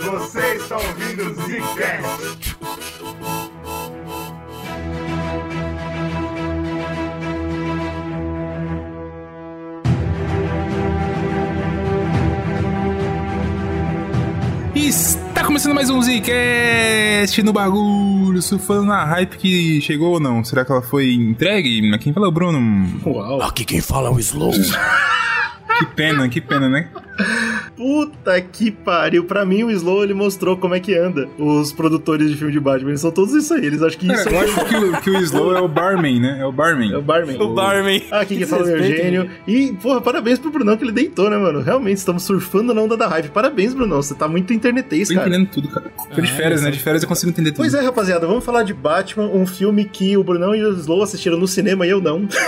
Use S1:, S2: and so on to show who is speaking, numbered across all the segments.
S1: Você está ouvindo o Zcast.
S2: Está começando mais um Zcast no bagulho, surfando na hype que chegou ou não. Será que ela foi entregue? Quem fala é o Bruno.
S3: Uau.
S4: Aqui quem fala é o Slow.
S2: Que pena, que pena, né?
S3: Puta que pariu. Pra mim, o Slow ele mostrou como é que anda os produtores de filme de Batman. Eles são todos isso aí. Eles acham que isso
S2: Cara, eu acho que o, que o Slow é o barman, né? É o barman.
S3: é o Barman.
S4: O Barman.
S3: Ah, aqui
S4: Que
S3: fala é o
S4: desrespeito,
S3: Eugênio. E, porra, parabéns pro Brunão que ele deitou, né, mano? Realmente, estamos surfando na onda da hype. Parabéns, Brunão. Você tá muito internetês,
S2: Tô
S3: cara.
S2: entendendo tudo, cara. Tô de férias, né? De férias eu consigo entender tudo.
S3: Pois é, rapaziada, vamos falar de Batman, um filme que o Brunão e o Slow assistiram no cinema e eu não.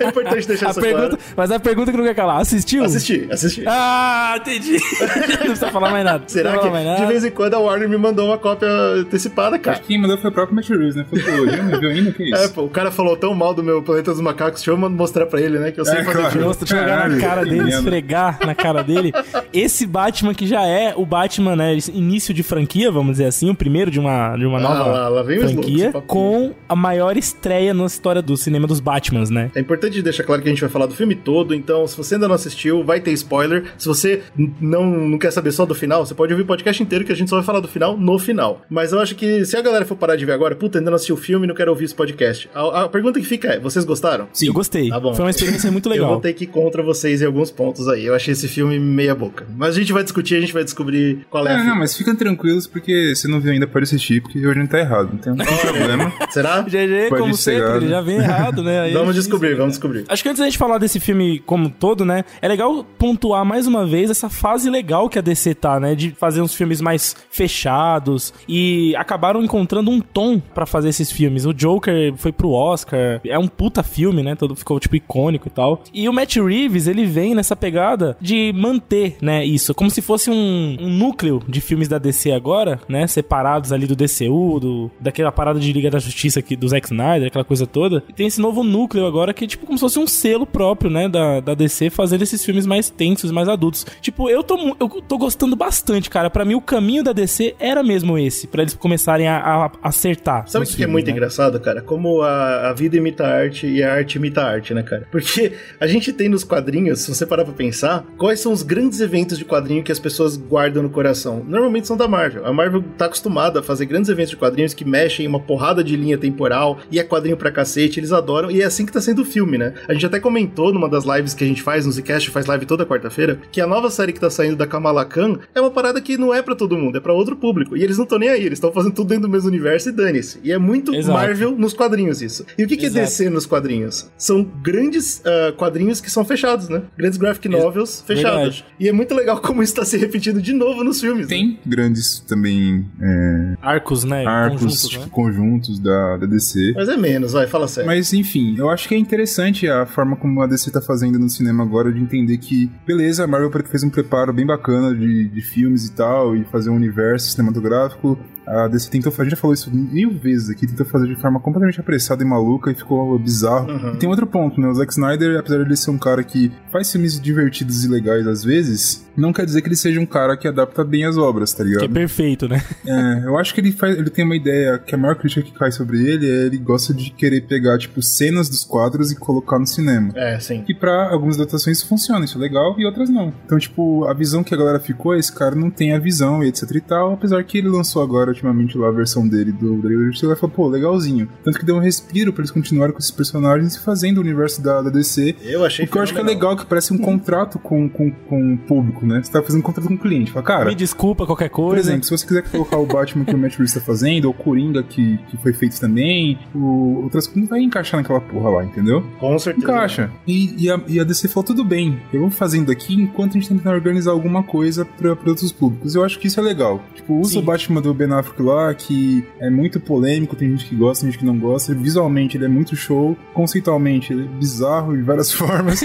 S3: é importante deixar
S4: A
S3: isso
S4: pergunta,
S3: claro.
S4: mas a pergunta que não quer calar, assistiu?
S3: Assisti, assisti.
S4: Ah, entendi. não precisa falar mais nada.
S3: Será que
S4: mais
S3: de
S4: nada.
S3: vez em quando a Warner me mandou uma cópia antecipada, cara?
S2: Acho que quem mandou foi o próprio Matt Reeves, né? Falou, pô, já não viu ainda? Que isso?
S3: É, pô, o cara falou tão mal do meu Planeta dos Macacos, deixa eu mostrar pra ele, né? Que eu sei
S2: É,
S3: fazer
S2: claro.
S3: filme.
S4: Nossa, deixa eu jogar na cara dele, esfregar na cara dele. Esse Batman que já é o Batman, né? Início de franquia, vamos dizer assim, o primeiro de uma, de uma
S3: Ah,
S4: nova
S3: lá, lá vem o Slow,
S4: franquia,
S3: papinho.
S4: com a maior estreia na história do cinema dos Batmans, né?
S3: É importante deixar claro que a gente vai falar do filme todo, então se você ainda não assistiu, vai ter spoiler. Se você não, não quer saber só do final, você pode ouvir o podcast inteiro que a gente só vai falar do final no final. Mas eu acho que se a galera for parar de ver agora, puta, ainda não assistiu o filme e não quero ouvir esse podcast. A, a pergunta que fica é: vocês gostaram?
S2: Sim.
S4: Eu gostei.
S3: Tá bom.
S4: Foi uma experiência muito
S3: Eu
S4: legal.
S3: vou ter que ir contra vocês em alguns pontos aí. Eu achei esse filme meia boca. Mas a gente vai discutir, a gente vai descobrir qual é a
S2: Não,
S3: fita.
S2: não, mas fiquem tranquilos porque se não viu ainda pode assistir, porque hoje não tá errado. Não tem tem problema.
S3: Será?
S4: GG,
S2: Pode
S4: como sempre,
S2: errado.
S4: ele já vem errado, né? Aí é
S3: Vamos
S4: difícil,
S3: descobrir,
S4: né?
S3: vamos descobrir.
S4: Acho que antes da gente falar desse filme como um todo, né? É legal pontuar mais uma vez essa fase legal que a DC tá, né? De fazer uns filmes mais fechados e acabaram encontrando um tom pra fazer esses filmes. O Joker foi pro Oscar, é um puta filme, né? Todo ficou tipo icônico e tal. E o Matt Reeves, ele vem nessa pegada de manter, né, isso, como se fosse um, um núcleo de filmes da DC agora, né? Separados ali do DCU, do, daquela parada de Liga da Justiça aqui do Zack Snyder, aquela coisa toda. E tem esse novo núcleo agora que é tipo como se fosse um selo próprio, né, da, da DC fazendo esses filmes mais tensos, mais adultos. Tipo, eu tô, eu tô gostando bastante, cara. Pra mim, o caminho da DC era mesmo esse, pra eles começarem a, a acertar.
S3: Sabe o que é muito
S4: né?
S3: engraçado, cara? Como a, a vida imita a arte e a arte imita a arte, né, cara? Porque a gente tem nos quadrinhos, se você parar pra pensar, quais são os grandes eventos de quadrinho que as pessoas guardam no coração? Normalmente são da Marvel. A Marvel tá acostumada a fazer grandes eventos de quadrinhos que mexem em uma porrada de linha temporal e é quadrinho pra cacete, eles adoram, e é assim que tá sendo o filme, né? A gente até comentou numa das lives que a gente faz no Zcast, faz live toda quarta-feira, que a nova série que tá saindo da Kamala Khan é uma parada que não é pra todo mundo, é pra outro público. E eles não estão nem aí, eles estão fazendo tudo dentro do mesmo universo e dane-se. E é muito
S4: Exato.
S3: Marvel nos quadrinhos isso. E o que, que é. DC nos quadrinhos? São grandes ah, quadrinhos que são fechados, né? Grandes graphic novels fechados.
S4: Verdade.
S3: E é muito legal como isso tá se repetindo de novo nos filmes. né?
S2: Tem grandes também é,
S4: Arcos, né?
S2: arcos,
S4: conjuntos,
S2: tipo,
S4: né?
S2: conjuntos da, da DC.
S3: Mas é menos, vai, fala sério.
S2: Mas enfim, eu acho que é interessante a forma como a DC tá fazendo no cinema agora de entender que, beleza, a Marvel fez um preparo bem bacana de, de filmes e tal, e fazer um universo cinematográfico. A DC tentou fazer, a gente já falou isso mil vezes aqui, tentou fazer de forma completamente apressada e maluca e ficou bizarro.
S3: Uhum.
S2: E tem outro ponto, né? O Zack Snyder, apesar de ele ser um cara que faz filmes divertidos e legais às vezes, não quer dizer que ele seja um cara que adapta bem as obras, tá ligado?
S4: Que é perfeito, né?
S2: É, eu acho que ele faz, ele tem uma ideia que a maior crítica que cai sobre ele é ele gosta de querer pegar tipo cenas dos quadros e colocar no cinema.
S3: É, sim.
S2: E pra algumas adaptações isso funciona, isso é legal, e outras não. Então, tipo, a visão que a galera ficou, esse cara não tem a visão e etc e tal, apesar que ele lançou agora, ultimamente, lá a versão dele do Liga da Justiça, ela falou, pô, legalzinho. Tanto que deu um respiro pra eles continuarem com esses personagens e fazendo o universo da, da DC.
S3: Eu achei
S2: O que eu acho que é legal, que parece um contrato com, com, com o público, né? Você tá fazendo um contrato com o cliente. Fala, cara,
S4: Me desculpa qualquer coisa.
S2: por exemplo, se você quiser colocar o Batman que o Matt Reeves tá fazendo, ou o Coringa que, que foi feito também, o, outras coisas, não vai encaixar naquela porra lá, entendeu?
S3: Com certeza.
S2: Encaixa. E, e, a, e a DC falou, tudo bem, eu vou fazendo aqui enquanto a gente tenta organizar alguma coisa pra, pra outros públicos. Eu acho que isso é legal. Tipo, usa
S4: Sim.
S2: o Batman do Ben Affleck Affleck lá, que é muito polêmico, tem gente que gosta, tem gente que não gosta. Visualmente ele é muito show, conceitualmente ele é bizarro de várias formas.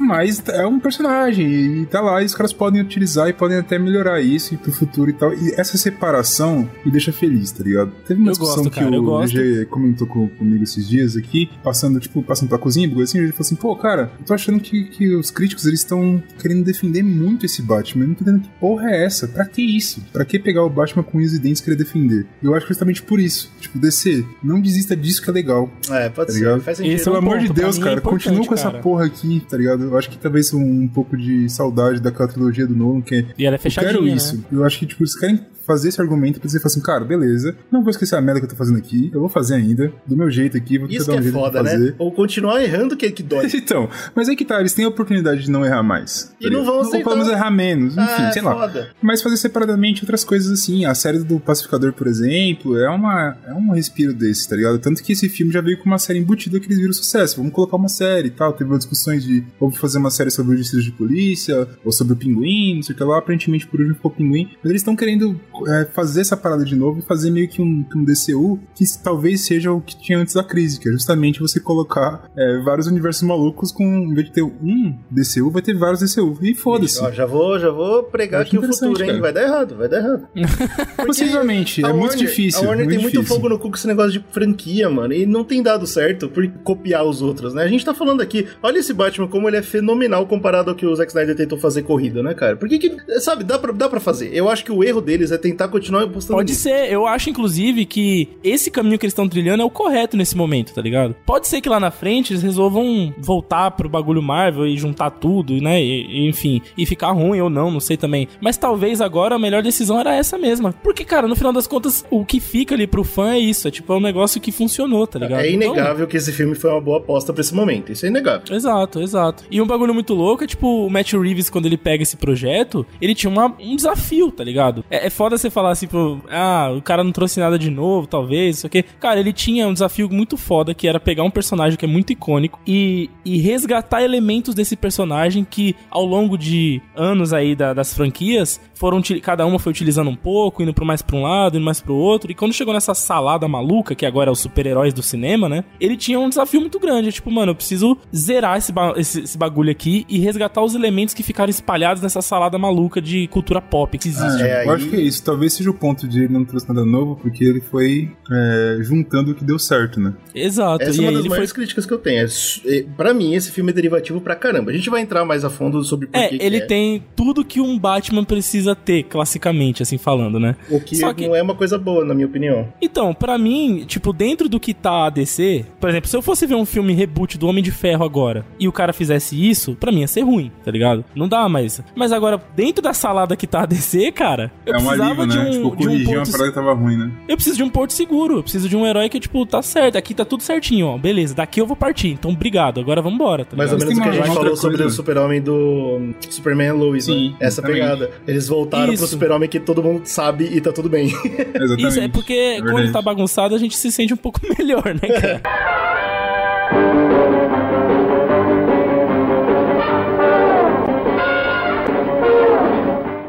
S2: mas é um personagem e tá lá e os caras podem utilizar e podem até melhorar isso pro futuro e tal. E essa separação me deixa feliz, tá ligado? Teve uma
S4: Eu
S2: discussão
S4: gosto,
S2: que
S4: cara, eu
S2: o. GG comentou com- comigo esses dias aqui, passando, tipo, passando pra cozinha, assim, ele falou assim, pô, cara, eu tô achando que, que os críticos, eles estão querendo defender muito esse Batman, eu não entendendo que porra é essa? Pra que isso? Pra que pegar o Batman com unhas e dentes e querer defender? Eu acho que justamente por isso, tipo, DC, não desista disso que é legal.
S3: É, pode
S2: Tá
S3: ser.
S2: ligado?
S3: Faz sentido.
S4: Esse
S2: Pelo
S4: é um
S2: amor de
S4: ponto, pra
S2: Deus,
S4: é
S2: cara,
S4: importante,
S2: continua com essa
S4: cara.
S2: porra aqui, tá ligado? Eu acho que talvez um, pouco de saudade daquela trilogia do Nolan, que é
S4: E ela é
S2: eu
S4: fechadinha,
S2: quero
S4: né?
S2: isso. Eu acho que, tipo, eles querem fazer esse argumento pra dizer assim, cara, beleza, não vou esquecer a merda que eu tô fazendo aqui, eu vou fazer ainda, do meu jeito aqui, vou tentar dar um
S3: é
S2: jeito
S3: foda,
S2: de
S3: né?
S2: fazer.
S3: Ou continuar errando que, que dói.
S2: Então, mas é que tá, eles têm a oportunidade de não errar mais.
S3: E não vão
S2: Ou
S3: aceitar.
S2: pelo menos errar menos, enfim,
S3: ah,
S2: sei lá.
S3: foda.
S2: Mas fazer separadamente outras coisas assim. A série do Pacificador, por exemplo, é, uma, é um respiro desse, tá ligado? Tanto que esse filme já veio com uma série embutida que eles viram sucesso. Vamos colocar uma série e tal. Teve discussões de ou fazer uma série sobre o de polícia, ou sobre o pinguim, não sei o que lá. Aparentemente por último ficou pinguim. Mas eles estão querendo é, fazer essa parada de novo e fazer meio que um, que um DCU que talvez seja o que tinha antes da crise, que é justamente você colocar é, vários universos malucos com. Em vez de ter um DCU, vai ter vários DCU. E foda-se.
S3: Já vou, já vou pregar aqui o futuro, hein?
S2: cara.
S3: Vai dar errado, vai dar errado. Porque
S2: Possivelmente, é muito
S3: Warner-
S2: difícil.
S3: A Warner
S2: muito
S3: tem muito
S2: difícil.
S3: fogo no cu com esse negócio de franquia, mano. E não tem dado certo por copiar os outros, né? A gente tá falando aqui, olha esse Batman como ele é fenomenal comparado ao que o Zack Snyder tentou fazer corrida, né, cara? Porque que, sabe, dá pra, dá pra fazer. Eu acho que o erro deles é tentar continuar postando
S4: Pode
S3: nisso.
S4: ser, eu acho inclusive que esse caminho que eles estão trilhando é o correto nesse momento, tá ligado? Pode ser que lá na frente eles resolvam voltar pro bagulho Marvel e juntar tudo, né? E, enfim, e ficar ruim ou não, não sei também. Mas talvez agora a melhor decisão era essa mesma. Porque, cara, no final das contas, o que fica ali pro fã é isso. É tipo, é um negócio que funcionou, tá ligado?
S3: É
S4: Então-
S3: inegável que esse filme foi uma boa aposta pra esse momento. Isso é inegável.
S4: Exato, exato. E um bagulho muito louco é, tipo, o Matt Reeves, quando ele pega esse projeto, ele tinha uma- um desafio, tá ligado? É, é foda você falar assim, pro, ah, o cara não trouxe nada de novo, talvez, isso aqui. Cara, ele tinha um desafio muito foda, que era pegar um personagem que é muito icônico e, e resgatar elementos desse personagem que, ao longo de anos aí da- das franquias, foram, cada uma foi utilizando um pouco, indo pro mais pra um lado, indo mais pro outro. E quando chegou nessa salada maluca, que agora é os super-heróis do cinema, né? Ele tinha um desafio muito grande. Tipo, mano, eu preciso zerar esse, ba- esse- esse bagulho aqui e resgatar os elementos que ficaram espalhados nessa salada maluca de cultura pop que existe.
S2: É,
S3: É,
S2: eu acho que é isso. Talvez seja o ponto de ele não trouxe nada novo, porque ele foi é, juntando o que deu certo, né?
S4: Exato.
S3: Essa
S4: e
S3: é uma
S4: aí
S3: das
S4: ele foi
S3: maiores críticas que eu tenho. É, é, Pra mim, esse filme é derivativo pra caramba. A gente vai entrar mais a fundo sobre por
S4: É,
S3: que que
S4: ele
S3: é.
S4: tem tudo que um Batman precisa ter, classicamente, assim falando, né?
S3: O que,
S4: Só que-
S3: não é uma coisa boa, na minha opinião.
S4: Então, pra mim, tipo, dentro do que tá a DC, por exemplo, se eu fosse ver um filme reboot do Homem de Ferro agora e o cara fizesse isso, pra mim ia ser ruim, tá ligado? Não dá mais. Mas agora, dentro da salada que tá a DC, cara, eu
S2: é um
S4: precisava de
S2: né?
S4: um,
S2: tipo,
S4: de um
S2: corrigir uma
S4: porto
S2: parada que tava ruim, né?
S4: eu preciso de um porto seguro, eu preciso de um herói que, tipo, tá certo, aqui tá tudo certinho, ó. Beleza, daqui eu vou partir, então obrigado, agora vambora, tá
S3: Mais ou menos o que a
S2: uma
S3: gente falou sobre o
S2: coisa.
S3: super-homem do Superman Lois,
S2: Sim,
S3: né? Essa
S2: exatamente.
S3: pegada. Eles voltaram
S4: Isso.
S3: pro super-homem que todo mundo sabe e tá tudo bem.
S2: Exatamente.
S4: Isso é porque quando
S2: verdade.
S4: ele tá bagunçado a gente se sente um pouco melhor, né, cara?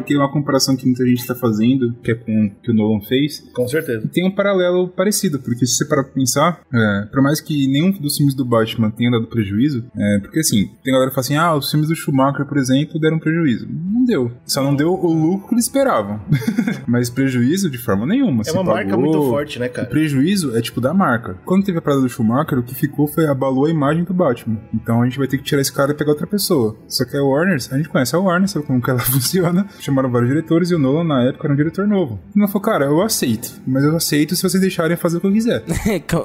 S2: Porque é uma comparação que muita gente tá fazendo, que é com o que o Nolan fez,
S3: Com certeza.
S2: tem um paralelo parecido, porque se você parar pra pensar, é, por mais que nenhum dos filmes do Batman tenha dado prejuízo, é, porque assim, tem galera que fala assim, ah, os filmes do Schumacher, por exemplo, deram prejuízo. Não deu. Só não deu o lucro que eles esperavam. Mas prejuízo de forma nenhuma.
S3: É uma marca
S2: pagou-
S3: muito forte, né,
S2: O
S3: cara?
S2: prejuízo é tipo da marca. Quando teve a parada do Schumacher, o que ficou foi abalou a imagem do Batman. Então a gente vai ter que tirar esse cara e pegar outra pessoa. Só que a Warner, a gente conhece a Warner, sabe como que ela funciona. Chamaram vários diretores e o Nolan na época era um diretor novo. E Nolan falou, cara, eu aceito, mas eu aceito se vocês deixarem fazer o que eu quiser.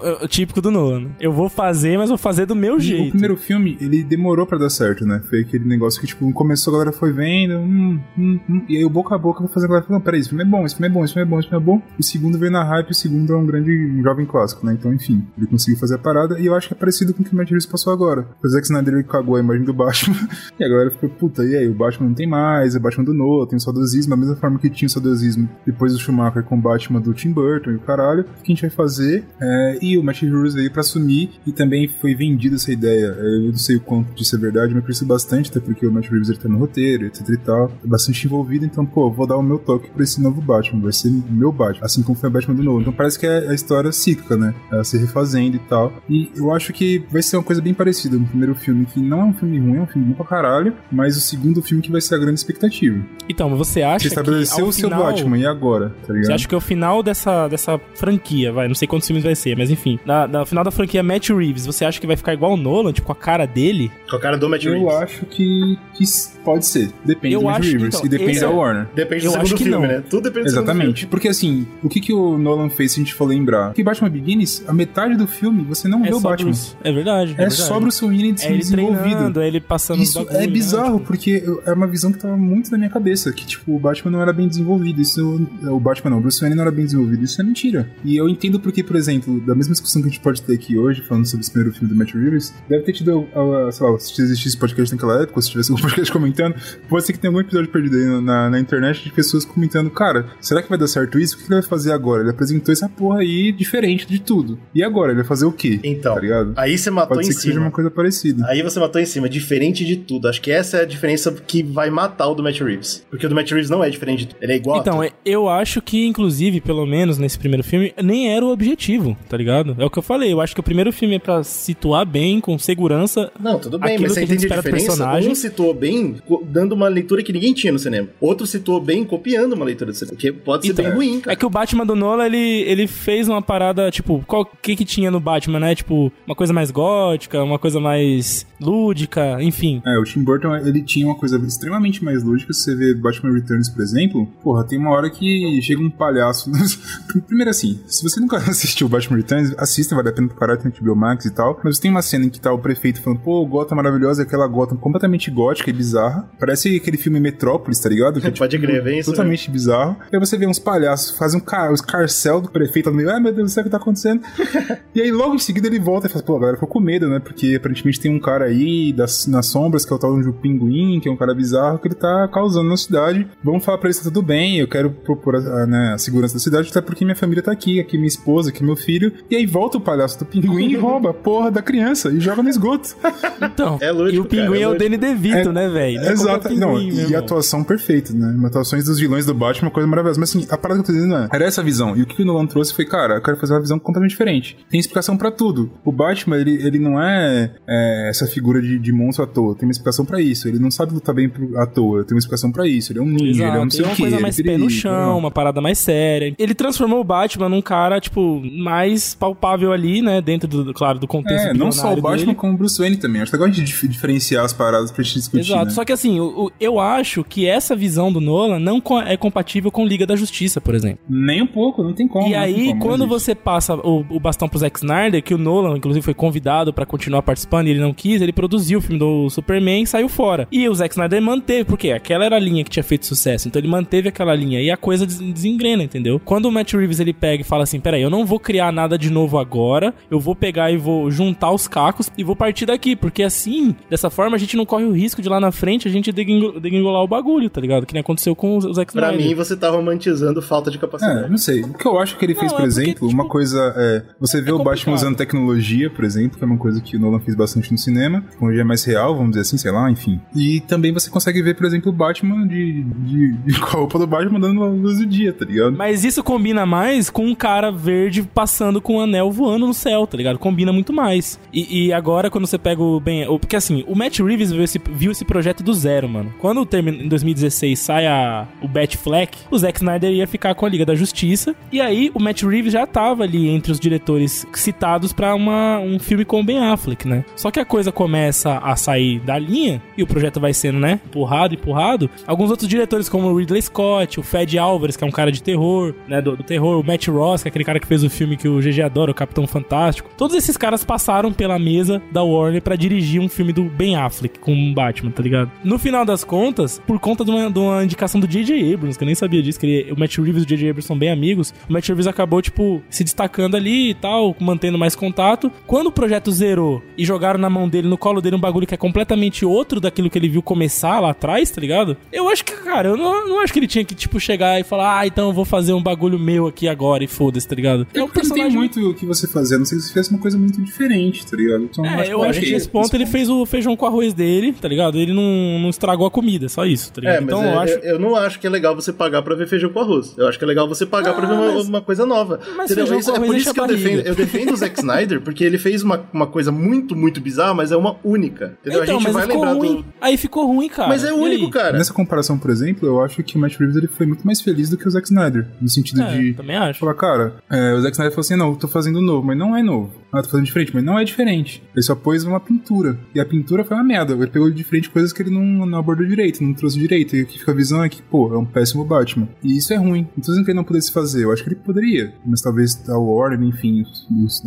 S4: É o típico do Nolan. Eu vou fazer, mas vou fazer do meu
S2: O
S4: jeito.
S2: primeiro filme, ele demorou pra dar certo, né? Foi aquele negócio que, tipo, começou, a galera foi vendo, hum, hum, hum, e aí o boca a boca vai fazer a galera falando, peraí, esse filme é bom, esse filme é bom, esse filme é bom, esse filme é bom. O segundo veio na hype, o segundo é um grande, um jovem clássico, né? Então, enfim, ele conseguiu fazer a parada, e eu acho que é parecido com o que o Matt Reeves passou agora. O Zack Snyder, ele cagou a imagem do Batman, e a galera ficou, puta, e aí, o Batman não tem mais, é o Batman do Noah, tem o saudosismo, a mesma forma que tinha o saudosismo depois do Schumacher com o Batman do Tim Burton e o caralho, o que a gente vai fazer? É, e o Matt Reeves veio pra assumir, e também foi vendida essa ideia. É, Eu não sei o quanto disso é verdade, mas acredito bastante, até porque o Matt Reeves ele tá no roteiro, etc e tal. tá bastante envolvido, então, pô, vou dar o meu toque pra esse novo Batman, vai ser meu Batman, assim como foi o Batman do novo. Então parece que é a história cíclica, né? Ela se refazendo e tal. E eu acho que vai ser uma coisa bem parecida no primeiro filme, que não é um filme ruim, é um filme bom pra caralho, mas o segundo filme que vai ser a grande expectativa.
S4: Então, você acha
S2: Você estabeleceu
S4: que ao
S2: o seu
S4: final...
S2: Batman, e agora? Tá ligado?
S4: Você acha que é o final dessa, dessa franquia, vai? Não sei quantos filmes vai ser, mas enfim. Na, na final da franquia Matt Reeves, você acha que vai ficar igual o Nolan, tipo, com a cara dele?
S3: Com a cara do Matt
S2: Eu
S3: Reeves.
S2: acho que, que pode ser. Depende
S4: Eu
S2: do Matt Rivers
S4: então,
S2: e depende
S4: esse
S2: da
S4: é-
S2: Warner.
S3: Depende
S4: Eu
S3: do
S4: acho
S3: segundo
S4: que
S3: filme,
S4: não.
S3: né? Tudo depende do
S2: Exatamente. Porque assim, o que, que o Nolan fez se a gente for lembrar? Que Batman Begins, a metade do filme, você não vê o Batman.
S4: Bruce- É verdade.
S2: É,
S4: verdade.
S2: só Bruce Wayne
S4: É ele
S2: desenvolvido.
S4: treinando, é ele passando
S2: Isso
S4: bagulho,
S2: é
S4: né?
S2: bizarro, porque eu- é uma visão que tava muito na minha cabeça, que tipo, o Batman não era bem desenvolvido, isso, o Batman não, o Bruce Wayne não era bem desenvolvido, isso é mentira. E eu entendo porque, por exemplo, da mesma discussão que a gente pode ter aqui hoje, falando sobre esse primeiro filme do Matt Reeves, deve ter tido, ah, sei lá, se existisse podcast naquela época, se tivesse algum podcast comentando, pode ser que tenha algum episódio perdido aí na, na- internet de pessoas comentando, cara, será que vai dar certo isso? O que ele vai fazer agora? Ele apresentou essa porra aí diferente de tudo. E agora? Ele vai fazer o quê?
S3: Então,
S2: Tá ligado?
S3: aí você matou
S2: Pode
S3: em
S2: que seja
S3: cima.
S2: uma coisa parecida.
S3: Aí você matou em cima, diferente de tudo. Acho que essa é a diferença que vai matar o do Matt Reeves. Porque o do Matt Reeves não é diferente de tudo. Ele é igual a
S4: Então, é- eu acho que, inclusive, pelo menos nesse primeiro filme, nem era o objetivo, tá ligado? É o que eu falei. Eu acho que o primeiro filme é pra situar bem, com segurança.
S3: Não, tudo bem, mas você
S4: que a gente
S3: entende a diferença?
S4: personagem.
S3: Um situou bem dando uma leitura que ninguém tinha no cinema. Outro situou bem copiando uma leitura do cinema. Que pode ser
S4: Então,
S3: bem ruim, cara.
S4: É que o Batman do Nolan, ele, ele fez uma parada, tipo, qual que que tinha no Batman, né? Tipo, uma coisa mais gótica, uma coisa mais lúdica, enfim.
S2: É, o Tim Burton, ele tinha uma coisa extremamente mais lógica. Se você vê Batman Returns, por exemplo, porra, tem uma hora que chega um palhaço. Primeiro assim, se você nunca assistiu Batman Returns, assista, vale a pena pro caralho, tem HBO Max e tal. Mas tem uma cena em que tá o prefeito falando, pô, Gotham maravilhosa, aquela Gotham completamente gótica e bizarra. Parece aquele filme Metrópolis, tá ligado? Que é,
S3: Pode crer, bem isso
S2: Totalmente bizarro. E aí você vê uns palhaços, fazem um car os carcel do prefeito lá no meio, ai meu Deus do céu, o que tá acontecendo? e aí logo em seguida ele volta e fala, pô, a galera ficou com medo, né? Porque aparentemente tem um cara aí das, nas sombras, que é o tal do pinguim, que é um cara bizarro, que ele tá causando na cidade. Vamos falar pra ele que tá tudo bem, eu quero propor a, né, a segurança da cidade, até porque minha família tá aqui, aqui minha esposa, aqui meu filho. E aí volta o palhaço do pinguim e rouba a porra da criança e joga no esgoto.
S4: Então,
S3: É lógico,
S4: e o
S3: cara,
S4: pinguim
S3: é
S4: é, o. Danny DeVito, né, velho? Não é
S2: Exato. Não, e a
S4: irmão.
S2: atuação perfeita, né? As atuações dos vilões do Batman é uma coisa maravilhosa. Mas assim, a parada que eu tô dizendo é, era essa visão. E o que o Nolan trouxe foi, cara, eu quero fazer uma visão completamente diferente. Tem explicação pra tudo. O Batman, ele, ele não é, é, essa figura de, de monstro à toa. Tem uma explicação pra isso. Ele não sabe lutar bem pro- à toa. Tem uma explicação pra isso. Ele é um ninja, ele é um não
S4: Exato,
S2: sei
S4: é uma coisa
S2: ele
S4: mais
S2: é
S4: pé no chão,
S2: não.
S4: uma parada mais séria. Ele transformou o Batman num cara, tipo, mais palpável ali, né? Dentro do, claro, do contexto
S2: É, não só o Batman,
S4: dele.
S2: como o Bruce Wayne também. Acho a gente dif- diferenciar as paradas pra gente discutir.
S4: Exato,
S2: né?
S4: só que assim, o- eu acho que essa visão do Nolan não é compatível com Liga da Justiça, por exemplo.
S2: Nem um pouco, não tem como.
S4: e aí,
S2: como,
S4: quando
S2: não existe.
S4: você passa o, o bastão pro Zack Snyder, que o Nolan, inclusive, foi convidado pra continuar participando e ele não quis, ele produziu o filme do Superman e saiu fora. E o Zack Snyder manteve, porque aquela era a linha que tinha feito sucesso, então ele manteve aquela linha e a coisa des- desengrena, entendeu? Quando o Matt Reeves ele pega e fala assim: peraí, eu não vou criar nada de novo agora, eu vou pegar e vou juntar os cacos e vou partir daqui, porque assim, dessa forma, a gente não corre o risco de lá na frente a gente degringo- degringolar o bagulho, tá ligado? Que nem aconteceu com o Zack
S3: Pra mim, você tá romantizando falta de capacidade.
S2: É, não sei. O que eu acho que ele fez,
S4: Não,
S2: por
S4: é porque,
S2: exemplo,
S4: tipo,
S2: uma coisa é. Você vê o Batman usando tecnologia, por exemplo, que é uma coisa que o Nolan fez bastante no cinema. Tecnologia mais real, vamos dizer assim, sei lá, enfim. E também você consegue ver, por exemplo, o Batman de, de, de roupa do Batman dando a luz do dia, tá ligado?
S4: Mas isso combina mais com um cara verde passando com um anel voando no céu, tá ligado? Combina muito mais. E, e agora, quando você pega o Ben. Porque assim, o Matt Reeves viu esse, viu esse projeto do zero, mano. Quando termina, em 2016 sai a, o Bat Fleck, o Zack Snyder ia ficar com a Liga da Justiça. E aí o Matt Reeves já tava ali entre os diretores citados pra uma, um filme com o Ben Affleck, né? Só que a coisa começa a sair da linha e o projeto vai sendo, né? Empurrado, empurrado. Alguns outros diretores, como o Ridley Scott, o Fed Alvarez, que é um cara de terror, né? Do, do terror, o Matt Ross, que é aquele cara que fez o filme que o GG adora, o Capitão Fantástico. Todos esses caras passaram pela mesa da Warner pra dirigir um filme do Ben Affleck com o Batman, tá ligado? No final das contas, por conta de uma, de uma indicação do J.J. Abrams, que eu nem sabia disso, que ele- o Matt Reeves e o J.J. Abrams são bem amigos, o Matt Reeves acabou, tipo, se destacando ali e tal, mantendo mais contato. Quando o projeto zerou e jogaram na mão dele, no colo dele, um bagulho que é completamente outro daquilo que ele viu começar lá atrás, tá ligado? Eu acho que, cara, eu não, não acho que ele tinha que, tipo, chegar e falar, ah, então eu vou fazer um bagulho meu aqui agora e foda-se, tá ligado?
S2: É porque não tem muito o que você fazer, a não sei se você fizesse uma coisa muito diferente, tá ligado? Então,
S4: É, eu acho que nesse ponto ele fez o feijão com arroz dele, tá ligado? Ele não, não estragou a comida, É só isso, tá ligado?
S3: É, mas
S4: então
S3: é-
S4: eu acho.
S3: eu, eu não acho que é legal você pagar pra ver feijão com arroz. Eu acho que é legal você pagar pra
S4: Ah,
S3: ver uma,
S4: mas-
S3: uma coisa nova.
S4: mas feijão
S3: Isso-
S4: com
S3: é por
S4: arroz
S3: isso
S4: enche
S3: que eu defendo, eu defendo o Zack Snyder, porque ele fez uma, uma coisa muito, muito bizarra, mas é uma única. Entendeu?
S4: Então,
S3: a gente
S4: mas
S3: vai
S4: ficou
S3: lembrar
S4: ruim.
S3: do.
S4: Aí ficou ruim, cara.
S3: Mas é único, cara.
S2: Nessa comparação, por exemplo, eu acho que o Matt Reeves ele foi muito mais feliz do que o Zack Snyder. No sentido
S4: É,
S2: de
S4: também acho.
S2: falar, cara, é, o Zack Snyder falou assim: não, eu tô fazendo novo, mas não é novo. Ah, tô fazendo diferente, mas não é diferente. Ele só pôs uma pintura. E a pintura foi uma merda. Ele pegou de frente coisas que ele não, não abordou direito, não trouxe direito. E o que fica a visão é que, pô, é um péssimo Batman. E isso é ruim. Não tô dizendo que ele não pudesse fazer. Eu acho que ele poderia. Mas talvez a Warner, enfim,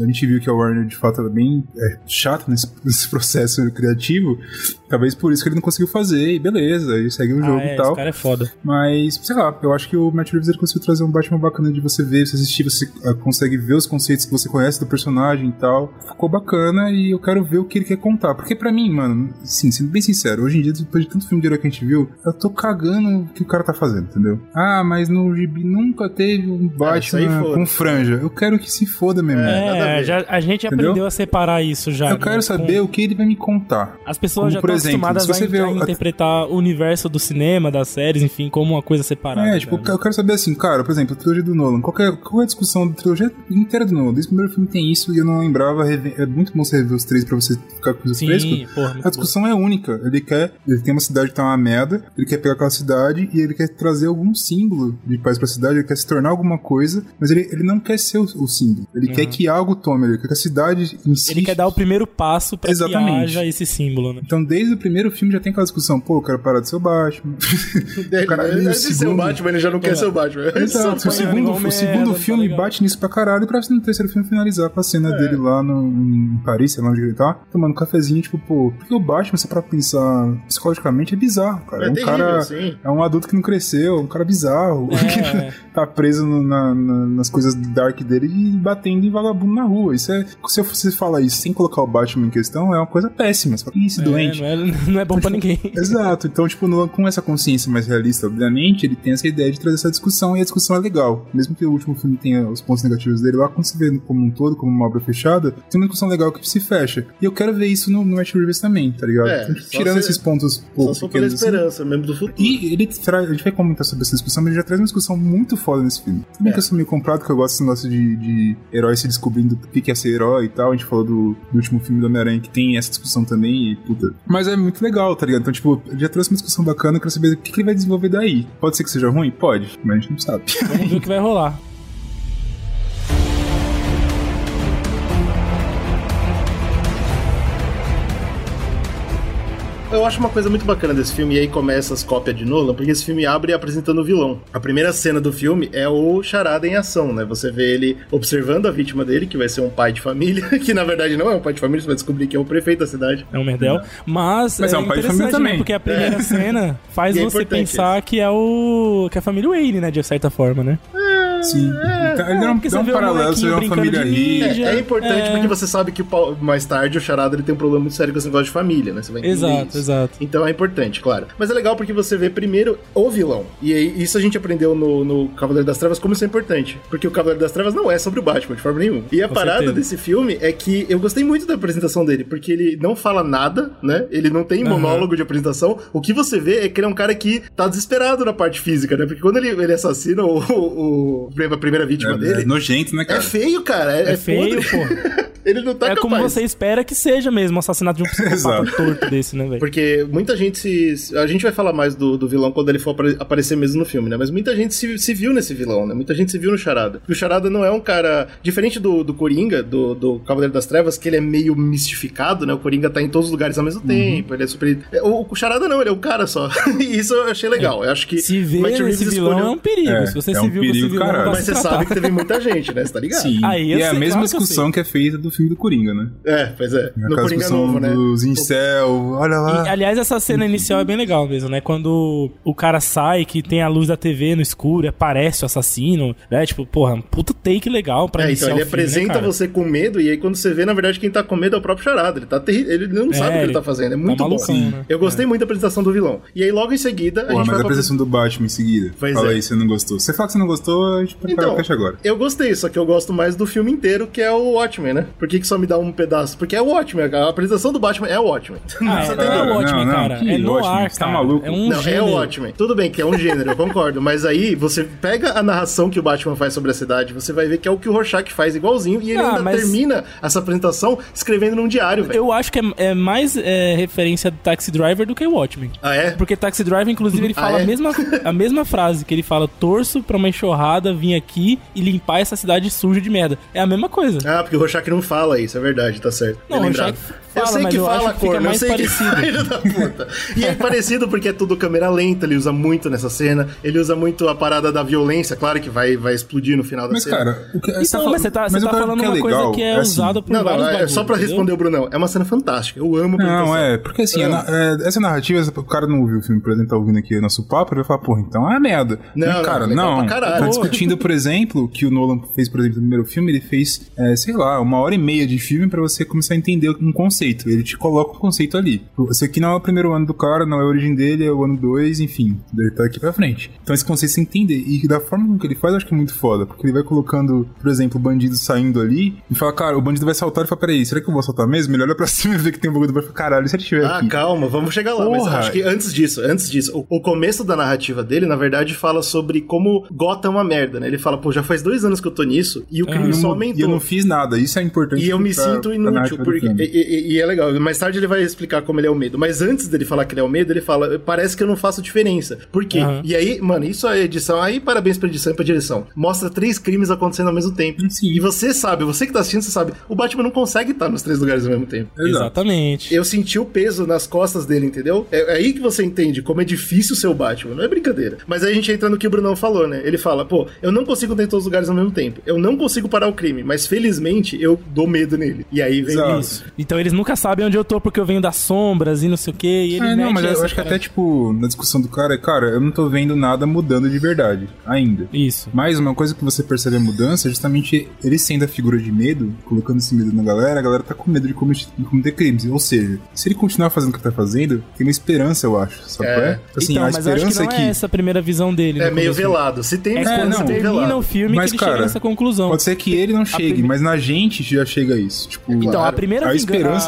S2: a gente viu que a Warner de fato é bem é, chata nesse, nesse processo criativo. Talvez por isso que ele não conseguiu fazer. E beleza, e segue o
S4: Ah,
S2: jogo
S4: é,
S2: e tal.
S4: esse cara é foda.
S2: Mas, sei lá, eu acho que o Matt Reeves ele conseguiu trazer um Batman bacana de você ver, você assistir, você ah, consegue ver os conceitos que você conhece do personagem e tal. Ficou bacana e eu quero ver o que ele quer contar. Porque pra mim, mano, sim, sendo bem sincero, hoje em dia, depois de tanto filme de herói que a gente viu, eu tô cagando o que o cara tá fazendo, entendeu? Ah, mas no gibi nunca teve um
S3: Ah,
S2: Batman
S3: foda.
S2: com franja. Eu quero que se foda mesmo.
S3: É, nada a
S4: É,
S3: ver.
S4: já, a gente
S2: Entendeu?
S4: aprendeu a separar isso já.
S2: eu
S4: né?
S2: quero
S4: Com-
S2: saber o que ele vai me contar.
S4: As pessoas
S2: Como,
S4: já estão
S2: exemplo,
S4: acostumadas
S2: você
S4: a,
S2: vê
S4: a
S2: o-
S4: interpretar o universo do cinema, das séries, enfim, como uma coisa separada.
S2: É, tipo,
S4: já, né?
S2: eu quero saber assim, cara, por exemplo, a trilogia do Nolan. Qual é, qual é a discussão da trilogia inteira do Nolan? Desde o primeiro filme tem isso e eu não lembrava. É muito bom você rever os três pra você ficar com os
S4: Sim,
S2: frescos.
S4: porra,
S2: A discussão é única. Ele quer. Ele tem uma cidade que tá uma merda. Ele quer pegar aquela cidade e ele quer trazer algum símbolo de paz pra cidade. Ele quer se tornar alguma coisa. Mas ele, ele não quer ser o, o símbolo. Ele quer que algo tome. Ele quer que a cidade em si.
S4: Uhum. Ele quer dar o primeiro passo pra que
S2: Exatamente.
S4: haja esse símbolo, né?
S2: Então, desde o primeiro filme já tem aquela discussão. Pô, eu quero parar de ser o Batman.
S3: Ele,
S2: Cara,
S3: ele,
S2: e o
S3: de ser o
S2: segundo?
S3: Batman, ele já não quer ser o Batman. Ele
S2: Exato, o segundo,
S4: igual
S2: o segundo
S4: tá
S2: filme bate nisso pra caralho, pra no terceiro filme finalizar com a cena
S3: É.
S2: dele lá no, em Paris, sei lá onde ele tá, tomando um cafezinho, tipo, pô, porque o Batman, se pra pensar psicologicamente, é bizarro, cara.
S3: É
S2: É, um
S3: terrível,
S2: cara.
S3: sim.
S2: É um adulto que não cresceu, um cara bizarro,
S4: É.
S2: que tá preso no- na- na- nas coisas dark dele e batendo em vagabundo na rua. Isso é. Se você fala isso sem colocar o Batman em questão, é uma coisa péssima. Você fala, "Ih, esse
S4: É,
S2: doente.
S4: não, é, não é bom pra ninguém.
S2: Exato, então, tipo, no- com essa consciência mais realista, obviamente, ele tem essa ideia de trazer essa discussão e a discussão é legal. Mesmo que o último filme tenha os pontos negativos dele lá, quando você vê como um todo, como uma obra fechada, tem uma discussão legal que se fecha. E eu quero ver isso no, no Matt Reeves também, tá ligado?
S3: É,
S2: Então, tipo,
S3: só
S2: tirando
S3: se-
S2: esses pontos
S3: Só
S2: pouco
S3: pela
S2: pequenos assim,
S3: esperança mesmo do futuro.
S2: e ele traz, a gente vai comentar sobre essa discussão, mas ele já traz uma discussão muito foda nesse filme. Tudo bem
S3: É.
S2: que eu sou meio comprado, que eu gosto desse negócio de, de herói se descobrindo o que que é ser herói e tal. A gente falou do, do último filme do Homem-Aranha que tem essa discussão também, e puta. Mas é muito legal, tá ligado? Então, tipo, ele já trouxe uma discussão bacana, eu quero saber o que, que ele vai desenvolver daí. Pode ser que seja ruim? Pode, mas a gente não sabe.
S4: Vamos ver o que vai rolar.
S3: Eu acho uma coisa muito bacana desse filme, e aí começa as cópias de Nolan, porque esse filme abre apresentando o vilão. A primeira cena do filme é o Charada em ação, né? Você vê ele observando a vítima dele, que vai ser um pai de família, que na verdade não é um pai de família, você vai descobrir que é o prefeito da cidade.
S4: É um merdel. Mas,
S2: Mas é um pai de família
S4: interessante,
S2: também.
S4: Né? Porque a primeira cena faz
S3: E é
S4: você
S3: importante
S4: pensar que é o. que é a família Wayne, né? De certa forma, né?
S2: Sim. Então, ele dá um,
S4: porque
S2: dá um
S4: vê o
S2: paralelo, você vê uma família rica.
S3: É, é importante
S4: É.
S3: porque você sabe que mais tarde o Charada ele tem um problema muito sério com esse negócio de família, né? Você vai entender
S4: Exato,
S3: isso.
S4: exato.
S3: Então é importante, claro. Mas é legal porque você vê primeiro o vilão. E aí, isso a gente aprendeu no, no Cavaleiro das Trevas como isso é importante. Porque o Cavaleiro das Trevas não é sobre o Batman, de forma nenhuma. E a
S4: Com
S3: parada
S4: certeza.
S3: desse filme é que eu gostei muito da apresentação dele, porque ele não fala nada, né? Ele não tem monólogo de apresentação. O que você vê é que ele é um cara que tá desesperado na parte física, né? Porque quando ele, ele assassina o, o- a primeira vítima
S2: É,
S3: dele.
S2: é nojento, né,
S3: É
S2: cara?
S3: feio, cara. É,
S4: É feio,
S3: podre.
S4: pô.
S3: Ele não tá
S4: é como
S3: capaz.
S4: você espera que seja mesmo o assassinato de um psicopata
S2: Exato.
S4: torto desse, né, velho?
S3: Porque muita gente se. A gente vai falar mais do, do vilão quando ele for apare- aparecer mesmo no filme, né? Mas muita gente se, se viu nesse vilão, né? Muita gente se viu no Charada. E o Charada não é um cara. Diferente do, do Coringa, do, do Cavaleiro das Trevas, que ele é meio mistificado, né? O Coringa tá em todos os lugares ao mesmo tempo. Ele é super. é, O, o Charada não, ele é um cara só. e isso eu achei legal. Eu acho que.
S4: Se
S3: Reeves
S4: esse vilão
S3: escolheu-
S4: é um perigo.
S2: É,
S4: se você
S2: é
S4: se
S2: um
S4: viu com esse
S2: perigo,
S4: vilão,
S3: Mas você sabe que teve muita gente, né? Você tá ligado?
S2: Sim.
S4: Aí eu
S2: e é a mesma discussão que, é feita do filme do Coringa, né?
S3: É, pois é. No
S2: Aquela
S3: Coringa
S2: discussão
S3: novo, né?
S2: dos incel, olha lá.
S4: E, aliás, essa cena inicial é bem legal mesmo, né? Quando o cara sai, que tem a luz da TV no escuro, e aparece o assassino, né? Tipo, porra, um puto take legal pra
S3: É,
S4: iniciar
S3: então ele
S4: o filme, né,
S3: apresenta
S4: cara?
S3: você com medo, e aí quando você vê, na verdade, quem tá com medo é o próprio Charada. Ele tá terri... ele não sabe o que ele
S4: ele
S3: tá fazendo. É
S4: tá
S3: muito bom.
S4: malucão, né?
S3: Eu gostei muito da apresentação do vilão. E aí, logo em seguida, a gente
S2: mas
S3: vai
S2: a
S3: pra...
S2: apresentação do Batman em seguida.
S3: Pois
S2: Fala
S3: é.
S2: aí você não gostou. Você fala que você não gostou, a gente
S3: Então,
S2: agora.
S3: eu gostei, só que eu gosto mais do filme inteiro, que é o Watchmen, né? Por que, que só me dá um pedaço? Porque é o Watchmen, a apresentação do Batman é o Watchmen.
S4: Ah,
S3: Você
S4: é,
S3: tem
S4: não é o Watchmen,
S2: Não, não,
S4: cara.
S2: que
S4: É no
S2: Watchmen?
S4: ar,
S2: Você tá
S4: cara.
S2: maluco?
S4: É um
S3: Não,
S4: gênero.
S3: é o Watchmen. Tudo bem que é um gênero, eu concordo. Mas aí você pega a narração que o Batman faz sobre a cidade, você vai ver que é o que o Rorschach faz igualzinho. E ele
S4: Ah,
S3: ainda
S4: mas-
S3: termina essa apresentação escrevendo num diário, velho.
S4: Eu acho que é, é mais é, referência do Taxi Driver do que o Watchmen.
S3: Ah, é?
S4: Porque Taxi Driver, inclusive, ele
S3: Ah,
S4: fala
S3: é?
S4: a, mesma, a mesma frase, que ele fala, torço pra uma enxurrada vir aqui e limpar essa cidade suja de merda. É a mesma coisa.
S3: Ah, porque o Rorschach não fala isso, é verdade, tá certo.
S4: Não, o. Rorschach
S3: eu
S4: fala,
S3: sei
S4: mas
S3: que
S4: eu
S3: fala,
S4: acho que fica
S3: corno, eu sei
S4: parecido.
S3: que filho da puta. E é parecido porque é tudo câmera lenta, ele usa muito nessa cena, ele usa muito a parada da violência, claro que vai, vai explodir no final da
S2: Mas,
S3: cena.
S2: cara, o que,
S4: Então, mas você tá, você tá falando
S2: é
S4: uma coisa
S2: legal
S4: que é,
S2: assim,
S4: usada por
S3: Não,
S4: vários
S3: não, é só pra
S4: entendeu?
S3: responder o Brunão. É uma cena fantástica. Eu amo
S2: Não, é, porque assim, na- é, essa narrativa, o cara não viu o filme, por exemplo, tá ouvindo aqui o nosso papo, ele vai falar, porra, então é merda.
S3: Não,
S2: cara, não. Tá discutindo, por exemplo, que o Nolan fez, por exemplo, no primeiro filme, ele fez, é, sei lá, uma hora e meia de filme pra você começar a entender um conceito. Ele te coloca um conceito ali. Esse aqui não é o primeiro ano do cara, não é a origem dele, é o ano 2, enfim. Ele tá aqui pra frente. Então esse conceito você entender. E da forma como que ele faz, eu acho que é muito foda. Porque ele vai colocando, por exemplo, o bandido saindo ali e fala, cara, o bandido vai saltar e fala, peraí, será que eu vou saltar mesmo? Ele olha pra cima e vê que tem um bagulho e fala, caralho, se ele estiver
S3: Ah,
S2: aqui.
S3: calma, vamos chegar lá. Mas
S2: Porra.
S3: acho que antes disso, antes disso, o, o começo da narrativa dele, na verdade, fala sobre como Gotham é uma merda, né? Ele fala, pô, já faz dois anos que eu tô nisso e o
S2: E
S3: crime
S2: eu
S3: só aumentou.
S2: E eu não fiz nada, isso é importante.
S3: E eu me
S2: pra-
S3: sinto inútil,
S2: do
S3: porque,
S2: filme.
S3: e, e- e é legal. Mais tarde ele vai explicar como ele é o medo. Mas antes dele falar que ele é o medo, ele fala: parece que eu não faço diferença. Por quê?
S4: Aham.
S3: E aí, mano, isso é edição. Aí, parabéns pra edição e pra direção. Mostra três crimes acontecendo ao mesmo tempo.
S2: Sim.
S3: E você sabe, você que tá assistindo, você sabe, o Batman não consegue estar nos três lugares ao mesmo tempo.
S4: Exatamente.
S3: Eu senti o peso nas costas dele, entendeu? É, é aí que você entende como é difícil ser o Batman. Não é brincadeira. Mas aí a gente entra no que o Brunão falou, né? Ele fala, pô, eu não consigo ter em todos os lugares ao mesmo tempo. Eu não consigo parar o crime, mas felizmente eu dou medo nele. E aí vem
S2: Exato.
S3: isso.
S4: Então eles nunca sabem onde eu tô porque eu venho das sombras e não sei o que. E ele
S2: É, não, mas eu acho que até, tipo, na discussão do cara, é, cara, eu não tô vendo nada mudando de verdade, ainda.
S4: Isso.
S2: Mas uma coisa que você percebe a mudança é justamente ele sendo a figura de medo, colocando esse medo na galera, a galera tá com medo de cometer, de cometer crimes. Ou seja, se ele continuar fazendo o que tá fazendo, tem uma esperança, eu acho, sabe
S3: É.
S2: qual é? Assim,
S4: então,
S2: a
S4: acho que
S2: esperança
S4: não
S2: é que...
S4: é essa a primeira visão dele.
S3: É
S4: no
S3: meio
S4: começo.
S3: velado. Se tem
S4: É
S3: esperança,
S4: quando
S2: não.
S4: termina
S3: velado.
S4: o filme
S2: Mas,
S4: que ele
S2: cara,
S4: chega nessa conclusão.
S2: Pode ser que ele não chegue,
S4: prime-
S2: mas na gente já chega a isso. Tipo,
S4: Então, a
S3: Claro.
S4: primeira
S2: a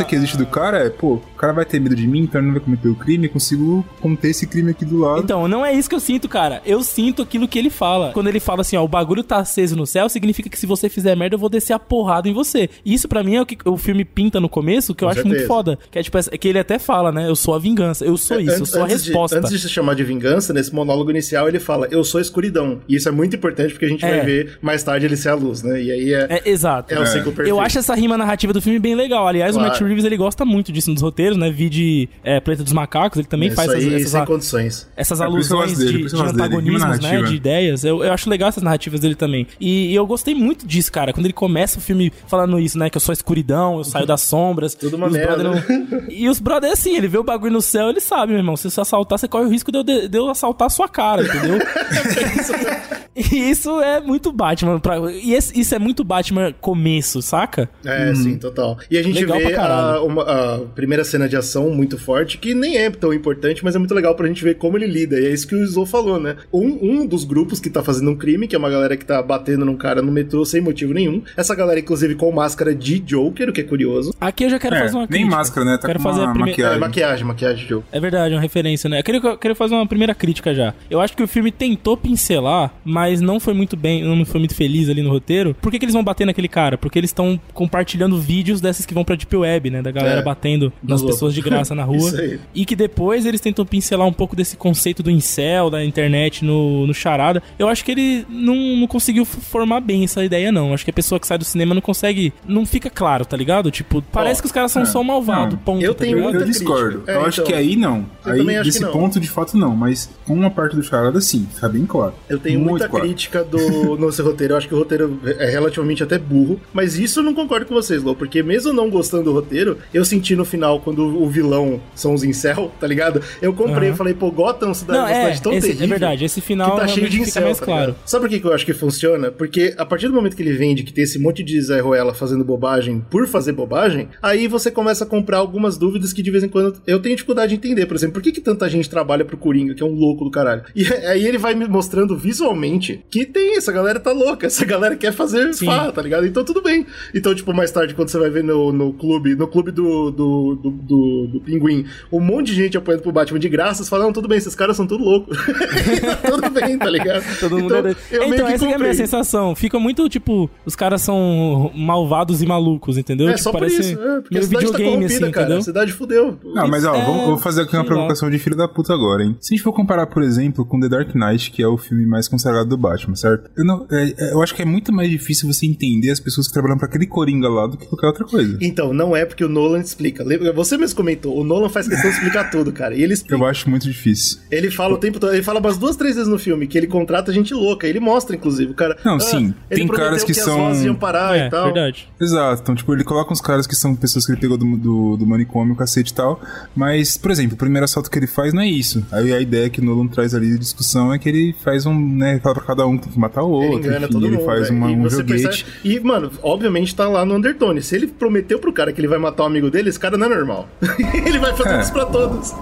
S2: que existe do cara é, pô, o cara vai ter medo de mim, então ele não vai cometer o crime, eu consigo conter esse crime aqui do lado.
S4: Então, não é isso que eu sinto, cara. Eu sinto aquilo que ele fala. Quando ele fala assim, ó, o bagulho tá aceso no céu, significa que se você fizer merda, eu vou descer a porrada em você. E isso pra mim é o que o filme pinta no começo, que eu
S3: Com
S4: acho
S3: certeza.
S4: muito foda. Que é tipo, é que ele até fala, né? Eu sou a vingança, eu sou isso, eu
S3: Antes-
S4: sou a
S3: antes de-
S4: resposta.
S3: antes de se chamar de vingança, nesse monólogo inicial, ele fala: Eu sou a escuridão. E isso é muito importante porque a gente
S4: É.
S3: vai ver mais tarde ele ser a luz, né? E aí é,
S4: É, exato.
S3: é o ciclo perfeito.
S4: Eu acho essa rima narrativa do filme bem legal. Aliás,
S3: Claro.
S4: o Matt Reeves ele gosta muito disso nos roteiros, né? Vi de é, Planeta dos Macacos, ele também
S3: Isso
S4: faz
S3: aí,
S4: essas, essas,
S3: sem condições.
S4: essas
S2: É
S4: alusões
S2: dele,
S4: de, de
S2: gosto dele,
S4: antagonismos, né? De ideias. Eu, eu acho legal essas narrativas dele também. E, e eu gostei muito disso, cara. Quando ele começa o filme falando isso, né? Que eu sou a escuridão, eu saio das sombras.
S3: Tudo uma
S4: e os
S3: merda,
S4: brother não- E os brothers, assim, ele vê o bagulho no céu, ele sabe, meu irmão. Se você assaltar, você corre o risco de eu, de, de eu assaltar a sua cara, entendeu? e isso é muito Batman. Pra, e esse- isso é muito Batman começo, saca?
S3: É, sim, total. E a gente
S4: Legal
S3: vê
S4: pra caralho.
S3: A, uma- a primeira cena de ação muito forte, que nem é tão importante, mas é muito legal pra gente ver como ele lida. E é isso que o Zou falou, né? Um, um dos grupos que tá fazendo um crime, que é uma galera que tá batendo num cara no metrô sem motivo nenhum. Essa galera, inclusive, com máscara de Joker, o que é curioso.
S4: Aqui eu já quero
S2: É,
S4: fazer uma
S2: nem
S4: crítica.
S2: máscara, né? Tá
S4: quero
S2: com
S4: fazer
S2: uma
S4: a primeira...
S3: É,
S2: maquiagem.
S3: maquiagem, maquiagem de Joker.
S4: É verdade, é uma referência, né? Eu queria, eu queria fazer uma primeira crítica já. Eu acho que o filme tentou pincelar, mas não foi muito bem, não foi muito feliz ali no roteiro. Por que, que eles vão bater naquele cara? Porque eles estão compartilhando vídeos dessas que vão pra Deep Web, né? Da galera
S3: É,
S4: batendo nas
S3: loucos.
S4: pessoas de graça na rua.
S3: Isso aí.
S4: E que depois eles tentam pincelar um pouco desse conceito do incel, da internet no, no charada. Eu acho que ele não, não conseguiu formar bem essa ideia, não. Acho que a pessoa que sai do cinema não consegue. Não fica claro, tá ligado? Tipo, parece que os caras são
S2: é.
S4: só malvados,
S2: Não,
S4: ponto.
S3: eu
S4: tá
S3: tenho
S4: ligado?
S2: Eu discordo.
S3: crítica.
S2: eu
S3: É,
S2: acho
S3: então.
S2: que aí não.
S3: Eu
S2: aí,
S3: também acho
S2: desse
S3: que não.
S2: ponto, de fato, não. Mas com uma parte do charada, sim. Fica bem claro.
S3: Eu tenho
S2: Muito
S3: muita
S2: claro.
S3: crítica do nosso roteiro. Eu acho que o roteiro é relativamente até burro. Mas isso eu não concordo com vocês, Lô. Porque mesmo não gostando do roteiro, inteiro, eu senti no final, quando o vilão são os incel, tá ligado? Eu comprei e
S4: Aham.
S3: falei, pô, Gotham cidade
S4: Não, é,
S3: cidade tão
S4: esse-
S3: terrível.
S4: é verdade, esse final
S3: tá cheio de incel,
S4: mais
S3: tá
S4: claro.
S3: Sabe por que que eu acho que funciona? Porque a partir do momento que ele vende que tem esse monte de Zé Ruela fazendo bobagem por fazer bobagem, aí você começa a comprar algumas dúvidas que de vez em quando eu tenho dificuldade de entender. Por exemplo, por que, que tanta gente trabalha pro Coringa, que é um louco do caralho? E aí ele vai me mostrando visualmente que tem, essa galera tá louca, essa galera quer fazer farra, tá ligado? Então tudo bem. Então, tipo, mais tarde, quando você vai ver no, no clube, no clube do, do, do, do, do Pinguim, um monte de gente apoiando pro Batman de graça, você fala, não, tudo bem, esses caras são tudo loucos. tudo bem, tá ligado?
S4: Todo mundo
S3: então,
S4: é... então essa que é a minha sensação. Fica muito, tipo, os caras são malvados e malucos, entendeu?
S3: É
S4: tipo,
S3: só por
S4: parece
S3: isso, é, porque a cidade tá
S4: videogame,
S3: corrompida,
S4: assim,
S3: cara.
S4: entendeu?
S3: A cidade fudeu.
S2: Não, mas ó,
S4: É,
S2: vamos, vou fazer aqui uma
S4: lá.
S2: provocação de filho da puta agora, hein? Se a gente for comparar, por exemplo, com The Dark Knight, que é o filme mais consagrado do Batman, certo? Eu, não, é, é, eu acho que é muito mais difícil você entender as pessoas que trabalham pra aquele Coringa lá do que qualquer outra coisa.
S3: Então, não é porque o Nolan explica. Você mesmo comentou, o Nolan faz questão de explicar tudo, cara. E ele explica.
S2: Eu acho muito difícil.
S3: Ele fala o tempo todo, ele fala umas duas, três vezes no filme que ele contrata gente louca. Ele mostra, inclusive, o cara.
S2: Não,
S3: ah,
S2: sim,
S3: ele
S2: tem caras que
S3: as
S2: são-
S3: vozes iam parar
S4: É,
S3: e tal.
S4: verdade.
S2: Exato, então, tipo, ele coloca uns caras que são pessoas que ele pegou do, do, do manicômio, cacete e tal, mas, por exemplo, o primeiro assalto que ele faz não é isso. Aí a ideia que o Nolan traz ali de discussão é que ele faz um, né, fala pra cada um que tem que matar o
S3: Ele
S2: outro,
S3: engana
S2: enfim,
S3: todo
S2: ele
S3: mundo.
S2: faz
S3: né?
S2: uma,
S3: e
S2: um joguete.
S3: percebe- E, mano, obviamente tá lá no Undertone. Se ele prometeu pro cara que ele vai matar o amigo dele, esse cara não é normal. ele vai fazer
S2: É.
S3: isso pra todos.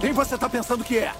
S5: Quem você tá pensando que é?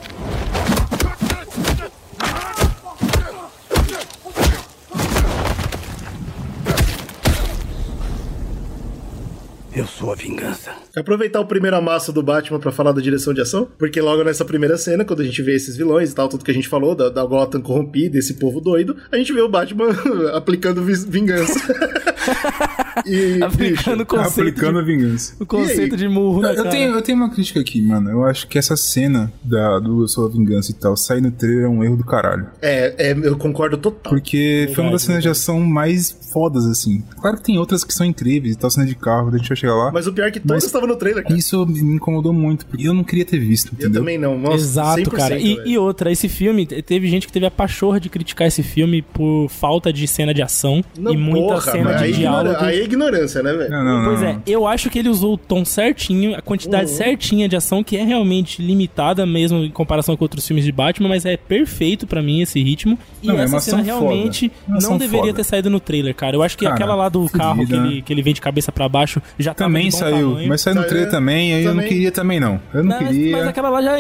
S5: Eu sou a vingança.
S3: Aproveitar o primeiro amasso do Batman pra falar da direção de ação, porque logo nessa primeira cena, quando a gente vê esses vilões e tal, tudo que a gente falou, da, da Gotham corrompida, esse povo doido, a gente vê o Batman aplicando vingança. e,
S4: Aplicando o
S3: bicho,
S4: conceito,
S2: Aplicando a
S4: de,
S2: vingança.
S4: o conceito
S3: aí?
S4: de murro na
S2: Eu
S4: cara.
S2: tenho, eu tenho uma crítica aqui, mano. Eu acho que essa cena da, do Eu Sou a Vingança e tal, sair no trailer é um erro do caralho.
S3: é, é, eu concordo total.
S2: Porque foi uma das cenas de ação mais fodas, assim. Claro que tem outras que são incríveis e tal, cena de carro, a gente vai chegar lá.
S3: Mas o pior é que todos
S2: Mas-
S3: estavam no trailer, cara.
S2: Isso me incomodou muito, porque eu não queria ter visto,
S3: Eu
S2: entendeu?
S3: também não. Nossa,
S4: Exato,
S3: 100%,
S4: cara. E, e outra, esse filme, te- teve gente que teve a pachorra de criticar esse filme por falta de cena de ação
S3: Não,
S4: e muita
S3: porra,
S4: cena de
S3: aí,
S4: diálogo.
S3: aí é ignorância, né, velho?
S2: Não, não,
S4: Pois
S2: não.
S4: é, eu acho que ele usou o tom certinho, a quantidade
S3: Uhum.
S4: certinha de ação, que é realmente limitada mesmo em comparação com outros filmes de Batman, mas é perfeito pra mim esse ritmo. E
S2: Não, é
S4: essa
S2: uma
S4: cena realmente
S2: ação
S4: não deveria
S2: foda.
S4: ter saído no trailer, cara. Eu acho que
S2: Cara,
S4: aquela lá do carro que
S2: fodida,
S4: ele,
S2: né?
S4: que ele vem de cabeça pra baixo já
S2: Também saiu,
S4: tamanho.
S2: mas saiu no trailer também, aí eu não queria também não. Eu não
S4: Mas,
S2: queria.
S4: mas aquela lá já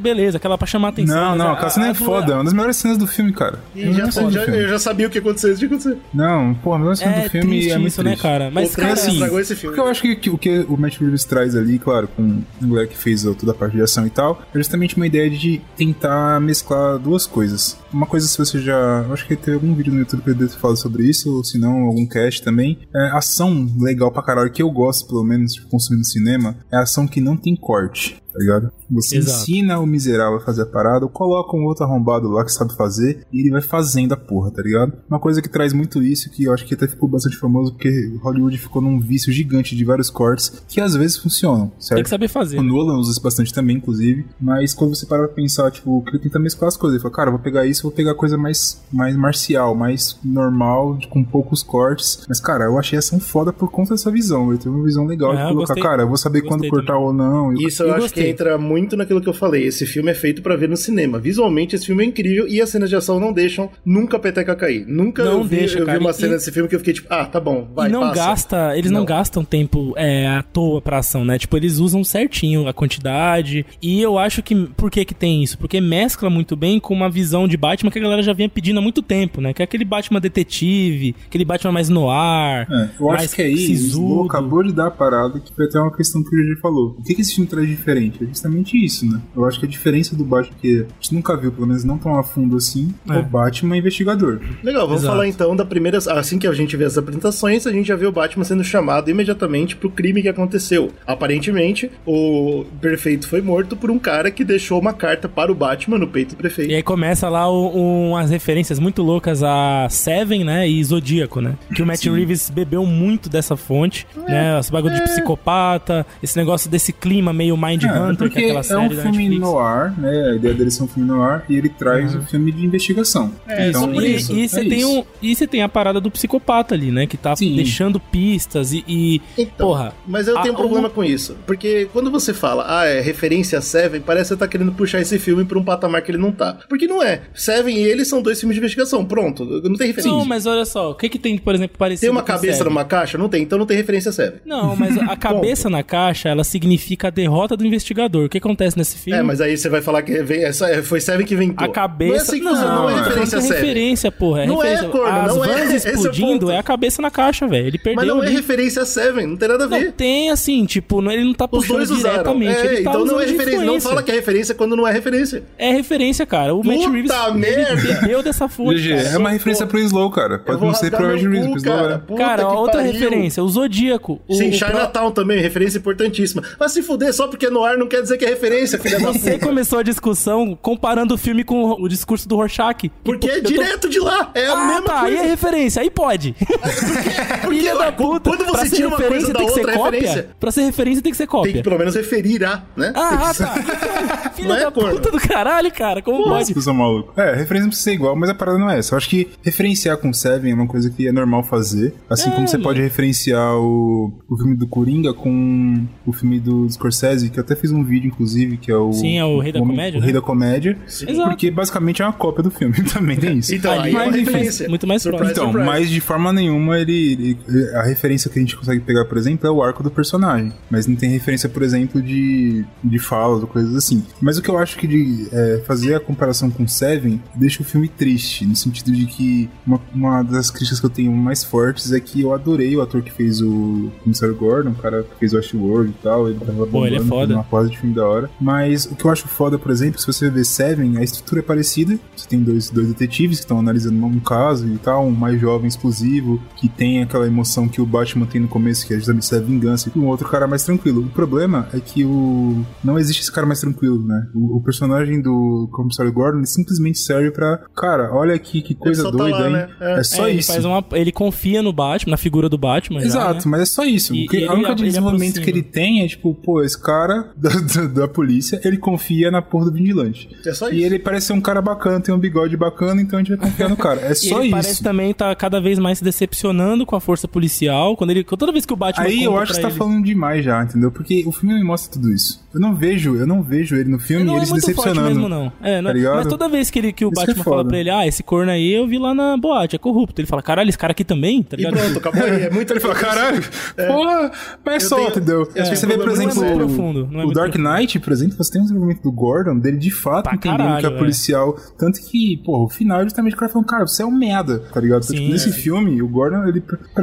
S4: beleza, aquela pra chamar atenção.
S2: Não, não,
S4: a-
S2: aquela cena é foda, é uma das melhores cenas do filme, cara. É
S3: eu já sabia o que aconteceu isso de acontecer.
S2: Não, pô, a melhor cena
S4: É
S2: do filme é muito
S4: isso, né,
S2: triste.
S4: Cara? Mas,
S3: O
S4: cara,
S2: assim,
S3: estragou esse filme.
S2: Porque eu acho que, que o que o Matt Reeves traz ali, claro, com o moleque que fez toda a parte de ação e tal, é justamente uma ideia de tentar mesclar duas coisas. Uma coisa, se você já. Eu acho que tem algum vídeo no YouTube que ele fala sobre isso, ou se não, algum cast também. É ação legal pra caralho, que eu gosto, pelo menos, de consumir no cinema, é ação que não tem corte. Tá ligado? Você
S4: Exato.
S2: ensina o miserável a fazer a parada, ou coloca um outro arrombado lá que sabe fazer, e ele vai fazendo a porra, tá ligado? Uma coisa que traz muito isso, que eu acho que até ficou bastante famoso, porque Hollywood ficou num vício gigante de vários cortes, que às vezes funcionam, certo?
S4: Tem que saber fazer.
S2: O
S4: né?
S2: Nolan usa isso bastante também, inclusive. Mas quando você para pra pensar, tipo, que ele tenta mesclar as coisas. Ele fala, cara, eu vou pegar isso, vou pegar coisa mais, mais marcial, mais normal, com poucos cortes. Mas, cara, eu achei ação foda por conta dessa visão. Ele teve uma visão legal
S4: É,
S2: de
S4: eu
S2: colocar,
S4: gostei.
S2: cara, eu vou saber
S4: Gostei
S2: quando cortar ou não. E-
S3: Isso eu,
S4: Eu
S3: acho
S4: gostei.
S3: que entra muito naquilo que eu falei. Esse filme é feito pra ver no cinema. Visualmente, esse filme é incrível e as cenas de ação não deixam nunca a peteca cair. Nunca
S4: Não
S3: eu vi,
S4: deixa,
S3: eu
S4: cara.
S3: vi uma
S4: E-
S3: cena desse filme que eu fiquei tipo, ah, tá bom, vai,
S4: e não
S3: passa.
S4: gasta, eles não.
S3: Não.
S4: gastam tempo é, à toa pra ação, né? Tipo, eles usam certinho a quantidade. E eu acho que. Por que que tem isso? Porque mescla muito bem com uma visão de Batman que a galera já vinha pedindo há muito tempo, né? Que é aquele Batman detetive, aquele Batman mais no ar.
S2: É, eu
S4: mais
S2: acho que aí o Slow acabou de dar a parada que foi até uma questão que o GG falou. O que, que esse filme traz de diferente? É justamente isso, né? Eu acho que a diferença do Batman que a gente nunca viu, pelo menos não tão a fundo assim, é,
S4: É.
S2: o Batman investigador.
S3: Legal, vamos
S4: Exato.
S3: falar então da primeira. Assim que a gente vê as apresentações, a gente já vê o Batman sendo chamado imediatamente pro crime que aconteceu. Aparentemente, o prefeito foi morto por um cara que deixou uma carta para o Batman no peito do prefeito.
S4: E aí começa lá o- umas referências muito loucas a Seven, né? E Zodíaco, né? Que o Matt Reeves bebeu muito dessa fonte, né? Esse bagulho de psicopata, esse negócio desse clima meio mind
S2: É,
S4: Hunter, que é aquela
S2: é
S4: série
S2: um
S4: da
S2: filme
S4: Netflix.
S2: noir, né? A ideia dele é ser um filme noir e ele traz um filme de investigação.
S3: É,
S2: então,
S3: por
S4: e,
S3: isso,
S4: e você
S2: é
S4: tem
S2: isso.
S4: um, e você tem a parada do psicopata ali, né? Que tá
S2: Sim.
S4: deixando pistas e. e-
S3: Então,
S4: porra.
S3: Mas eu tenho um problema com isso. Porque quando você fala, ah, é referência a Seven, parece que você tá querendo puxar esse filme pra um patamar que ele não tá. Porque não é. Seven e ele são dois filmes de investigação. Pronto. Não tem referência.
S4: Não, mas olha só, o que que tem, por exemplo, parecido
S3: Tem uma cabeça
S4: Seven?
S3: numa caixa? Não tem. Então não tem referência a Seven.
S4: Não, mas a cabeça na caixa, ela significa a derrota do investigador. O que acontece nesse filme?
S3: É, mas aí você vai falar que vem- essa- é, foi Seven que inventou.
S4: A cabeça.
S3: Não é assim que funciona, não, é
S2: não,
S3: referência a
S4: é
S3: Seven.
S4: referência, porra. É
S3: Não é,
S4: referência.
S3: corno,
S4: As
S3: não é.
S4: vans
S3: é
S4: explodindo
S3: ponto.
S4: é, a cabeça na caixa, velho. Ele perdeu
S3: Mas não é
S4: ali.
S3: referência a Seven, não tem nada a ver.
S4: Não tem assim, tipo, não- ele não tá
S3: Os
S4: puxando diretamente.
S3: É,
S4: ele tá
S3: então não é referência. Não fala que é referência quando não é referência.
S4: É referência, cara. O Matt Reeves
S3: merda!
S4: bebeu dessa fonte.
S2: É uma referência pro Slow, cara. Pode não ser pro Reeves,
S3: cu,
S2: pro Slow
S3: cara.
S2: é.
S4: Ó, outra
S3: pariu.
S4: referência, o Zodíaco. O,
S3: Sim,
S4: o pro-
S3: Chinatown também, referência importantíssima. Mas se fuder, só porque é no ar não quer dizer que é referência, filha da
S4: Você
S3: puta.
S4: começou a discussão comparando o filme com o discurso do Rorschach.
S3: Porque é
S4: tô-
S3: direto de lá, é a
S4: Ah,
S3: mesma
S4: tá,
S3: coisa.
S4: aí é referência, aí pode.
S3: Porque
S4: Filha da puta.
S3: quando você tira uma coisa
S4: referência
S3: da
S4: tem que ser
S3: outra
S4: cópia.
S3: referência,
S4: Pra ser referência tem que ser
S3: tem
S4: cópia.
S3: que pelo menos referir a, né?
S4: Ah, tá. Então, filha
S3: é
S4: da puta do caralho, cara. Como pode?
S2: Maluco. É, referência não precisa ser igual, mas a parada não é essa. Eu acho que referenciar com Seven é uma coisa que é normal fazer. Assim
S4: É,
S2: como você
S4: mano.
S2: pode referenciar o, o filme do Coringa com o filme do Scorsese, que eu até fiz um vídeo, inclusive, que é o.
S4: Sim, é o Rei da
S2: Homem-
S4: Comédia,
S2: O
S4: né?
S2: Rei da Comédia.
S4: Exato.
S2: Porque basicamente é uma cópia do filme. Também tem isso.
S3: Então, aí é
S4: Mas, enfim,
S3: referência.
S4: muito mais
S3: Surprise,
S2: Então,
S3: surprise.
S2: mas de forma nenhuma ele, ele- A referência que a gente consegue pegar, por exemplo, é o arco do personagem. Mas não tem referência, por exemplo, de, de falas ou coisas assim. Mas o que eu acho que de é, fazer a comparação com Seven deixa o filme triste, no sentido de que uma, uma das críticas que eu tenho mais fortes é que eu adorei o ator que fez o Comissário Gordon, o cara que fez o Westworld e tal. Ele tava
S4: Pô, ele é
S2: bombando,
S4: foda.
S2: uma foda de filme da hora. Mas o que eu acho foda, por exemplo, se você ver Seven, a estrutura é parecida. Você tem dois, dois detetives que estão analisando um caso e tal, um mais jovem, explosivo, que tem aquela emoção que o Batman tem no começo, que é justamente a vingança, e um outro cara mais tranquilo. O problema é que o não existe esse cara mais tranquilo, né? O, o personagem do Comissário Gordon ele simplesmente serve pra, cara, olha aqui que coisa
S3: só tá
S2: doida,
S3: lá,
S2: hein?
S3: né? É.
S2: É, só
S4: É, ele,
S2: isso.
S4: faz uma, ele confia no Batman, na figura do Batman. já,
S2: Exato,
S4: né?
S2: mas é só isso.
S4: E-
S2: Porque
S4: e
S2: a
S4: ele-
S2: única
S4: ele
S2: desenvolvimento
S4: aproxima.
S2: que ele tem é tipo, pô, esse cara da, da, da polícia, ele confia na porra do vigilante.
S3: É só
S2: E
S3: isso.
S2: ele parece ser um cara bacana, tem um bigode bacana, então a gente vai confiar no cara. É
S4: E
S2: só
S4: ele
S2: isso.
S4: parece também tá cada vez mais se decepcionando com a força policial. Quando ele, toda vez que o Batman
S2: Aí eu acho que você tá
S4: ele-
S2: falando demais já, entendeu? Porque o filme me mostra tudo isso. Eu não vejo, eu não vejo ele no filme
S4: não
S2: e ele
S4: é
S2: se decepcionando.
S4: mesmo, não. É, não
S2: Tá ligado?
S4: Mas toda vez que, ele, que o
S2: Isso que é
S4: Batman fala
S2: foda.
S4: pra ele, ah, esse corno aí eu vi lá na boate, é corrupto. Ele fala, caralho, esse cara aqui também, tá
S3: E
S4: ligado?
S3: pronto, acabou aí. É muito
S2: Ele fala, caralho, porra, mas é
S3: Eu
S2: só,
S3: tenho-
S2: entendeu?
S3: é,
S2: você vê, por
S3: não é
S2: exemplo,
S4: profundo, não é
S2: o
S4: muito
S2: Dark
S4: profundo.
S2: Knight, por exemplo, você tem um desenvolvimento do Gordon, dele de fato entendendo
S4: caralho,
S2: que é
S4: é.
S2: policial. Tanto que, pô, o final é justamente o cara falando, cara, você é um merda, tá ligado? Então,
S4: Sim,
S2: tipo, nesse
S4: é.
S2: filme, o Gordon, ele.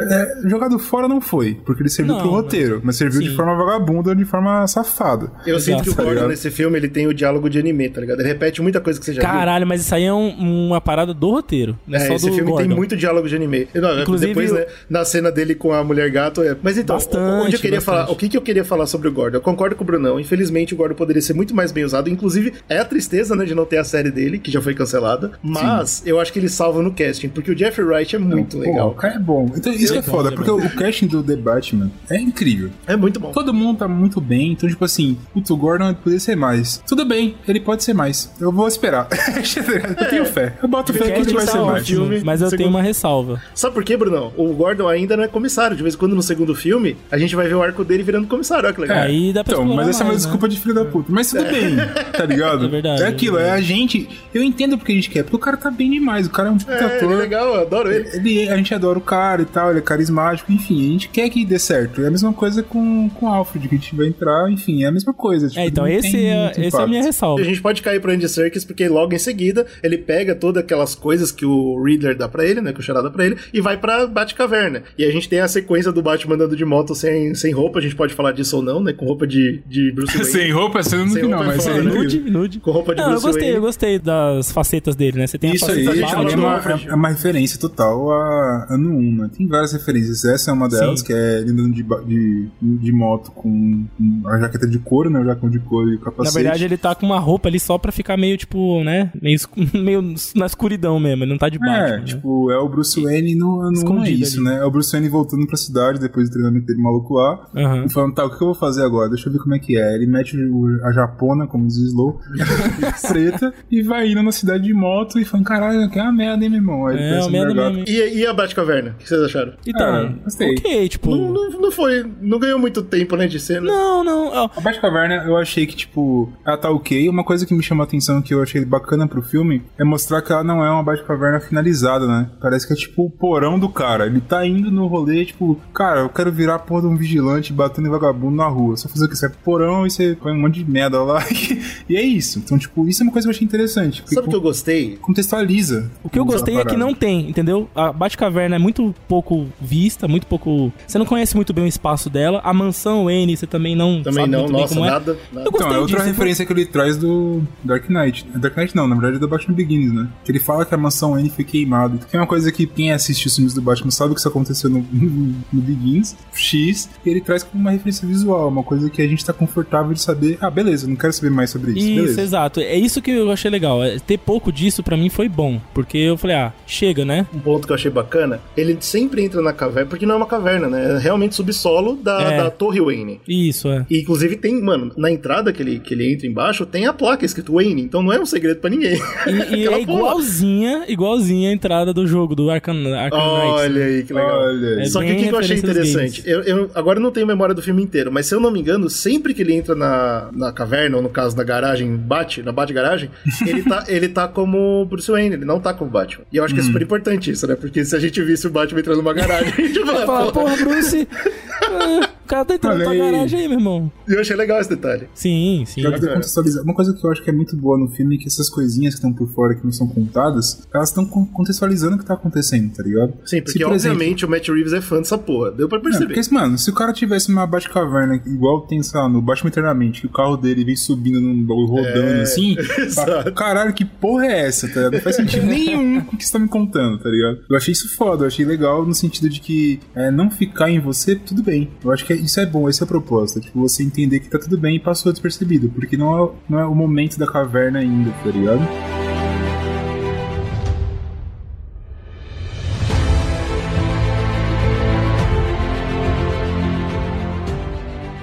S2: É, jogado fora não foi, porque ele serviu
S4: Não,
S2: pro roteiro, mas serviu de
S4: Sim.
S2: forma vagabunda, de forma safada.
S3: Eu sinto que o Gordon nesse filme ele tem o diálogo de anime, tá ligado? Ele repete muita coisa que você já viu.
S4: Mas isso aí é um- uma parada do roteiro. Não é,
S3: É,
S4: só
S3: esse
S4: do
S3: filme
S4: Gordon.
S3: tem muito diálogo de anime. Não,
S4: Inclusive,
S3: depois,
S4: o-
S3: né, na cena dele com a mulher gato. É... Mas então,
S4: Bastante,
S3: onde eu queria
S4: bastante.
S3: falar, o que, que eu queria falar sobre o Gordon? Eu concordo com o Brunão. Infelizmente, o Gordon poderia ser muito mais bem usado. Inclusive, é a tristeza, né, de não ter a série dele, que já foi cancelada. Mas eu acho que ele salva no casting, porque o Jeffrey Wright é muito
S2: Pô,
S3: legal.
S2: o cara é bom. Então, isso que é
S4: bom,
S2: foda,
S4: ele é
S2: porque
S4: bom.
S2: o casting do The Batman é incrível.
S3: É muito bom.
S2: Todo mundo tá muito bem, então, tipo assim, putz, o Gordon poderia ser mais. Tudo bem, ele pode ser mais. Eu vou esperar. eu tenho fé. Eu boto fé que ele
S4: Casting
S2: vai ser mais.
S3: filme,
S4: mas eu
S3: segundo-
S4: tenho uma ressalva.
S3: Sabe por quê, Brunão? O Gordon ainda não é comissário. De vez em quando, no segundo filme, a gente vai ver o arco dele virando comissário. Olha que legal.
S4: Aí dá pra
S2: Então, mas essa é uma
S4: mais, né?
S2: desculpa de filho da puta. Mas tudo bem, tá ligado?
S4: É verdade,
S2: É aquilo,
S4: é
S2: é, a gente. Eu entendo porque a gente quer, porque o cara tá bem demais. O cara é um puta
S3: É, ele é
S2: ator.
S3: legal, eu adoro ele.
S2: Ele, a gente adora o cara e tal, ele é carismático, enfim, a gente quer que dê certo. É a mesma coisa com, com o Alfred, que a gente vai entrar, enfim, é a mesma coisa. tipo,
S4: É, então esse é, esse é a minha ressalva.
S3: A gente pode cair pro Andy Serkis, porque logo em seguida ele pega todas aquelas coisas que o Riddler dá pra ele, né? Que o Charada dá pra ele, e vai pra Batcaverna. E a gente tem a sequência do Batman andando de moto sem, sem roupa, a gente pode falar disso ou não, né? Com roupa de, de Bruce Wayne.
S2: Sem roupa, sendo no
S3: Sem
S2: final,
S3: roupa é
S2: mas
S3: foda,
S2: é
S3: né?
S4: Nude, nude.
S3: Com roupa de
S4: Não, eu
S3: Bruce
S4: gostei,
S3: Wayne.
S4: eu gostei das facetas dele, né? Você tem
S2: Isso
S4: a
S2: aí,
S4: faceta
S3: gente
S2: também é uma, é uma referência total a ano 1, né? Tem várias referências. Essa é uma delas,
S4: Sim.
S2: que é ele andando de, de, de moto com com a jaqueta de couro, né? O jacão de couro e o
S4: Na
S2: capacete.
S4: verdade, ele tá com uma roupa ali só pra ficar meio, tipo, né? Meio, meio na escuridão mesmo. Ele não tá de Batman.
S2: É,
S4: né?
S2: tipo, é o Bruce Wayne no 1 é isso,
S4: ali.
S2: né? É o Bruce Wayne voltando pra cidade depois do treinamento dele maluco lá.
S4: Aham.
S2: E falando, tá, o que eu vou fazer agora? Deixa eu ver como é que é. é? Ele mete a japona, como diz o Slow, preta, e vai indo na cidade de moto e falando, caralho, que é uma merda, hein, meu irmão? Aí ele
S4: É,
S2: pensa
S4: uma merda mesmo.
S3: E, e a Batcaverna? O que vocês acharam?
S4: Então,
S2: Ah, gostei.
S4: ok, tipo...
S3: Não, não, não foi. Não ganhou muito tempo, né, de cena.
S4: Não, não. ó,
S2: A Batcaverna, eu achei que, tipo, ela tá ok. Uma coisa que me chamou a atenção, que eu achei bacana pro filme, é mostrar que ela não é uma Batcaverna finalizada, né? Parece que é, tipo, o porão do cara. Ele tá indo no rolê, tipo, cara, eu quero virar a porra de um vigilante batendo em vagabundo na rua. Você fazer o que? Você é porão e você põe um monte de merda lá. e é isso. Então, tipo, isso é uma coisa que eu achei interessante. Porque
S3: Sabe o que eu gostei?
S2: contextualiza.
S4: O que eu gostei é que não tem, entendeu? A Batcaverna é muito pouco vista, muito pouco. Você não conhece muito bem o espaço dela. A mansão N, você também não
S3: Também
S4: sabe
S3: não,
S4: muito bem
S3: nossa,
S4: como é.
S3: nada. nada.
S4: Eu
S2: Então,
S4: gostei
S2: é outra
S4: disso.
S2: referência que ele traz do Dark Knight. Dark Knight não, na verdade é do Batman Begins, né? Que ele fala que a mansão N foi queimada. Que é uma coisa que quem assiste os filmes do Batman sabe que isso aconteceu no, no Begins, X, e ele traz como uma referência visual, uma coisa que a gente tá confortável de saber, ah, beleza, não quero saber mais sobre isso,
S4: Isso,
S2: beleza.
S4: exato. É isso que eu achei legal. É, Ter pouco disso pra mim foi bom. Porque eu falei, ah, chega, né?
S3: Um ponto que eu achei bacana, ele sempre entra na caverna, porque não é uma caverna, né? É realmente subsolo da,
S4: É.
S3: da Torre Wayne.
S4: Isso, é.
S3: E, inclusive tem, mano, na entrada que ele, que ele entra embaixo, tem a placa escrito Wayne, então não é um segredo pra ninguém.
S4: E, e é igualzinha, igualzinha a entrada do jogo, do Arkham Knight.
S3: Olha aí, que legal.
S2: Olha,
S4: É
S3: Só que o que, eu achei interessante? Eu, eu- agora eu não tenho memória do filme inteiro, mas se eu não me engano, sempre que ele entra na, na caverna, ou no caso da garagem, bate, na bate-garagem, ele tá, ele tá como Bruce Wayne, ele não tá como Batman. E eu acho que é super importante isso, né? Porque se a gente visse o Batman entrando numa garagem, a gente vai
S4: Fala, porra, Bruce. O cara tá entrando na tua garagem aí, meu irmão.
S3: E eu achei legal esse detalhe.
S4: Sim, sim.
S2: Contextualizar. Uma coisa que eu acho que é muito boa no filme é que essas coisinhas que estão por fora, que não são contadas, elas estão con- contextualizando o que tá acontecendo, tá ligado?
S3: Sim, porque
S2: Se, por exemplo,
S3: obviamente o Matt Reeves é fã dessa porra. Deu pra
S2: É,
S3: perceber.
S2: porque, mano, se o cara tivesse uma Batcaverna igual tem, sei lá, no Batman Eternamente, que o carro dele vem subindo num bagulho rodando
S3: É,
S2: assim,
S3: exato.
S2: fala, caralho, que porra é essa, tá ligado? Não faz sentido nenhum com o que você tá me contando, tá ligado? Eu achei isso foda, eu achei legal no sentido de que é, não ficar em você, tudo bem. Eu acho que é- isso é bom, esse é o propósito. Tipo, você entender que tá tudo bem e passou despercebido, porque não é, não é o momento da caverna ainda, tá ligado?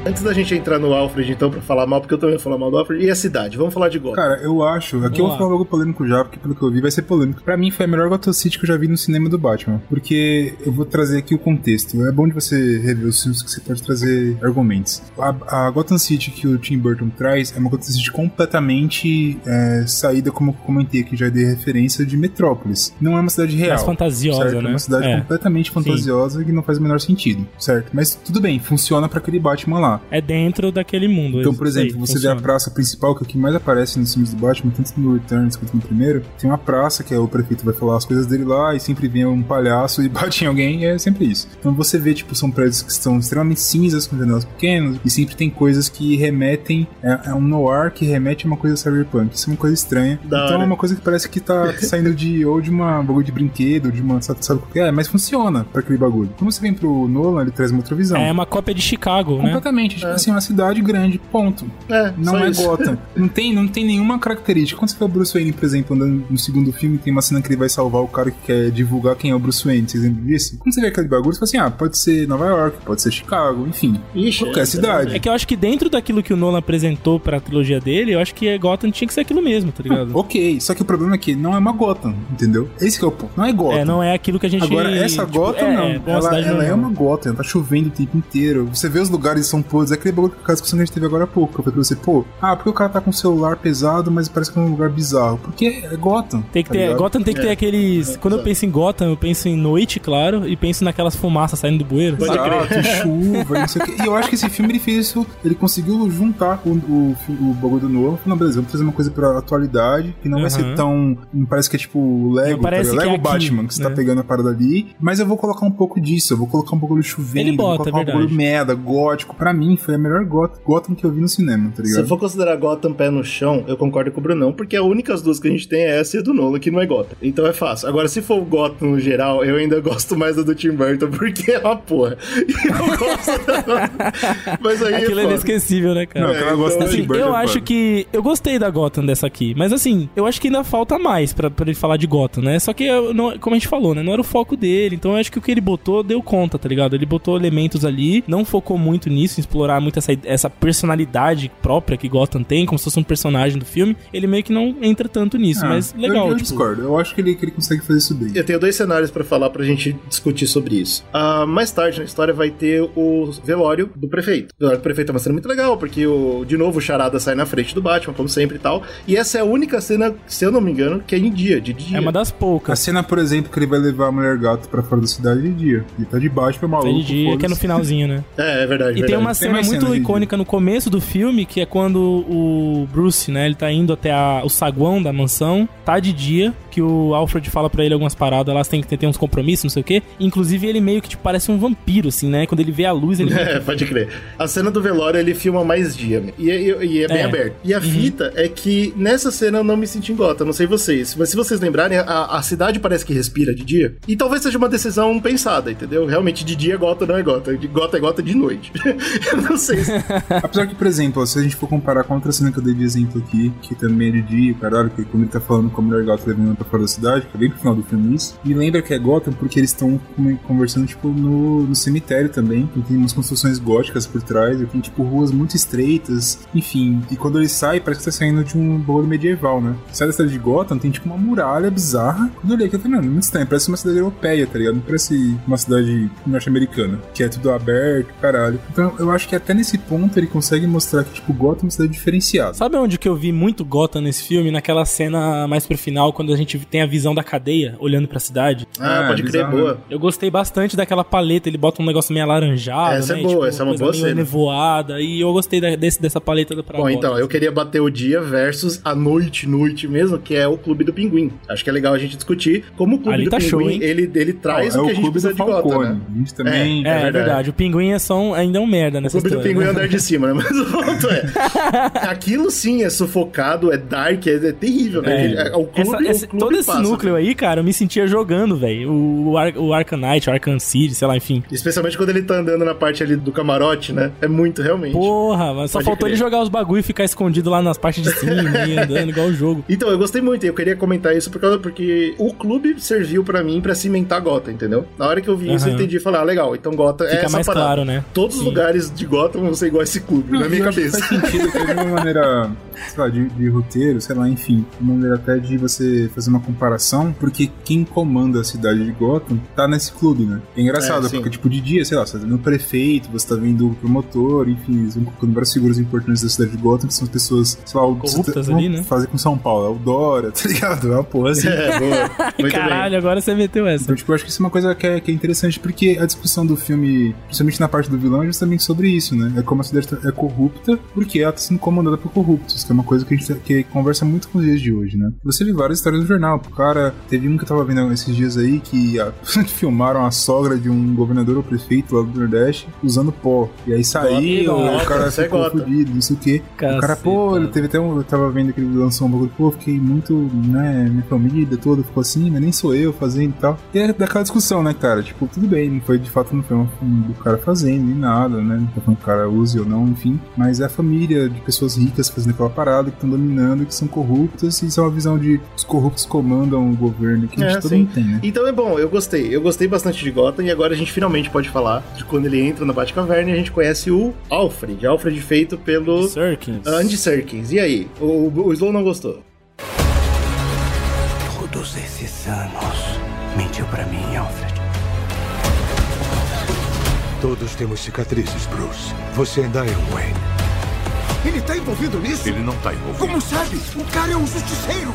S3: Antes da gente entrar no Alfred, então, pra falar mal, porque eu também vou falar mal do Alfred, e a cidade? Vamos falar de Gotham.
S2: Cara, eu acho. Aqui eu vou falar logo polêmico já, porque pelo que eu vi vai ser polêmico. Pra mim foi a melhor Gotham City que eu já vi no cinema do Batman. Porque eu vou trazer aqui o contexto. É bom de você rever os filmes que você pode trazer argumentos. A, a Gotham City que o Tim Burton traz é uma Gotham City completamente é, saída, como eu comentei aqui, já dei referência, de Metrópolis. Não é uma cidade real.
S4: Mais fantasiosa,
S2: certo?
S4: né?
S2: É uma cidade
S4: É.
S2: completamente fantasiosa que não faz o menor sentido, certo? Mas tudo bem, funciona pra aquele Batman lá.
S4: É dentro daquele mundo.
S2: Então,
S4: isso
S2: por exemplo, você
S4: funciona.
S2: vê a praça principal, que é o que mais aparece nos filmes do Batman, tanto no Returns quanto no primeiro, tem uma praça que é o prefeito vai falar as coisas dele lá e sempre vem um palhaço e bate em alguém, e é sempre isso. Então você vê, tipo, são prédios que estão extremamente cinzas, com janelas pequenas, e sempre tem coisas que remetem, é, é um noir que remete a uma coisa cyberpunk. Isso é uma coisa estranha.
S3: Da
S2: então
S3: hora.
S2: é uma coisa que parece que tá saindo de, ou de uma bagulho de brinquedo, ou de uma, sabe, sabe o que é, mas funciona pra aquele bagulho. Quando você vem pro Nolan, ele traz uma outra visão.
S4: É uma cópia de Chicago, né?
S2: Completamente, tipo assim, uma cidade grande, ponto.
S3: É,
S2: Não
S3: só
S2: é
S3: isso.
S2: Gotham. Não tem, não tem nenhuma característica. Quando você vê o Bruce Wayne, por exemplo, andando no segundo filme, tem uma cena que ele vai salvar o cara que quer divulgar quem é o Bruce Wayne. Vocês lembram disso? Quando você vê aquele bagulho, você fala assim: ah, pode ser Nova York, pode ser Chicago, enfim.
S3: Ixi,
S2: qualquer
S3: é,
S2: cidade.
S4: É que eu acho que dentro daquilo que o Nolan apresentou pra trilogia dele, eu acho que Gotham tinha que ser aquilo mesmo, tá ligado?
S2: Ok, só que o problema é que não é uma Gotham, entendeu? Esse que é o ponto. Não é Gotham.
S4: É, não é aquilo que a gente...
S2: Agora, essa
S4: tipo,
S2: Gotham
S4: é,
S2: não.
S4: é
S2: ela ela é
S4: normal.
S2: uma Gotham, tá chovendo o tempo inteiro. Você vê os lugares são podres. É aquele bagulho que a discussão que a gente teve agora há pouco. Eu falei pra você, pô, ah, porque o cara tá com um celular pesado, mas parece que é um lugar bizarro. Porque é Gotham.
S4: Tem que
S2: tá
S4: ter,
S2: ligado?
S4: Gotham tem que ter
S3: É.
S4: aqueles. Quando eu penso em Gotham, eu penso em noite, claro, e penso naquelas fumaças saindo do bueiro.
S3: Pode crer.
S2: E chuva, e não sei o quê. E eu acho que esse filme ele fez isso, ele conseguiu juntar o, o, o bagulho do. Falou, não, beleza, vamos trazer uma coisa pra atualidade, que não vai ser tão. Parece que é tipo o Lego,
S4: Não parece
S2: tá
S4: que é
S2: Lego
S4: aqui,
S2: Batman, que você tá
S4: né?
S2: pegando a parada ali. Mas eu vou colocar um pouco disso, eu vou colocar um bagulho chovendo,
S4: Ele bota,
S2: vou
S4: é
S2: colocar um
S4: verdade.
S2: bagulho merda, gótico. Pra mim, foi a melhor Gotham, Gotham que eu vi no cinema, tá
S3: Se
S2: ligado?
S3: eu for considerar Gotham pé no chão, eu concordo com o Brunão, porque a única das duas que a gente tem é essa e a do Nolan, que não é Gotham. Então é fácil. Agora, se for o Gotham no geral, eu ainda gosto mais da do Tim Burton, porque é uma porra. E eu gosto da... Mas aí
S4: Aquilo é
S3: é
S4: inesquecível, né, cara?
S2: Não, aquela
S3: É,
S2: gosta
S3: então,
S2: do
S4: Assim,
S2: Tim Burton,
S4: eu acho
S2: foda.
S4: que. Eu gostei da Gotham dessa aqui. Mas assim, eu acho que ainda falta mais pra, pra ele falar de Gotham, né? Só que, eu não- como a gente falou, né? Não era o foco dele. Então eu acho que o que ele botou deu conta, tá ligado? Ele botou elementos ali, não focou muito nisso, em explorar muito essa, essa personalidade própria que Gotham tem, como se fosse um personagem do filme, ele meio que não entra tanto nisso,
S2: Ah,
S4: mas legal.
S2: Eu, eu
S4: tipo,
S2: discordo. Eu acho que ele, que ele consegue fazer isso bem.
S3: Eu tenho dois cenários pra falar pra gente discutir sobre isso. Ah, mais tarde na história vai ter o velório do prefeito. O velório do prefeito é uma cena muito legal, porque o, de novo o Charada sai na frente do Batman, como sempre e tal. E essa é a única cena, se eu não me engano, que é em dia, de dia.
S4: é uma das
S2: A
S4: poucas.
S2: cena, por exemplo, que ele vai levar a mulher gato pra fora da cidade de dia. Ele tá de baixo pra maluco.
S4: É de dia, que é no finalzinho, né?
S3: É, é verdade.
S4: E tem uma cena muito
S2: cenas de
S4: icônica no começo do filme, que é quando o Bruce, né, ele tá indo até a- o saguão da mansão, tá de dia, que o Alfred fala pra ele algumas paradas, você tem que ter uns compromissos, não sei o quê. Inclusive, ele meio que tipo, parece um vampiro, assim, né? Quando ele vê a luz, ele...
S3: É, pode crer. A cena do velório ele filma mais dia e, e- e é bem
S4: É.
S3: aberto. E a fita é que nessa cena eu não me senti em Gota, não sei vocês, mas se vocês lembrarem, a, a cidade parece que respira de dia. E talvez seja uma decisão pensada, entendeu? Realmente de dia Gota não é Gota, de Gota é Gota de noite. não sei. se-
S2: Apesar que, por exemplo, se a gente for comparar com outra cena que eu dei de exemplo aqui, que também é de dia, caralho, que quando ele tá falando com a mulher gato levando pra fora da cidade, que é bem pro final do filme isso, me lembra que é Gotham porque eles estão conversando, tipo, no, no cemitério também, que tem umas construções góticas por trás, e tem, tipo, ruas muito estreitas, enfim. E quando ele sai, parece que tá saindo de um bolo medieval, né? Sai da cidade de Gotham, tem, tipo, uma muralha bizarra. Quando eu olhei aqui, eu falei, mano, muito estranho, parece uma cidade europeia, tá ligado? Não parece uma cidade norte-americana, que é tudo aberto, caralho. Então, eu acho que até nesse ponto ele consegue mostrar que, tipo, Gotham é uma cidade diferenciada.
S4: Sabe onde que eu vi muito Gotham nesse filme? Naquela cena mais pro final, quando a gente tem a visão da cadeia olhando pra cidade.
S3: Ah,
S2: Ah,
S3: pode crer, boa.
S2: né?
S4: Eu gostei bastante daquela paleta, ele bota um negócio meio alaranjado,
S3: Essa é
S4: né?
S3: boa,
S4: Tipo,
S3: essa é uma boa cena.
S4: nevoada, e eu gostei da- desse, dessa paleta do pra
S3: Bom,
S4: Gotham.
S3: então, eu queria bater o dia versus a noite, noite mesmo, que é o Clube do Pinguim. Acho que é legal a gente discutir como o Clube
S4: Ali
S3: do
S4: tá
S3: Pinguim,
S4: show,
S3: ele, ele traz
S2: é
S3: o que a
S2: o
S3: gente
S2: clube
S3: precisa
S2: do
S3: de Gotham, né?
S2: A gente também.
S4: É, é
S3: verdade.
S4: verdade. O pinguim é só um, ainda é um merda
S3: O Clube do
S4: história.
S3: Pinguim é o
S4: né?
S3: andar de cima, né? Mas o ponto é. aquilo sim é sufocado, é dark, é, é terrível, né?
S4: É.
S3: É, o clube,
S4: Essa-
S3: o
S4: esse-
S3: clube
S4: todo esse
S3: passa,
S4: núcleo aí, cara, eu me sentia jogando, velho. O, Ar o Arcanite, o Arkham City, sei lá, enfim.
S3: Especialmente quando ele tá andando na parte ali do camarote, né? É muito, realmente.
S4: Porra, mas só
S3: Pode
S4: faltou
S3: crer.
S4: ele jogar os bagulho e ficar escondido lá nas partes de cima andando igual o jogo.
S3: Então, eu gostei muito, eu queria comentar isso por causa, porque o clube serviu pra mim pra cimentar Gotham, entendeu? Na hora que eu vi isso, eu entendi e falei, ah, legal, então Gotham é
S4: Fica
S3: essa
S4: mais
S3: parada.
S4: claro, né?
S3: Todos os
S4: Sim.
S3: De Gotham vão ser igual a esse clube, na
S2: Não,
S3: minha
S2: acho que
S3: cabeça.
S2: Faz sentido, de uma maneira, sei lá, de, de roteiro, sei lá, enfim. Uma maneira até de você fazer uma comparação, porque quem comanda a cidade de Gotham tá nesse clube, né? É engraçado,
S3: É,
S2: porque, tipo, de dia, sei lá, você tá vendo o prefeito, você tá vendo o promotor, enfim, eles vão colocando várias figuras importantes da cidade de Gotham, que são as pessoas, sei lá, o
S4: Corruptas
S2: vão
S4: ali, né?
S2: Fazer com São Paulo, é o Dora, tá ligado? É uma porra assim.
S3: É, boa. Muito
S4: Caralho,
S3: bem.
S4: agora você meteu essa.
S2: Então, tipo, eu acho que isso é uma coisa que é, que é interessante, porque a discussão do filme, principalmente na parte do vilão, é justamente sobre isso, né? É como a cidade tá- é corrupta, porque ela tá sendo comandada por corruptos, que é uma coisa que a gente que conversa muito com os dias de hoje, né? Você vê várias histórias no jornal. O cara, teve um que eu tava vendo esses dias aí, que a- filmaram a sogra de um governador ou prefeito lá do Nordeste usando pó. E aí saiu, o cara
S3: é
S2: ficou
S3: gota.
S2: fudido, não sei o quê. O cara,
S4: Caceta.
S2: pô, ele teve até um. Eu tava vendo que ele lançou um bagulho, pô, fiquei muito, né? Minha família toda ficou assim, mas nem sou eu fazendo e tal. E é daquela discussão, né, cara? Tipo, tudo bem, não foi de fato não foi um do cara fazendo, nem nada, né? Falando que o cara use ou não, enfim. Mas é a família de pessoas ricas fazendo aquela parada, que estão dominando, que são corruptas, e isso é uma visão de os corruptos comandam o governo, que a gente
S3: É,
S2: todo mundo tem, né?
S3: Então é bom, eu gostei. Eu gostei bastante de Gotham e agora a gente finalmente pode falar de quando ele entra na Batcaverna e a gente conhece o Alfred. Alfred feito pelo
S4: Serkins.
S3: Andy Serkins. E aí? O, o Slow não gostou?
S5: Todos esses anos
S6: Todos temos cicatrizes, Bruce. Você ainda é um Wayne.
S5: Ele tá envolvido nisso?
S1: Ele não tá envolvido.
S5: Como sabe? O cara é um justiceiro.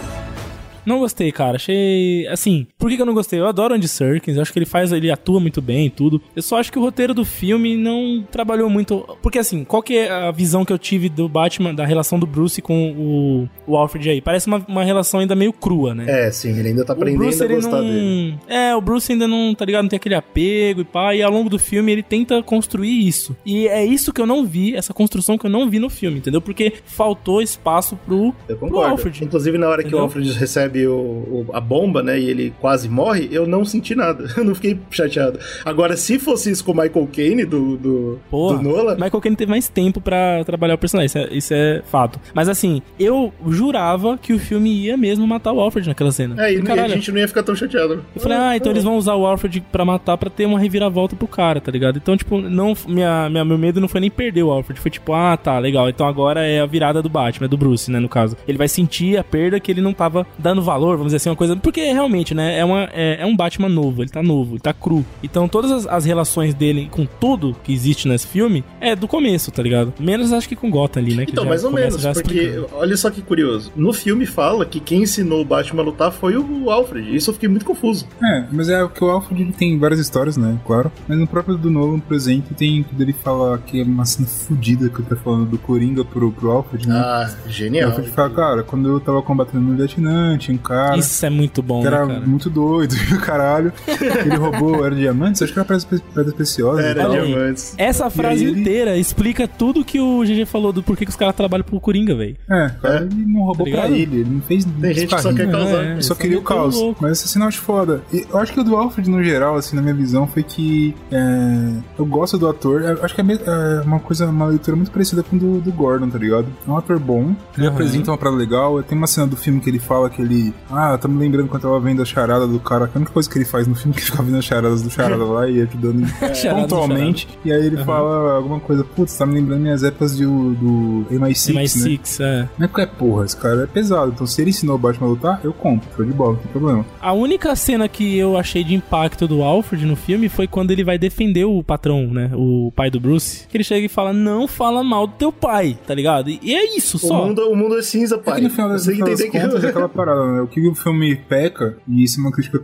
S4: Não gostei, cara. Achei. Assim, por que, que eu não gostei? Eu adoro Andy Serkins, acho que ele faz, ele atua muito bem e tudo. Eu só acho que o roteiro do filme não trabalhou muito. Porque assim, qual que é a visão que eu tive do Batman, da relação do Bruce com o, o Alfred aí? Parece uma, uma relação ainda meio crua, né?
S3: É, sim, ele ainda tá aprendendo
S4: Bruce,
S3: a gostar
S4: não...
S3: dele.
S4: É, o Bruce ainda não, tá ligado? Não tem aquele apego e pá. E ao longo do filme ele tenta construir isso. E é isso que eu não vi, essa construção que eu não vi no filme, entendeu? Porque faltou espaço pro,
S3: Eu
S4: pro
S3: concordo.
S4: Alfred.
S3: Inclusive, na hora que
S4: Entendeu?
S3: o Alfred recebe recebe o, o- a bomba, né, e ele quase morre, eu não senti nada. Eu não fiquei chateado. Agora, se fosse isso com o Michael Caine do, do,
S4: Porra,
S3: do Nolan,
S4: Michael Caine teve mais tempo pra trabalhar o personagem, isso é, isso é fato. Mas assim, eu jurava que o filme ia mesmo matar o Alfred naquela cena.
S3: é, e, e a gente não ia ficar tão chateado.
S4: Eu falei, ah, então eles vão usar o Alfred pra matar pra ter uma reviravolta pro cara, tá ligado? Então, tipo, não, minha, minha, meu medo não foi nem perder o Alfred, foi tipo, ah, tá, legal. Então agora é a virada do Batman, do Bruce, né, no caso. Ele vai sentir a perda que ele não tava dando valor, vamos dizer assim, uma coisa. Porque realmente, né, é, uma, é, é um Batman novo, ele tá novo, ele tá cru. Então todas as, as relações dele com tudo que existe nesse filme é do começo, tá ligado? Menos acho que com Gotham ali, né? que
S3: Então,
S4: já
S3: mais ou menos,
S4: já
S3: porque
S4: explicando.
S3: olha só que curioso. No filme fala que quem ensinou o Batman a lutar foi o Alfred. Isso eu fiquei muito confuso.
S2: É, mas é que o Alfred ele tem várias histórias, né? Claro. Mas no próprio do Nolan, por exemplo, tem quando ele fala que é uma cena fodida que ele tá falando do Coringa pro, pro Alfred, né?
S3: Ah,
S2: o
S3: genial.
S2: Alfred fala, cara, quando eu tava combatendo no Vietnã, tinha um cara.
S4: Isso é muito bom,
S2: que
S4: né,
S2: era
S4: cara?
S2: muito doido, caralho. Ele roubou, era diamantes? Acho que era pedras preciosas. e
S3: Era
S4: aí.
S3: diamantes.
S4: Essa frase
S2: ele-
S4: inteira explica tudo que o GG falou do porquê que os caras trabalham pro Coringa, velho.
S2: É, o cara
S3: É.
S2: ele não roubou
S4: Tá
S2: pra ele, ele não fez
S3: Tem gente que só quer causar.
S4: É,
S2: Eu
S4: é.
S2: só queria o
S4: é
S2: caos.
S4: louco.
S2: Mas esse sinal acho foda. E eu acho que o do Alfred, no geral, assim, na minha visão, foi que é, eu gosto do ator. Eu acho que é é uma coisa, uma leitura muito parecida com do, do Gordon, tá ligado? É um ator bom, ele
S4: Aham.
S2: apresenta uma parada legal. Tem uma cena do filme que ele fala que ele. Ah, tá me lembrando quando eu tava vendo a charada do cara. Que a única coisa que ele faz no filme é que ele fica vendo as charadas do charada lá e ajudando
S4: do
S2: pontualmente. E aí ele
S4: Aham.
S2: fala alguma coisa, putz, tá me lembrando minhas épocas de, do MI6,
S4: Mais
S2: né?
S4: Six, é.
S2: Não é porque é porra, esse cara é pesado. Então se ele ensinou o Batman a lutar, eu compro, show de bola, não tem problema.
S4: A única cena que eu achei de impacto do Alfred no filme foi quando ele vai defender o patrão, né? O pai do Bruce. Que ele chega e fala: Não fala mal do teu pai, tá ligado? E é isso
S3: O
S4: só.
S3: mundo, o mundo é cinza,
S2: É que
S3: pai.
S2: no final das,
S3: que
S2: das
S3: entender que.
S2: contas é aquela parada, né? O que o filme peca, e isso é uma crítica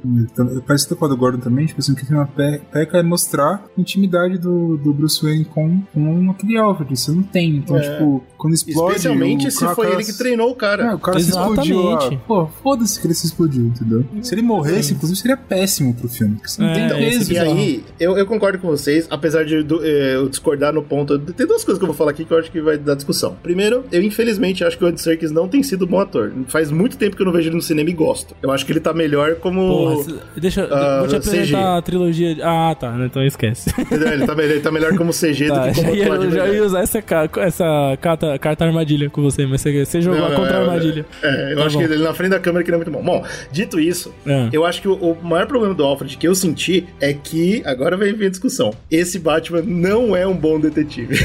S2: parece que com a do Gordon também, tipo assim, o que o filme pe- peca é mostrar a intimidade do, do Bruce Wayne com, com aquele Alfred, você não tem. Então,
S3: É.
S2: tipo, quando explode.
S3: Especialmente
S2: o
S3: se
S2: cara-
S3: foi
S2: cara-
S3: ele que treinou o cara.
S2: É, o cara se explodiu lá.
S4: Exatamente.
S2: Pô, foda-se que ele se explodiu, entendeu? Se ele morresse, inclusive, seria péssimo pro filme. Porque você não
S4: É,
S2: tem
S4: esse
S2: peso.
S3: E aí, eu, eu concordo com vocês, apesar de do- eh, eu discordar no ponto. Tem duas coisas que eu vou falar aqui que eu acho que vai dar discussão. Primeiro, eu infelizmente acho que o Andy Serkis não tem sido bom ator. Faz muito tempo que eu não vejo no cinema e gosto. Eu acho que ele tá melhor como.
S4: Porra, deixa eu
S3: Ah,
S4: vou te
S3: CG.
S4: apresentar a trilogia. de- Ah, tá, então esquece.
S3: Ele, tá, melhor- ele tá melhor como CG
S4: Tá,
S3: do que como
S4: eu já ia usar essa, essa carta, carta armadilha com você, mas você, você jogou
S3: Não,
S4: a
S3: não,
S4: contra
S3: é,
S4: armadilha.
S3: É, eu
S4: Tá
S3: acho
S4: bom.
S3: que ele na frente da câmera que não é muito bom. Bom, dito isso,
S4: É.
S3: eu acho que o, o maior problema do Alfred que eu senti é que, agora vai vir a discussão, esse Batman não é um bom detetive.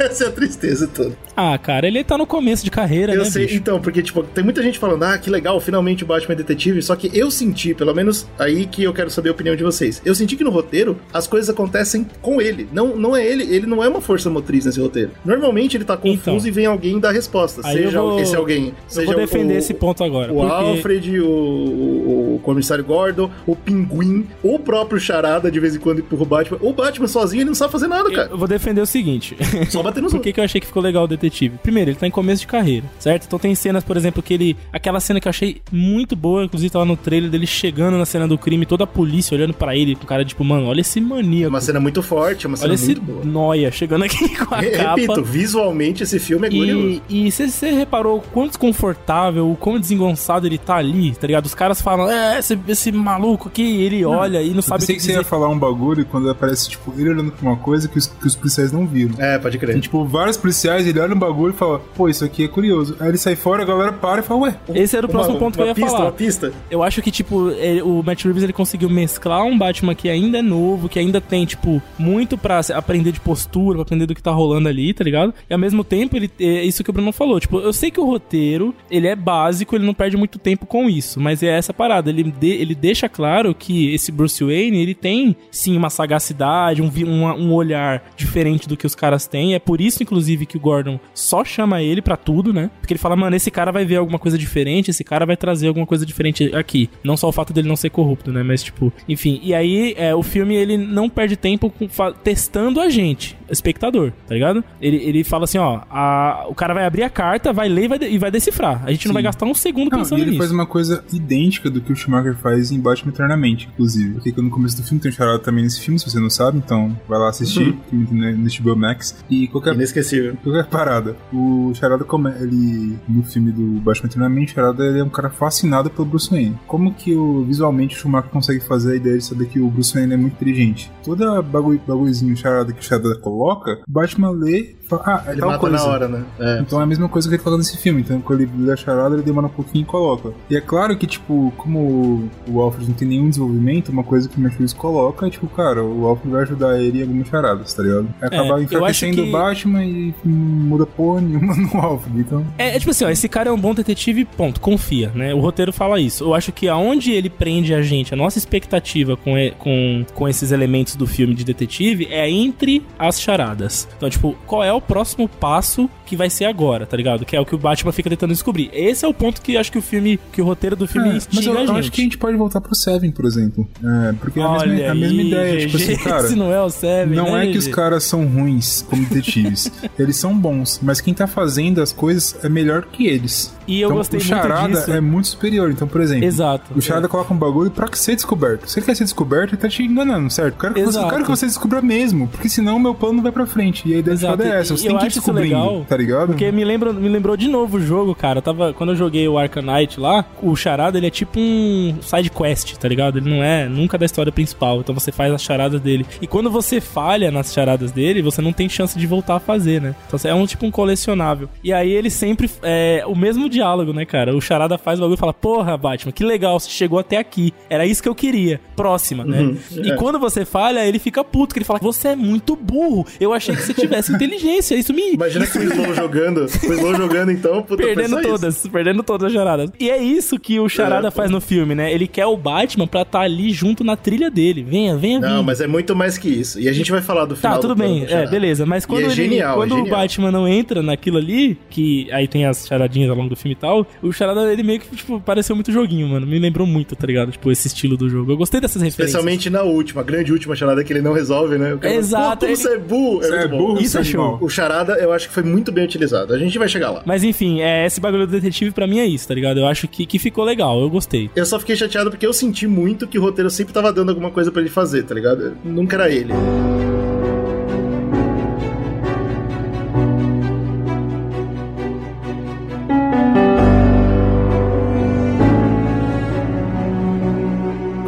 S3: Essa é a tristeza toda.
S4: Ah, cara, ele tá no começo de carreira,
S3: Eu
S4: né,
S3: sei,
S4: bicho?
S3: então, porque, tipo, tem muita gente falando, ah, que legal, finalmente o Batman é detetive, só que eu senti, pelo menos aí que eu quero saber a opinião de vocês, eu senti que no roteiro as coisas acontecem com ele, não, não é ele, ele não é uma força motriz nesse roteiro. Normalmente ele tá confuso
S4: Então.
S3: e vem alguém dar resposta,
S4: eu
S3: seja
S4: vou-
S3: esse alguém,
S4: Eu
S3: seja
S4: vou defender
S3: o,
S4: esse ponto agora.
S3: o
S4: porque...
S3: Alfred, o, o, o comissário Gordon, o Pinguim, o próprio Charada de vez em quando empurra o Batman, o Batman sozinho ele não sabe fazer nada, cara,
S4: Eu vou defender o seguinte.
S3: só bater nos
S4: Por que, que eu achei que ficou legal o detetive? Primeiro, ele tá em começo de carreira, certo? Então tem cenas, por exemplo, que ele. Aquela cena que eu achei muito boa, inclusive tava no trailer dele chegando na cena do crime, toda a polícia olhando pra ele, com cara tipo, mano, olha esse maníaco.
S3: uma cena muito forte, uma cena
S4: Olha
S3: muito boa.
S4: noia chegando aqui com a
S3: Re-
S4: capa.
S3: Repito, visualmente esse filme é glorioso.
S4: E você reparou o quão desconfortável, o quão desengonçado ele tá ali, tá ligado? Os caras falam, é, esse, esse maluco aqui, ele olha e não sabe o que
S2: que você ia falar um bagulho quando aparece, tipo, ele olhando pra uma coisa que os, que os policiais não viram.
S3: É, pode crer.
S2: Tem, tipo, vários policiais, ele olha um bagulho e fala, pô, isso aqui é curioso. Aí ele sai fora, a galera para e fala, ué,
S4: Esse era o próximo
S3: Uma-
S4: ponto que eu ia
S3: pista,
S4: falar.
S3: Uma pista,
S4: Eu acho que, tipo, ele- o Matt Reeves ele conseguiu mesclar um Batman que ainda é novo, que ainda tem, tipo, muito pra aprender de postura, pra aprender do que tá rolando ali, tá ligado? E ao mesmo tempo, ele é isso que o Bruno falou. Tipo, eu sei que o roteiro, ele é básico, ele não perde muito tempo com isso, mas é essa parada. Ele, de- ele deixa claro que esse Bruce Wayne, ele tem, sim, uma sagacidade, um, uma- um olhar diferente do que os caras têm. É por isso, inclusive, que o Gordon só chama ele pra tudo, né? Porque ele fala, mano, esse cara vai ver alguma coisa diferente, esse cara vai trazer alguma coisa diferente aqui. Não só o fato dele não ser corrupto, né? Mas, tipo, enfim. E aí, é, o filme, ele não perde tempo com testando a gente, espectador, tá ligado? Ele, ele fala assim, ó, a- o cara vai abrir a carta, vai ler e vai, e vai decifrar. A gente não
S2: Sim.
S4: vai gastar um segundo
S2: Não,
S4: pensando
S2: ele
S4: nisso.
S2: faz uma coisa idêntica do que o Schumacher faz em Batman Eternamente, inclusive. Porque no começo do filme tem um charada também nesse filme, se você não sabe, então vai lá assistir,
S3: Uhum.
S2: no HBO Max. E qualquer,
S3: inesquecível.
S2: qualquer parada. O charada, come, ele, no filme do Batman Eternamente, o charada ele é um cara fascinado pelo Bruce Wayne. Como que o, visualmente o Schumacher consegue fazer a ideia de saber que o Bruce Wayne é muito inteligente? Toda bagulho, bagulhozinho charada que o Charada coloca, Batman lê e fala, ah, é
S3: Ele
S2: tal
S3: mata
S2: coisa.
S3: na hora, né? É.
S2: Então é a mesma coisa que ele fala nesse filme. Então, quando ele lê a charada, ele demora um pouquinho e coloca. E é claro que, tipo, como o Alfred não tem nenhum desenvolvimento, uma coisa que o Mercedes coloca é, tipo, cara, o Alfred vai ajudar ele em algumas charadas, tá ligado? É acabar
S4: eu acho
S2: enfraquecendo
S4: que-
S2: o Batman e muda porra nenhuma no Alfred. Então,
S4: É, é tipo assim, ó, esse cara é um bom detetive, ponto, confia, né? O roteiro fala isso. Eu acho que aonde ele prende a gente, a nossa expectativa com, e- com, com esses elementos do filme de detetive é entre as charadas. Então, tipo, qual é o próximo passo que vai ser agora, tá ligado? Que é o que o Batman fica tentando descobrir. Esse é o ponto que acho que o filme, que o roteiro do filme
S2: É, mas eu, eu acho que a gente pode voltar pro Seven, por exemplo. É, porque é a mesma,
S4: Olha
S2: a mesma
S4: aí,
S2: ideia. Tipo
S4: GG,
S2: assim, cara.
S4: esse não é o Seven,
S2: Não
S4: né,
S2: é que os caras são ruins como detetives. eles são bons, mas quem tá fazendo as coisas é melhor que eles.
S4: E eu
S2: então,
S4: gostei
S2: o
S4: muito
S2: Charada
S4: disso.
S2: é muito superior. Então, por exemplo,
S4: Exato.
S2: o Charada coloca um bagulho pra ser descoberto. Se ele quer ser descoberto, ele tá te enganando, certo? Eu quero que, você, quero que você descubra mesmo, porque senão meu plano não vai pra frente. E a ideia
S4: Exato.
S2: de é essa. Você
S4: eu
S2: tem que ir
S4: acho isso
S2: descobrindo,
S4: legal,
S2: tá ligado?
S4: Porque me, lembra, me lembrou de novo o jogo, cara. Eu tava, quando eu joguei o Arcanite lá, o charada ele é tipo um side quest, tá ligado? Ele não é nunca da história principal. Então você faz as charadas dele. E quando você falha nas charadas dele, você não tem chance de voltar a fazer, né? Então é um tipo um colecionável. E aí ele sempre é o mesmo diálogo, né, cara? O charada faz o bagulho e fala: Porra, Batman, que legal, você chegou até aqui. Era isso que eu queria. Próxima, né?
S3: Uhum,
S4: E
S3: é.
S4: quando você falha, ele fica puto, que ele fala: Você é muito burro. Eu achei que você tivesse inteligência. Isso me,
S3: Imagina com o Slow jogando. O Slow jogando, então, puta,
S4: perdendo
S3: só isso.
S4: todas, perdendo todas as charadas. E é isso que o Charada
S3: É,
S4: faz no filme, né? Ele quer o Batman pra estar ali junto na trilha dele. Venha, venha,
S3: Não, mas é muito mais que isso. E a gente vai falar do final
S4: Tá, tudo bem, é, beleza. Mas quando,
S3: é
S4: ele,
S3: genial,
S4: quando
S3: é
S4: o
S3: genial.
S4: Batman não entra naquilo ali, que aí tem as charadinhas ao longo do filme e tal, o Charada, ele meio que, tipo, pareceu muito joguinho, mano. Me lembrou muito, tá ligado? Tipo, esse estilo do jogo. Eu gostei dessas referências.
S3: Especialmente na última, a grande última charada que ele não resolve, né? O cara
S4: Exato, ele-
S3: você é burro.
S2: Você é
S3: bom.
S2: burro,
S4: Isso é
S2: é
S4: show.
S3: O charada, eu acho que foi muito bem utilizado. A gente vai chegar lá.
S4: Mas enfim, é, esse bagulho do detetive pra mim é isso, tá ligado? Eu acho que, que ficou legal, eu gostei.
S3: Eu só fiquei chateado porque eu senti muito que o roteiro sempre tava dando alguma coisa pra ele fazer, tá ligado? Nunca era ele.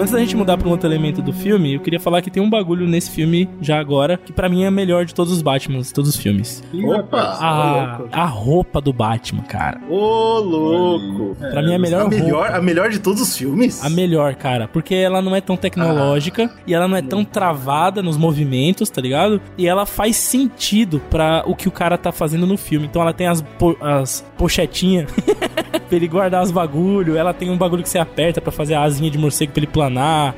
S4: Antes da gente mudar pra um outro elemento do filme, eu queria falar que tem um bagulho nesse filme, já agora, que pra mim é o melhor de todos os Batmans, todos os filmes.
S3: Opa!
S4: A, a roupa do Batman, cara.
S3: Ô, louco!
S4: Pra mim é a melhor
S3: A
S4: roupa.
S3: melhor, a melhor de todos os filmes?
S4: A melhor, cara, porque ela não é tão tecnológica e ela não é tão travada nos movimentos, tá ligado? E ela faz sentido pra o que o cara tá fazendo no filme. Então ela tem as, po as pochetinhas pra ele guardar os bagulho, ela tem um bagulho que você aperta pra fazer a asinha de morcego pra ele planar,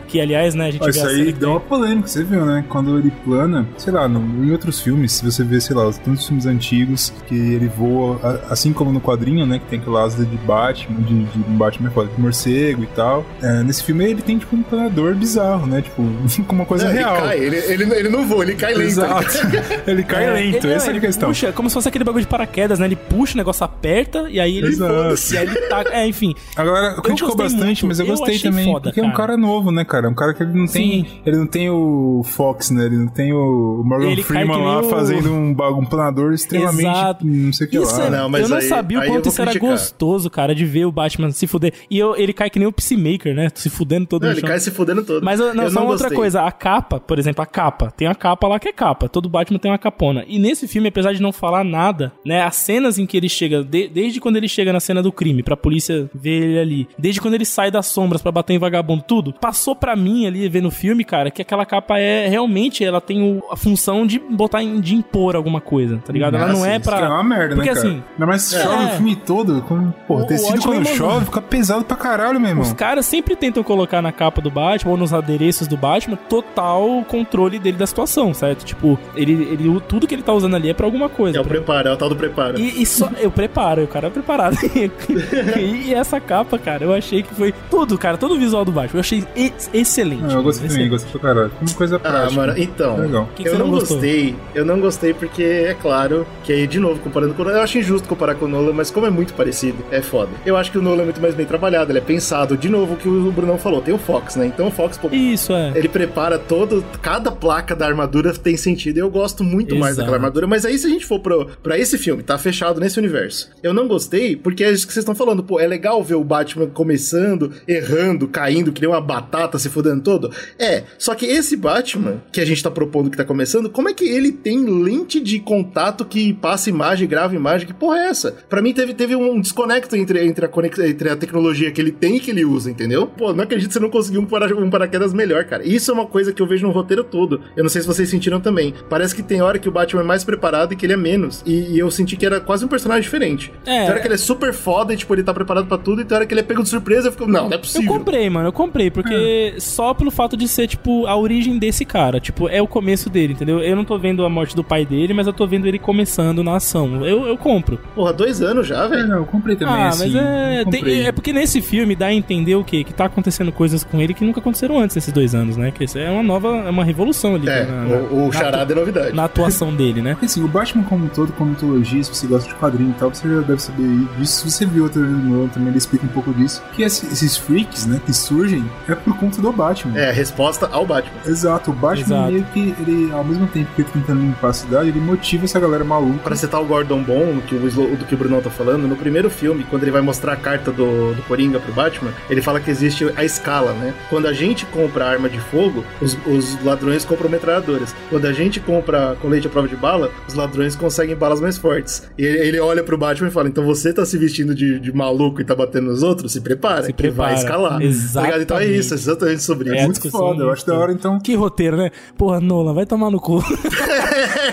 S4: que aliás, né, a gente
S2: Ó,
S4: vê
S2: isso aí deu uma polêmica, você viu, né? Quando ele plana, sei lá, no- em outros filmes, se você vê, sei lá, os tantos filmes antigos que ele voa, a- assim como no quadrinho, né? Que tem aquela asa de Batman, de, de Batman é foda, de morcego e tal. É, nesse filme ele tem, tipo, um planador bizarro, né? Tipo, com uma coisa
S3: Não, ele
S2: real.
S3: cai, ele, ele, ele não voa, ele cai lento.
S2: Exato. ele cai
S4: É,
S2: lento,
S4: ele,
S2: essa é a questão.
S4: Puxa, como se fosse aquele bagulho de paraquedas, né? Ele puxa o negócio, aperta e aí ele
S2: Exato.
S4: foda-se, e aí ele tá. É, enfim.
S2: A galera criticou bastante,
S4: muito,
S2: mas eu
S4: eu
S2: gostei também.
S4: foda,
S2: porque é um
S4: cara.
S2: Novo, né, cara? É um cara que ele não tem.
S4: Sim.
S2: Ele não tem o Fox, né? Ele não tem o Morgan
S4: Ele cai
S2: Freeman lá
S4: o-
S2: fazendo um, um planador extremamente.
S4: Exato.
S2: Não sei o que
S4: Isso
S2: lá.
S4: é,
S3: Não, mas
S4: eu não
S3: aí-
S4: sabia o quanto isso era gostoso, cara, de ver o Batman se fuder. E eu- ele cai que nem o Peacemaker, né? Se fudendo todo
S3: Não,
S4: no
S3: ele
S4: chão.
S3: cai se fudendo todo.
S4: Mas não,
S3: eu
S4: só
S3: não
S4: outra
S3: gostei.
S4: coisa, a capa, por exemplo, a capa. Tem a capa lá que é capa. Todo Batman tem uma capona. E nesse filme, apesar de não falar nada, né? As cenas em que ele chega, de- desde quando ele chega na cena do crime, pra polícia ver ele ali, desde quando ele sai das sombras pra bater em vagabundo, tudo, passou pra mim ali vendo o filme, cara, que aquela capa é realmente, ela tem o- a função de botar, em- de impor alguma coisa, tá ligado? Ela
S3: Ah,
S4: não é
S3: isso
S4: pra.
S2: Que é uma merda,
S4: Porque
S2: né, cara?
S4: assim,
S2: mais se
S4: É.
S2: chove o filme todo. Como, pô,
S4: O-
S2: tecido
S4: o
S2: quando
S4: é
S2: chove fica pesado pra caralho, meu irmão.
S4: Os caras sempre tentam colocar na capa do Batman ou nos adereços do Batman total controle dele da situação, certo? Tipo, ele, ele tudo que ele tá usando ali é pra alguma coisa.
S3: É o
S4: pra-
S3: preparo, é o tal do preparo.
S4: E, e só eu preparo, o cara é preparado. e, essa capa, cara, eu achei que foi tudo, cara, todo o visual do Batman. Eu achei achei ex- excelente.
S2: Não, eu gostei também, gostei pra caralho. Uma coisa
S3: Ah,
S2: prática.
S3: mano, então.
S2: Legal.
S4: que que
S3: eu não,
S4: gostou?
S3: gostei. Eu não gostei porque, é claro, que aí, de novo, comparando com o Nolan, eu acho injusto comparar com o Nolan, mas como é muito parecido, é foda. Eu acho que o Nolan é muito mais bem trabalhado, ele é pensado. De novo, o que o Brunão falou, tem o Fox, né? Então o Fox, pô,
S4: Isso, é.
S3: ele prepara todo, cada placa da armadura tem sentido. Eu gosto muito mais
S4: Exato.
S3: daquela armadura, mas aí se a gente for pro, pra esse filme, tá fechado nesse universo. Eu não gostei porque é isso que vocês estão falando, pô, é legal ver o Batman começando, errando, caindo, que nem uma batata se fudendo todo. É, só que esse Batman que a gente tá propondo que tá começando, como é que ele tem lente de contato que passa imagem, grava imagem? Que porra é essa? Pra mim teve, teve um desconecto entre, entre, a conex, entre a tecnologia que ele tem e que ele usa, entendeu? Pô, não acredito que você não conseguiu um, para, um paraquedas melhor, cara. Isso é uma coisa que eu vejo no roteiro todo. Eu não sei se vocês sentiram também. Parece que tem hora que o Batman é mais preparado e que ele é menos. E, e eu senti que era quase um personagem diferente.
S4: É.
S3: Tem hora que ele é super foda e, tipo, ele tá preparado pra tudo, e tem hora que ele é pego de surpresa e eu fico, não, não é
S4: Eu
S3: possível.
S4: comprei, mano, eu comprei, porque só pelo fato de ser, tipo, a origem desse cara. Tipo, é o começo dele, entendeu? Eu não tô vendo a morte do pai dele, mas eu tô vendo ele começando na ação. Eu, eu compro.
S3: Porra, dois anos já,
S2: É,
S3: velho.
S2: não, eu comprei também,
S4: ah,
S2: assim.
S4: mas é. tem- é porque nesse filme dá a entender o quê? Que tá acontecendo coisas com ele que nunca aconteceram antes nesses dois anos, né? Que isso é uma nova. É uma revolução ali.
S3: É,
S4: na, na-
S3: o, o charada é novidade.
S4: na atuação dele, né?
S2: Porque assim, o Batman como um todo, como mitologia, se você gosta de quadrinho e tal, você já deve saber disso. Se você viu no Nolan, também ele explica um pouco disso. Que esse- esses freaks, né, que surgem, é por conta do Batman.
S3: É, a resposta ao Batman.
S2: Exato, o Batman
S4: Exato.
S2: meio que, ele, ao mesmo tempo que ele tá tentando limpar a cidade, ele motiva essa galera maluca.
S3: Pra citar o Gordon Bom, que o, do que o Brunão tá falando, no primeiro filme, quando ele vai mostrar a carta do, do Coringa pro Batman, ele fala que existe a escala, né? Quando a gente compra arma de fogo, os, os ladrões compram metralhadoras. Quando a gente compra colete à prova de bala, os ladrões conseguem balas mais fortes. E ele, ele olha pro Batman e fala: então você tá se vestindo de, de maluco e tá batendo nos outros? Se prepara,
S4: Se
S3: que vai
S4: prepara.
S3: escalar. Tá ligado? Então é. Isso, é exatamente sobre
S4: É
S3: isso.
S4: a
S2: Muito foda, eu acho da hora, então.
S4: Que roteiro, né? Porra, Nolan, vai tomar no cu.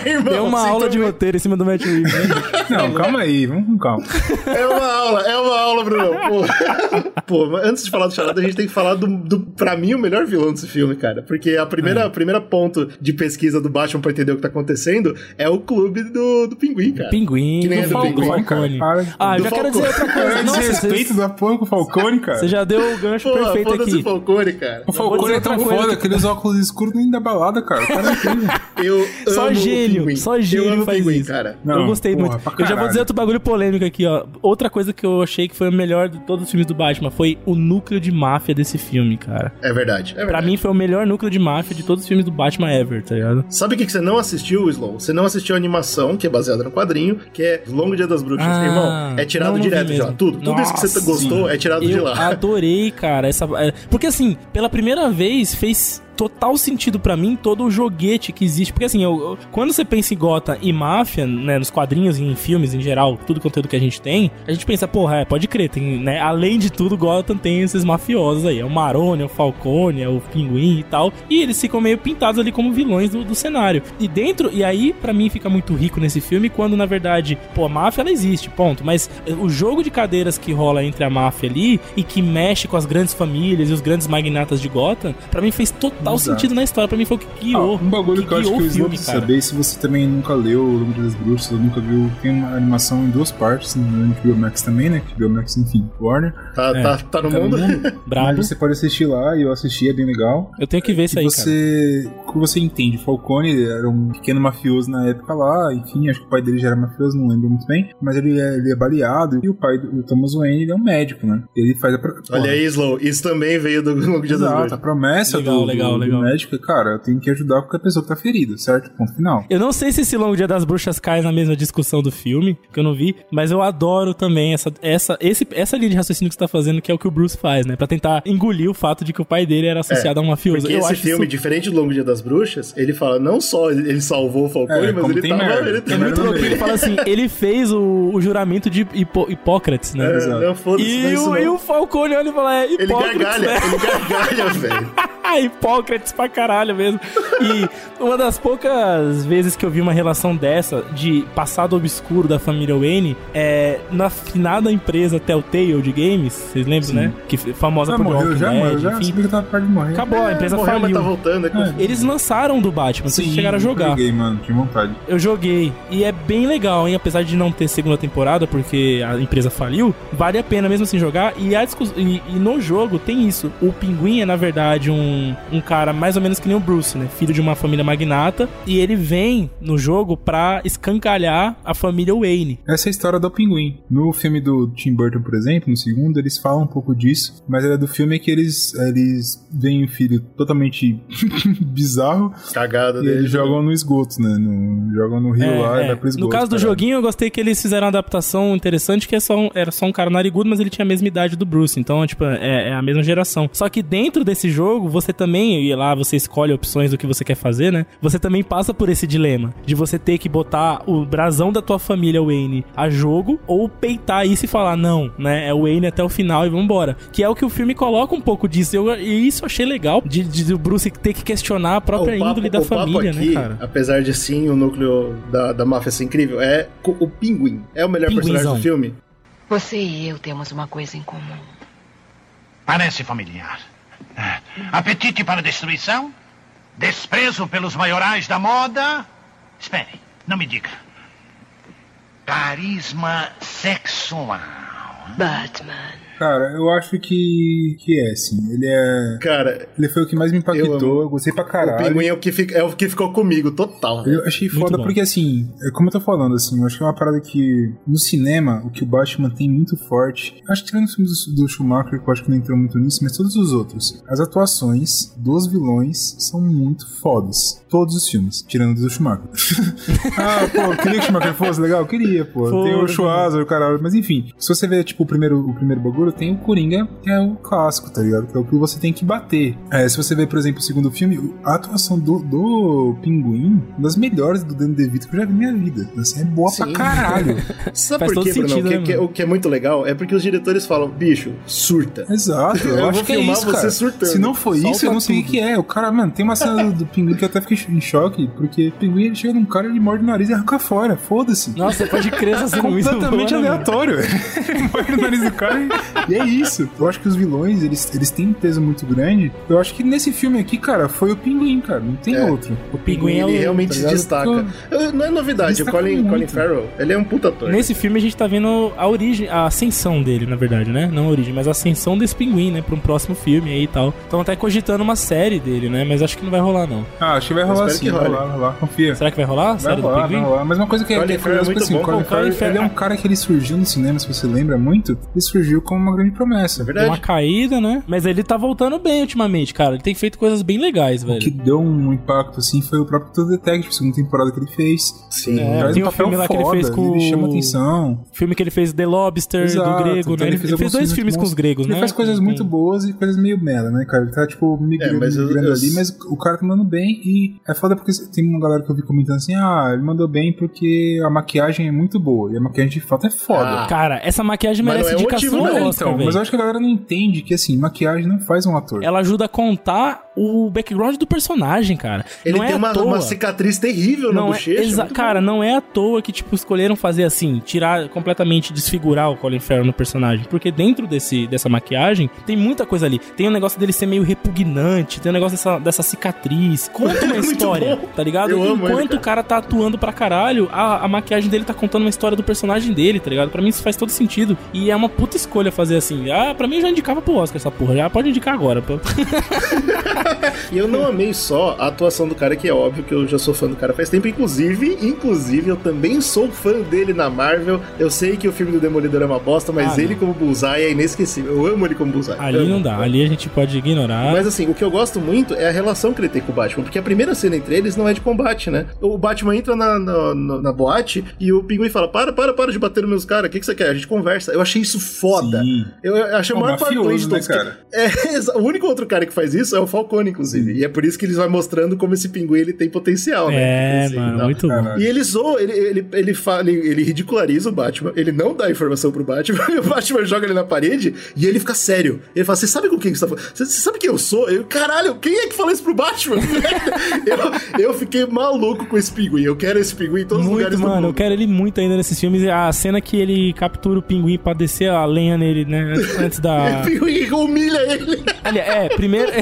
S3: É, irmão,
S4: Deu uma aula de
S3: também-
S4: roteiro em cima do Matt Reeves, né?
S2: Não, calma aí, vamos com calma.
S3: É uma aula, é uma aula, Bruno. Pô, Pô, antes de falar do Charada, a gente tem que falar do, do, pra mim, o melhor vilão desse filme, cara. Porque a primeira,
S4: É.
S3: a primeira ponto de pesquisa do Batman pra entender o que tá acontecendo é o clube do, do Pinguim, cara.
S4: Pinguim,
S3: Que nem
S4: do
S3: é do
S4: Fal-
S3: Pinguim,
S4: Falcone.
S2: cara.
S4: Ah,
S3: Do
S4: já quero
S3: Falcone.
S4: dizer outra coisa.
S2: É
S4: Nossa,
S2: desrespeito
S4: você,
S2: do apoio com o Falcone, cara.
S4: você já deu o gancho
S3: Pô,
S4: perfeito aqui.
S3: O Falcone, cara.
S2: O Falcone é tão
S4: coisa
S2: foda,
S4: que-
S2: aqueles óculos escuros nem da balada, cara. O cara é incrível.
S3: Eu
S4: Só
S3: amo
S4: gênio,
S3: Pinguim.
S4: só
S3: Eu
S4: gênio
S3: amo o
S4: faz
S3: Pinguim,
S4: isso.
S3: cara.
S2: Não,
S4: eu gostei
S2: porra,
S4: muito.
S2: pra
S4: Eu já vou dizer outro bagulho polêmico aqui, ó. Outra coisa que eu achei que foi o melhor de todos os filmes do Batman foi o núcleo de máfia desse filme, cara.
S3: É verdade. É
S4: Pra
S3: verdade.
S4: mim foi o melhor núcleo de máfia de todos os filmes do Batman ever, tá ligado?
S3: Sabe o que que você não assistiu, Slow? Você não assistiu a animação, que é baseada no quadrinho, que é Longo Dia das Bruxas.
S4: Ah,
S3: Irmão, é tirado
S4: não, não
S3: direto já.
S4: mesmo.
S3: Tudo. Tudo isso que você
S4: Nossa,
S3: gostou é tirado de
S4: Eu
S3: lá.
S4: adorei, cara, essa. é, Porque assim, pela primeira vez fez total sentido pra mim todo o joguete que existe. Porque assim, eu- eu- quando você pensa em Gotham e máfia, né, nos quadrinhos e em filmes em geral, tudo conteúdo que a gente tem, a gente pensa, porra, é, pode crer, tem, né, além de tudo, Gotham tem esses mafiosos aí, é o Maroni, é o Falcone, é o Pinguim e tal, e eles ficam meio pintados ali como vilões do, do cenário. E dentro, e aí pra mim fica muito rico nesse filme quando na verdade, pô, a máfia ela existe, ponto, mas o jogo de cadeiras que rola entre a máfia ali e que mexe com as grandes famílias e os grandes magnatas de Gotham, pra mim fez total
S2: Exato.
S4: sentido na história, pra mim foi o que guiou.
S2: Ah, um bagulho que, eu acho que
S4: o
S2: eles
S4: filme, cara.
S2: saber se você também nunca leu O Nome das Bruxas, ou nunca viu. Tem uma animação em duas partes, no HBO Max também, né? HBO Max, enfim, Warner.
S3: Tá,
S4: É.
S3: tá, tá no
S2: Tá no
S3: mundo?
S2: mundo.
S4: Brabo.
S2: Mas você pode assistir lá, e eu assisti, é bem legal.
S4: Eu tenho que ver isso
S2: que
S4: aí, cara.
S2: você, que você entende, Falcone era um pequeno mafioso na época lá, enfim, acho que o pai dele já era mafioso, não lembro muito bem, mas ele é, ele é baleado, e o pai do Thomas Wayne, ele é um médico, né? Ele faz a...
S3: Olha aí, Slow. Isso também veio do Dia das
S2: Exato, a
S3: Bruxas.
S2: promessa
S4: Legal,
S2: do,
S4: legal, legal.
S2: médico é, cara, eu tenho que ajudar qualquer pessoa que tá ferida, certo? Ponto final.
S4: Eu não sei se esse Longo Dia das Bruxas cai na mesma discussão do filme, que eu não vi, mas eu adoro também essa, essa, esse, essa linha de raciocínio que você tá fazendo, que é o que o Bruce faz, né? Pra tentar engolir o fato de que o pai dele era associado a um mafioso.
S3: Porque
S4: eu
S3: esse
S4: acho
S3: filme,
S4: isso
S3: diferente do Longo Dia das Bruxas, ele fala, não só ele salvou o Falcone,
S2: É,
S3: mas ele
S2: tem
S3: tava...
S2: merda.
S3: Ele
S2: Tem
S3: tava
S4: muito louco. Ele fala assim, ele fez o, o juramento de Hipo, Hipócrates, né?
S3: É, não, foda-se, não é
S4: E
S3: isso
S4: o,
S3: não.
S4: e o Falcone olha e fala, é
S3: Ele
S4: Hipócrates,
S3: gargalha,
S4: né?
S3: ele gargalha, velho.
S4: Hipócrates pra caralho mesmo. E uma das poucas vezes que eu vi uma relação dessa, de passado obscuro da família Wayne, é na finada empresa Telltale de games, vocês lembram,
S2: Sim.
S4: né? Que famosa
S2: Ah,
S4: por
S2: morreu
S4: Walking
S2: já,
S4: Dead,
S2: mano. Já
S4: enfim.
S2: que tava perto de morrer.
S4: Acabou, a empresa
S3: Morreu, mas
S4: faliu.
S3: tá voltando. É que-
S4: Eles lançaram do Batman, vocês chegaram a
S2: eu
S4: jogar.
S2: Joguei, mano, tinha vontade.
S4: Eu joguei. E é bem legal, hein? Apesar de não ter segunda temporada, porque a empresa faliu, vale a pena mesmo assim jogar. E, a discuss- e, e no jogo tem isso. O pinguim é, na verdade, um, um cara mais ou menos que nem o Bruce, né? Filho de uma família magnata. E ele vem no jogo pra escancalhar a família Wayne.
S2: Essa é a história do pinguim. No filme do Tim Burton, por exemplo, no segundo, eles falam um pouco disso, mas é do filme que eles, eles veem um filho totalmente bizarro
S3: Cagada
S2: e
S3: dele.
S2: eles jogam no esgoto, né? No- jogam no rio
S4: É,
S2: lá
S4: é.
S2: e vai pro esgoto.
S4: No caso do
S2: cara.
S4: joguinho, eu gostei que eles fizeram uma adaptação interessante, que é só um- era só um cara narigudo, mas ele tinha a mesma idade do Bruce. Então, tipo, é, é a mesma geração. Só que dentro desse jogo, você também, e lá você escolhe opções do que você quer fazer, né? Você também passa por esse dilema de você ter que botar o brasão da tua família Wayne a jogo ou peitar isso e falar, não, né? É o Wayne até o final e vambora. Que é o que o filme coloca um pouco disso. Eu- e isso eu achei legal, de, de o Bruce ter que questionar a própria
S3: papo-
S4: índole da família,
S3: aqui,
S4: né, cara?
S3: Apesar de sim o núcleo da, da máfia ser incrível, é o pinguim. É o melhor personagem
S4: Pinguinzão.
S3: do filme.
S7: Você e eu temos uma coisa em comum.
S8: Parece familiar. Apetite para destruição? Desprezo pelos maiorais da moda? Espere, não me diga. Carisma sexual.
S7: Batman.
S2: Cara, eu acho que, que é, sim. Ele é.
S3: Cara,
S2: Ele foi o que mais me
S3: Eu
S2: impactou,
S3: amo.
S2: eu gostei pra
S3: o
S2: caralho.
S3: pinguim é o, que fica, é o que ficou comigo, total.
S2: Eu achei
S4: Muito
S2: foda
S4: bom.
S2: porque, assim, é como eu tô falando, assim, eu acho que é uma parada que no cinema, o que o Batman tem muito forte, acho que tirando os filmes do, do Schumacher, que eu acho que não entrou muito nisso, mas todos os outros, as atuações dos vilões são muito fodas. Todos os filmes, tirando os do Schumacher. ah, pô, queria que o Schumacher fosse legal? Queria, pô. Tem o. Schwarzer, o caralho. Mas enfim, se você ver, tipo, o primeiro, o primeiro bagulho, tem o Coringa, que é o clássico, tá ligado? Que é o que você tem que bater. É, se você ver, por exemplo, o segundo filme, a atuação do, do Pinguim, uma das melhores do Danny DeVito que eu já vi na minha vida. Assim, é boa pra
S3: Sim.
S2: caralho.
S3: Sabe
S4: Faz
S3: por
S4: todo
S3: quê, Bruno? O que-
S4: né,
S3: que-
S4: mano?
S3: o que é muito legal é porque os diretores falam, bicho, surta.
S2: Exato, eu,
S3: Eu
S2: acho que é isso,
S3: você
S2: cara.
S3: surtando.
S2: Se não for isso,
S4: Solta
S2: eu não sei o que é. O cara, mano, tem uma cena do, do Pinguim que eu até fiquei em choque, porque o Pinguim ele chega num cara, ele morde o nariz e arranca fora. Foda-se.
S4: Nossa, pode crer essa cena muito
S2: completamente
S4: né,
S2: aleatório. Ele morde o nariz do cara e, é isso. Eu acho que os vilões, eles, eles têm um peso muito grande. Eu acho que nesse filme aqui, cara, foi o Pinguim, cara. Não tem
S3: É.
S2: outro.
S4: O pinguim é o...
S3: ele realmente
S2: tá
S3: destaca. Eu- Não é novidade, o Colin,
S2: muito.
S3: Colin Farrell, ele é um puta ator.
S4: Nesse filme a gente tá vendo a origem, a ascensão dele, na verdade, né? Não a origem, mas a ascensão desse pinguim, né? Pra um próximo filme aí e tal. Estão até cogitando uma série dele, né? Mas acho que não vai rolar, não.
S2: Ah, acho que vai rolar sim,
S3: que
S2: vai rolar, vai rolar, confia.
S4: Será que vai rolar? a
S2: Vai
S4: série do
S2: rolar, vai
S4: pinguim?
S2: rolar. Mas uma coisa que é,
S3: Colin
S2: que é
S3: é
S2: curiosa,
S3: muito
S2: assim,
S3: bom.
S2: o Colin Farrell, ele é um cara que ele surgiu no cinema, se você lembra muito, ele surgiu como uma grande promessa.
S3: É
S4: Deu
S3: verdade.
S4: uma caída, né? Mas ele tá voltando bem ultimamente, cara. Ele tem feito coisas bem legais,
S2: O que
S4: velho.
S2: deu um impacto, assim, foi o próprio True Detective, segunda temporada que ele fez.
S3: Sim.
S4: É,
S2: Traz
S4: tem
S2: um
S4: o filme lá que ele fez com
S2: Ele chama atenção.
S4: O filme que ele fez The Lobster,
S2: Exato,
S4: do grego,
S2: então
S4: né? Ele, ele fez dois filmes com os gregos,
S2: ele
S4: né?
S2: faz coisas muito boas e coisas meio mela, né, cara? Ele tá, tipo, migrando,
S3: É, mas
S2: migrando
S3: eu-
S2: ali, mas o cara tá mandando bem e é foda porque tem uma galera que eu vi comentando assim, ah, ele mandou bem porque a maquiagem é muito boa. E a maquiagem de fato é foda.
S3: Ah,
S4: Cara, essa maquiagem
S3: Mas
S4: merece
S3: não é
S4: indicação
S3: motivo, não,
S2: então, mas eu acho que a galera não entende que, assim, maquiagem não faz um ator.
S4: Ela ajuda a contar o background do personagem, cara.
S3: Ele
S4: não
S3: tem
S4: é
S3: uma, uma cicatriz terrível na
S4: Não é,
S3: bochecha.
S4: cara,
S3: bom.
S4: não é à toa que, tipo, escolheram fazer assim, tirar completamente, desfigurar o Colin Farrell no personagem. Porque dentro desse, dessa maquiagem, tem muita coisa ali. Tem o negócio dele ser meio repugnante, tem o negócio dessa, dessa cicatriz. Conta uma história, tá ligado?
S3: Eu
S4: Enquanto
S3: ele,
S4: o cara tá atuando pra caralho, a, a maquiagem dele tá contando uma história do personagem dele, tá ligado? Pra mim isso faz todo sentido. E é uma puta escolha fazer assim. Ah, pra mim eu já indicava pro Oscar essa porra. Já pode indicar agora.
S3: E eu não amei só a atuação do cara, que é óbvio que eu já sou fã do cara faz tempo. Inclusive, inclusive, eu também sou fã dele na Marvel. Eu sei que o filme do Demolidor é uma bosta, mas
S4: Ah,
S3: ele
S4: não.
S3: como Bullseye é inesquecível. Eu amo ele como Bullseye.
S4: Ali
S3: Amo.
S4: não dá. Ali a gente pode ignorar.
S3: Mas assim, o que eu gosto muito é a relação que ele tem com o Batman, porque a primeira cena entre eles não é de combate, né? O Batman entra na, na, na- na boate e o pinguim fala: Para, para, para de bater nos meus caras, o que, que você quer? A gente conversa. Eu achei isso foda.
S2: Sim.
S3: Eu, eu achei o maior
S2: mafioso, né, cara?
S3: É, o único outro cara que faz isso é o Falcone Falcone, inclusive. E é por isso que eles vão mostrando como esse pinguim ele tem potencial, né?
S4: É, mano, muito bom.
S3: E ele zoa, ele, ele, ele, fala, ele, ele ridiculariza o Batman, ele não dá informação pro Batman, e o Batman joga ele na parede e ele fica sério. Ele fala: Você sabe com quem que você tá falando? Você sabe quem eu sou? Eu, caralho, quem é que fala isso pro Batman? eu, eu fiquei maluco com esse pinguim. Eu quero esse pinguim em todos os
S4: Muito,
S3: lugares do
S4: mano, eu
S3: mundo.
S4: quero ele muito ainda nesses filmes. A cena que ele captura o pinguim pra descer a lenha nele, né? Antes da.
S3: O pinguim humilha ele.
S4: Aliás, é, primeiro,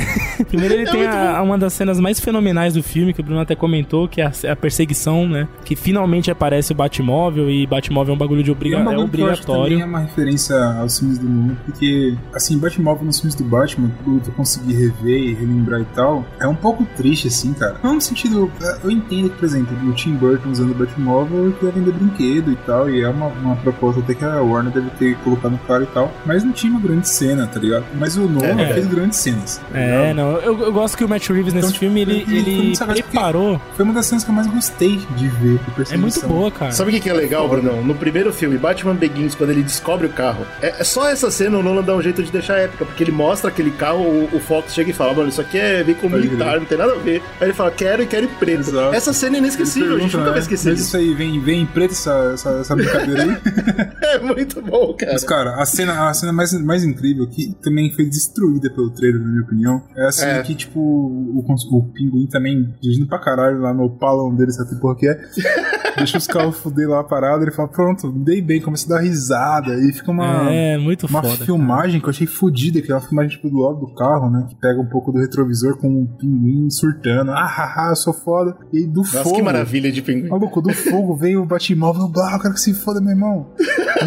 S4: primeiro ele
S3: É
S4: tem
S3: muito
S4: a- uma das cenas mais fenomenais do filme, que o Bruno até comentou, que é a, a perseguição, né? Que finalmente aparece o Batmóvel, e Batmóvel é um bagulho de obriga
S2: E
S4: é,
S2: bagulho que eu acho que
S4: obrigatório.
S2: também é uma referência aos filmes do mundo, porque, assim, Batmóvel nos filmes do Batman, tudo que eu consegui rever e relembrar e tal, é um pouco triste, assim, cara. Não no sentido. Eu entendo que, por exemplo, o Tim Burton usando o Batmóvel ele queria vender brinquedo e tal, e é uma, uma proposta até que a Warner deve ter colocado no cara e tal, mas não tinha uma grande cena, tá ligado? Mas o Nolan
S3: É.
S2: fez grandes cenas. tá
S4: É, não, eu, eu gosto que o Matt Reeves nesse
S2: Então,
S4: filme, ele,
S2: foi
S4: ele
S2: porque-
S4: preparou.
S2: Foi uma das cenas que eu mais gostei de ver.
S4: É muito boa, cara.
S3: Sabe o que, que é legal, Brunão? No primeiro filme, Batman Begins, quando ele descobre o carro, é, é só essa cena o Nolan dá um jeito de deixar épica, porque ele mostra aquele carro, o, o Fox chega e fala, mano, isso aqui é veículo militar, não tem nada a ver. Aí ele fala, quero e quero em preto.
S2: Exato.
S3: Essa cena é inesquecível, a gente nunca vai
S2: né?
S3: esquecer
S2: Mas
S3: disso.
S2: isso aí, vem, vem em preto essa, essa, essa brincadeira aí.
S3: É muito bom, cara.
S2: Mas, cara, a cena, a cena mais, mais incrível, que também foi destruída pelo trailer, na minha opinião, é a cena
S3: É.
S2: que, tipo, o, o pinguim também, dirigindo pra caralho lá no palão dele, sabe porra que é? Deixa os carros fuder lá a parada, ele fala, pronto, dei bem, começa a dar risada, e fica uma.
S4: É, muito
S2: Uma
S4: foda.
S2: filmagem que eu achei fodida, que é uma filmagem tipo, do lado do carro, né? Que pega um pouco do retrovisor com o pinguim surtando. Ah, haha, eu sou foda. E aí, do
S3: Nossa,
S2: fogo.
S3: que maravilha de pinguim.
S2: Maluco, do fogo veio o Batmóvel, bah, eu quero que se foda, meu irmão.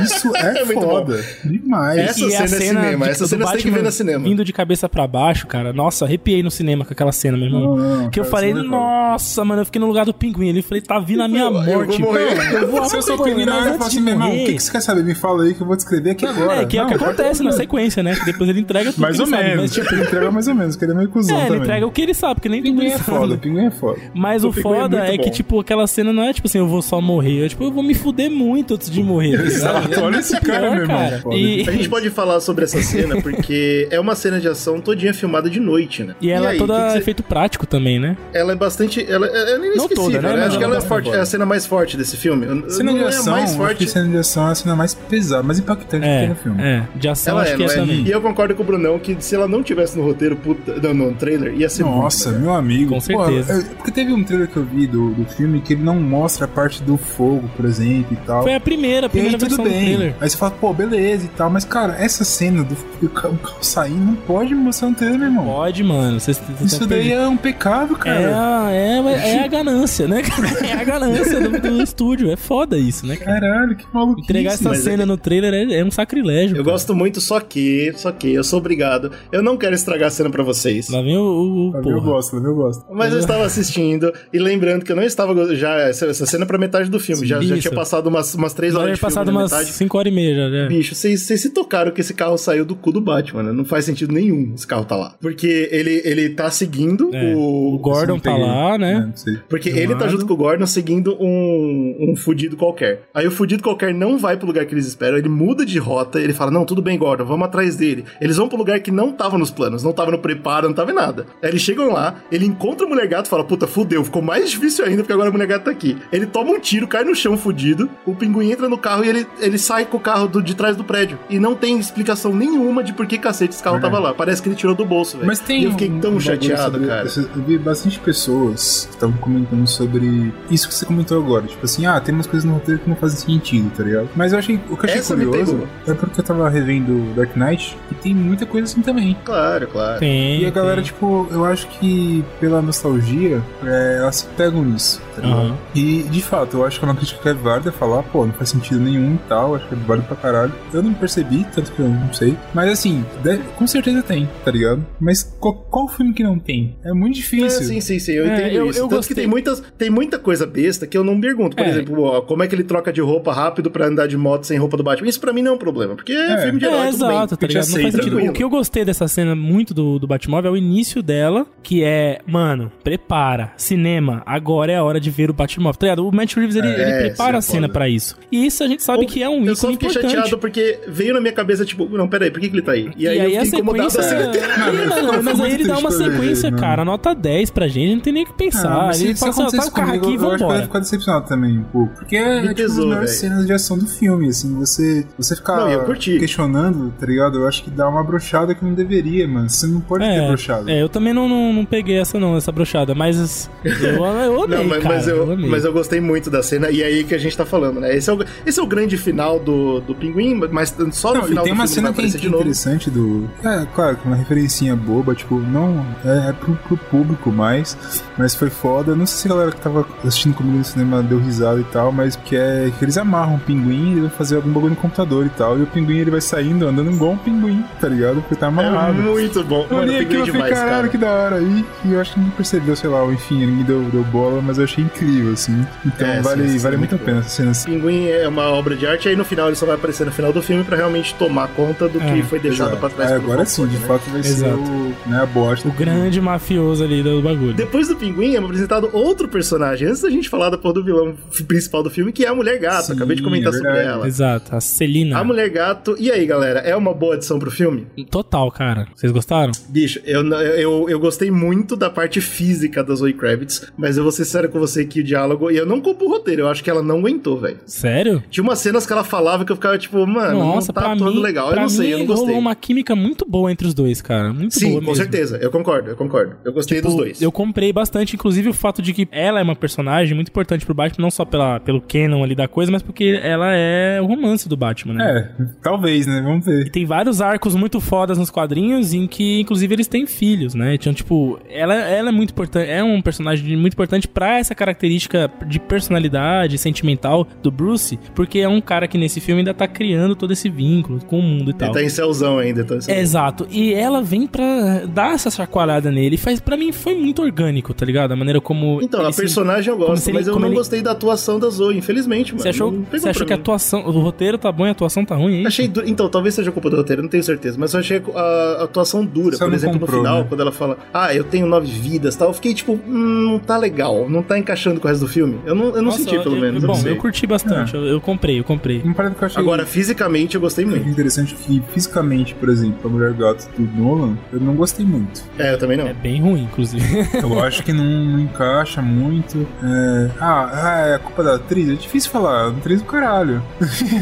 S2: Isso é,
S3: É
S2: foda. Demais.
S3: Essa
S4: E a
S3: cena é cinema,
S4: de-
S3: essa cena você tem que ver no cinema.
S4: Vindo de cabeça pra baixo, cara. Nossa, arrepiei no cinema com aquela cena, meu irmão.
S2: Não, não, não,
S4: que eu falei,
S2: não é
S4: nossa, mano, eu fiquei no lugar do pinguim ali. Falei, tá vindo a minha
S3: Eu vou
S4: morte.
S3: morrer.
S4: Mano, eu vou
S2: Se eu sou pinguim eu falo assim, meu irmão, o
S4: morrer.
S2: que, que você quer saber? Me fala aí que eu vou descrever aqui agora.
S4: É, que é o que
S2: Não,
S4: acontece na sequência, né? Que depois ele entrega tudo
S2: Mais
S4: que
S2: ou
S4: ele sabe.
S2: menos.
S4: Mas, tipo,
S2: Ele entrega mais ou menos, que ele é meio cuzão
S4: é, ele
S2: também.
S4: entrega o que ele sabe, porque nem tudo
S2: Pinguim
S4: ele
S2: é
S4: sabe.
S2: foda, pinguim é foda.
S4: Mas
S3: O é
S4: foda
S3: muito
S4: é, que, tipo, aquela cena não é tipo assim, eu vou só morrer. É tipo, eu vou me fuder muito antes de morrer. tá?
S2: Exato, olha esse cara, meu irmão.
S3: A gente pode falar sobre essa cena porque é uma cena de ação todinha filmada de noite, né?
S4: E ela
S3: aí,
S4: é toda
S3: que que você-
S4: efeito prático também, né?
S3: Ela é bastante. Ela, ela é inesquecível,
S4: toda, né?
S3: né?
S4: Mas
S3: Acho que
S4: ela
S3: ela é,
S4: é
S3: forte, é a cena mais forte desse filme.
S2: Cena
S3: não
S2: de
S3: é
S2: ação,
S3: a mais
S2: acho
S3: forte.
S2: que cena de ação é a cena mais pesada, mais impactante que tem
S4: É,
S2: no filme.
S4: é. De ação,
S3: Ela
S4: acho
S3: é,
S4: que
S3: não
S4: essa
S3: é?
S4: também.
S3: E eu concordo com o Brunão que se ela não tivesse no roteiro, puta, não, no trailer, ia ser
S2: Nossa,
S3: muito.
S2: meu amigo.
S4: Com
S2: Pô,
S4: certeza.
S2: é- porque teve um trailer que eu vi do, do filme que ele não mostra a parte do fogo, por exemplo, e tal.
S4: Foi a primeira, a
S2: E
S4: primeira
S2: tudo
S4: versão do trailer.
S2: Aí você fala, pô, beleza e tal. Mas, cara, essa cena do, do ca- o carro saindo não pode mostrar no trailer, meu irmão.
S4: Pode, mano. Vocês vocês
S2: Isso daí
S4: perdidos.
S2: é um pecado,
S4: É,
S2: cara.
S4: a- é, é a ganância, né? É a ganância do, do estúdio. É foda isso, né? cara?
S2: Caralho, que maluco.
S4: Entregar essa
S3: é
S4: cena
S3: que-
S4: no trailer é, é um sacrilégio.
S3: Eu
S4: cara.
S3: gosto muito, só que, só que, eu sou obrigado. Eu não quero estragar a cena pra vocês.
S4: Lá vem o, o, o
S2: Eu gosto, eu gosto.
S3: Mas eu estava assistindo e lembrando que eu não estava já essa, essa cena pra metade do filme, já, já tinha passado umas, umas três
S4: Já
S3: horas
S4: tinha
S3: de filme
S4: passado
S3: na
S4: umas
S3: metade.
S4: 5 horas e meia já. já.
S3: Bicho, vocês vocês se tocaram que esse carro saiu do cu do Batman, né? Não faz sentido nenhum esse carro tá lá. Porque ele, ele tá seguindo
S4: É,
S3: o...
S4: O Gordon tá lá,
S2: É,
S4: né?
S2: sei.
S3: Porque
S2: um
S3: ele tá
S2: lado.
S3: junto com o Gordon seguindo um, um fudido qualquer. Aí o fudido qualquer não vai pro lugar que eles esperam, ele muda de rota, ele fala: Não, tudo bem, Gordon, vamos atrás dele. Eles vão pro lugar que não tava nos planos, não tava no preparo, não tava em nada. Aí eles chegam lá, ele encontra o mulher gato e fala: Puta, fudeu, ficou mais difícil ainda porque agora a mulher gato tá aqui. Ele toma um tiro, cai no chão fudido, o pinguim entra no carro e ele, ele sai com o carro do- de trás do prédio. E não tem explicação nenhuma de por que cacete esse carro tava lá. Parece que ele tirou do bolso, velho.
S2: Mas tem.
S3: Eu fiquei tão
S2: um
S3: chateado, cara.
S2: Eu vi bastante pessoas que estavam comentando sobre isso que você comentou agora. Tipo assim, ah, tem umas coisas no roteiro que não fazem sentido, tá ligado? Mas eu achei. O que eu achei
S3: Essa
S2: curioso é porque eu tava revendo Dark Knight e tem muita coisa assim também.
S3: Claro, claro.
S4: Tem.
S2: E a galera,
S4: tem.
S2: tipo, eu acho que pela nostalgia, é, elas se pegam nisso, tá ligado?
S4: Aham.
S2: E de fato, eu acho que é uma crítica que é válida falar, pô, não faz sentido nenhum e tal, acho que é válido pra caralho. Eu não percebi, tanto que eu não sei. Mas assim, deve- com certeza tem, tá ligado? Mas qual, qual filme que não tem? É muito
S3: É,
S2: difícil.
S3: sim, sim, sim, eu
S4: É,
S3: entendo
S4: eu-
S3: isso.
S4: eu
S3: Tanto
S4: gostei.
S3: que tem, muitas, tem muita coisa besta que eu não, pergunto, por
S4: É.
S3: exemplo, ó, como é que ele troca de roupa rápido pra andar de moto sem roupa do Batman? Isso pra mim não é um problema, porque é, filme de herói,
S4: É,
S3: tudo bem.
S4: exato, tá ligado? Não faz sentido.
S3: tranquilo.
S4: O que eu gostei dessa cena muito do, do Batmóvel é o início dela, que é, mano, prepara, cinema, agora é a hora de ver o Batmóvel, tá ligado? O Matt Reeves, ele,
S3: É,
S4: ele prepara a
S3: é
S4: cena pra isso. E isso a gente sabe que é um
S3: Eu só
S4: ícone
S3: fiquei
S4: importante.
S3: chateado porque veio na minha cabeça, tipo, não, peraí, por que, que ele tá aí? E aí, eu fiquei incomodado
S4: sequência.
S3: assim.
S4: Ih, mano,
S2: ficou
S4: mas aí
S2: muito
S4: ele dá uma
S2: ver,
S4: sequência,
S2: mano.
S4: cara, nota 10 pra gente, não tem nem o que pensar.
S2: Ah,
S4: ele
S2: se,
S4: fala assim, tá
S2: acontecesse
S4: o carro
S2: comigo,
S4: aqui e
S2: eu acho que eu
S4: vambora.
S2: ficar decepcionado também um pouco. Porque é, tipo as
S3: pesou,
S2: melhores cenas de ação do filme, assim. Você, você ficar
S3: Não, eu
S2: questionando, tá ligado? Eu acho que dá uma brochada que não deveria, mano. Você não pode ter
S4: É,
S2: brochado.
S4: é, eu também não, não, não peguei essa não, essa brochada, mas eu, eu amei,
S3: Não, mas,
S4: cara,
S3: mas eu,
S4: amei.
S3: mas eu gostei muito da cena, e é aí que a gente tá falando, né? Esse é o, esse é o grande final do, do Pinguim, mas só no
S2: Não, e
S3: final
S2: tem
S3: do
S2: uma
S3: filme
S2: cena que é, é interessante do. É, claro, com uma referencinha boba, tipo, não. É, é pro, pro público mais, mas foi foda. Não sei se a galera que tava assistindo comigo no cinema deu risada e tal, mas que é que eles amarram um pinguim e vão fazer algum bagulho no computador e tal. E o pinguim ele vai saindo andando igual um pinguim, tá ligado? Porque tá
S3: É
S2: amarrado.
S3: muito bom.
S2: Eu
S3: Mano, Pinguim
S2: aquilo
S3: é
S2: e falei,
S3: demais,
S2: caralho,
S3: cara.
S2: que da hora. E, e eu acho que ninguém percebeu, sei lá, enfim, ninguém deu, deu bola, mas eu achei incrível, assim. Então
S3: É,
S2: vale,
S3: sim, sim,
S2: vale muito
S3: muito
S2: a pena essa cena assim.
S3: Pinguim é uma obra de arte, aí no final ele só vai aparecer no final do filme pra realmente tomar conta do que
S4: É,
S3: foi deixado
S2: Exato.
S3: pra trás.
S2: É, agora sim, de
S3: né?
S2: fato vai
S4: Exato.
S2: ser o, né, a bosta.
S4: O grande mafioso ali do bagulho.
S3: Depois do Pinguim é apresentado outro personagem, antes da gente falar da porra do vilão principal do filme, que é a Mulher Gato.
S2: Sim,
S3: Acabei de comentar
S2: é
S3: sobre ela.
S4: Exato, a Celina.
S3: A Mulher Gato. E aí, galera, é uma boa adição pro filme?
S4: Total, cara. Vocês gostaram?
S3: Bicho, eu, eu, eu gostei muito da parte física da Zoe Kravitz, mas eu vou ser sério com você que o diálogo. E eu não culpo o roteiro, eu acho que ela não aguentou, velho.
S4: Sério?
S3: Tinha umas cenas que ela falava que eu ficava tipo, mano,
S4: Nossa,
S3: não tá atuando
S4: mim,
S3: legal. Eu não sei,
S4: mim
S3: eu não gostei.
S4: rolou uma química muito boa entre os dois, cara. Muito
S3: Sim,
S4: boa
S3: com
S4: mesmo.
S3: certeza. Eu concordo, eu concordo. Eu gostei dos
S4: Tipo,
S3: dois.
S4: Eu comprei bastante, inclusive o fato de que ela é uma personagem muito importante pro Batman, não só pela, pelo canon ali da coisa, mas porque ela é o romance do Batman, né?
S2: É, talvez, né? Vamos ver.
S4: E tem vários arcos muito fodas nos quadrinhos em que, inclusive, eles têm filhos, né? Então, tipo, ela, ela é muito importante, é um personagem muito importante pra essa característica de personalidade sentimental do Bruce, porque é um cara que nesse filme ainda tá criando todo esse vínculo com o mundo e tal.
S3: Ele tá em céuzão ainda. Tá em céuzão.
S4: Exato. E ela vem pra dar essa chacoalhada nele. Faz, pra mim foi muito orgânico, tá ligado? A maneira como.
S3: Então,
S4: ele
S3: a
S4: se-
S3: personagem eu gosto,
S4: ele-
S3: mas eu não
S4: ele-
S3: gostei da atuação da Zoe, infelizmente, mano.
S4: Você achou, você achou que a atuação. O roteiro tá bom e a atuação tá ruim, hein?
S3: Achei du- Então, talvez seja culpa do roteiro, não tenho certeza. Mas eu achei a a atuação dura.
S2: Você
S3: Por exemplo,
S2: comprou,
S3: no final,
S2: né?
S3: quando ela fala, ah, eu tenho nove vidas tal, eu fiquei tipo, hum, não tá legal, não tá encaixando com o resto do filme. Eu não, eu não
S4: Nossa,
S3: senti, pelo
S4: eu-
S3: menos.
S4: Bom, eu curti bastante. Eu, eu comprei, eu comprei.
S2: Eu achei
S3: Agora, fisicamente, eu gostei muito.
S2: interessante que, fisicamente, por exemplo, a Mulher Gato do Nolan, eu não gostei muito.
S3: É, eu também não.
S4: É bem ruim, inclusive.
S2: Eu acho que não, não encaixa muito. É... Ah, ah, é culpa da atriz? É difícil falar. Atriz do caralho.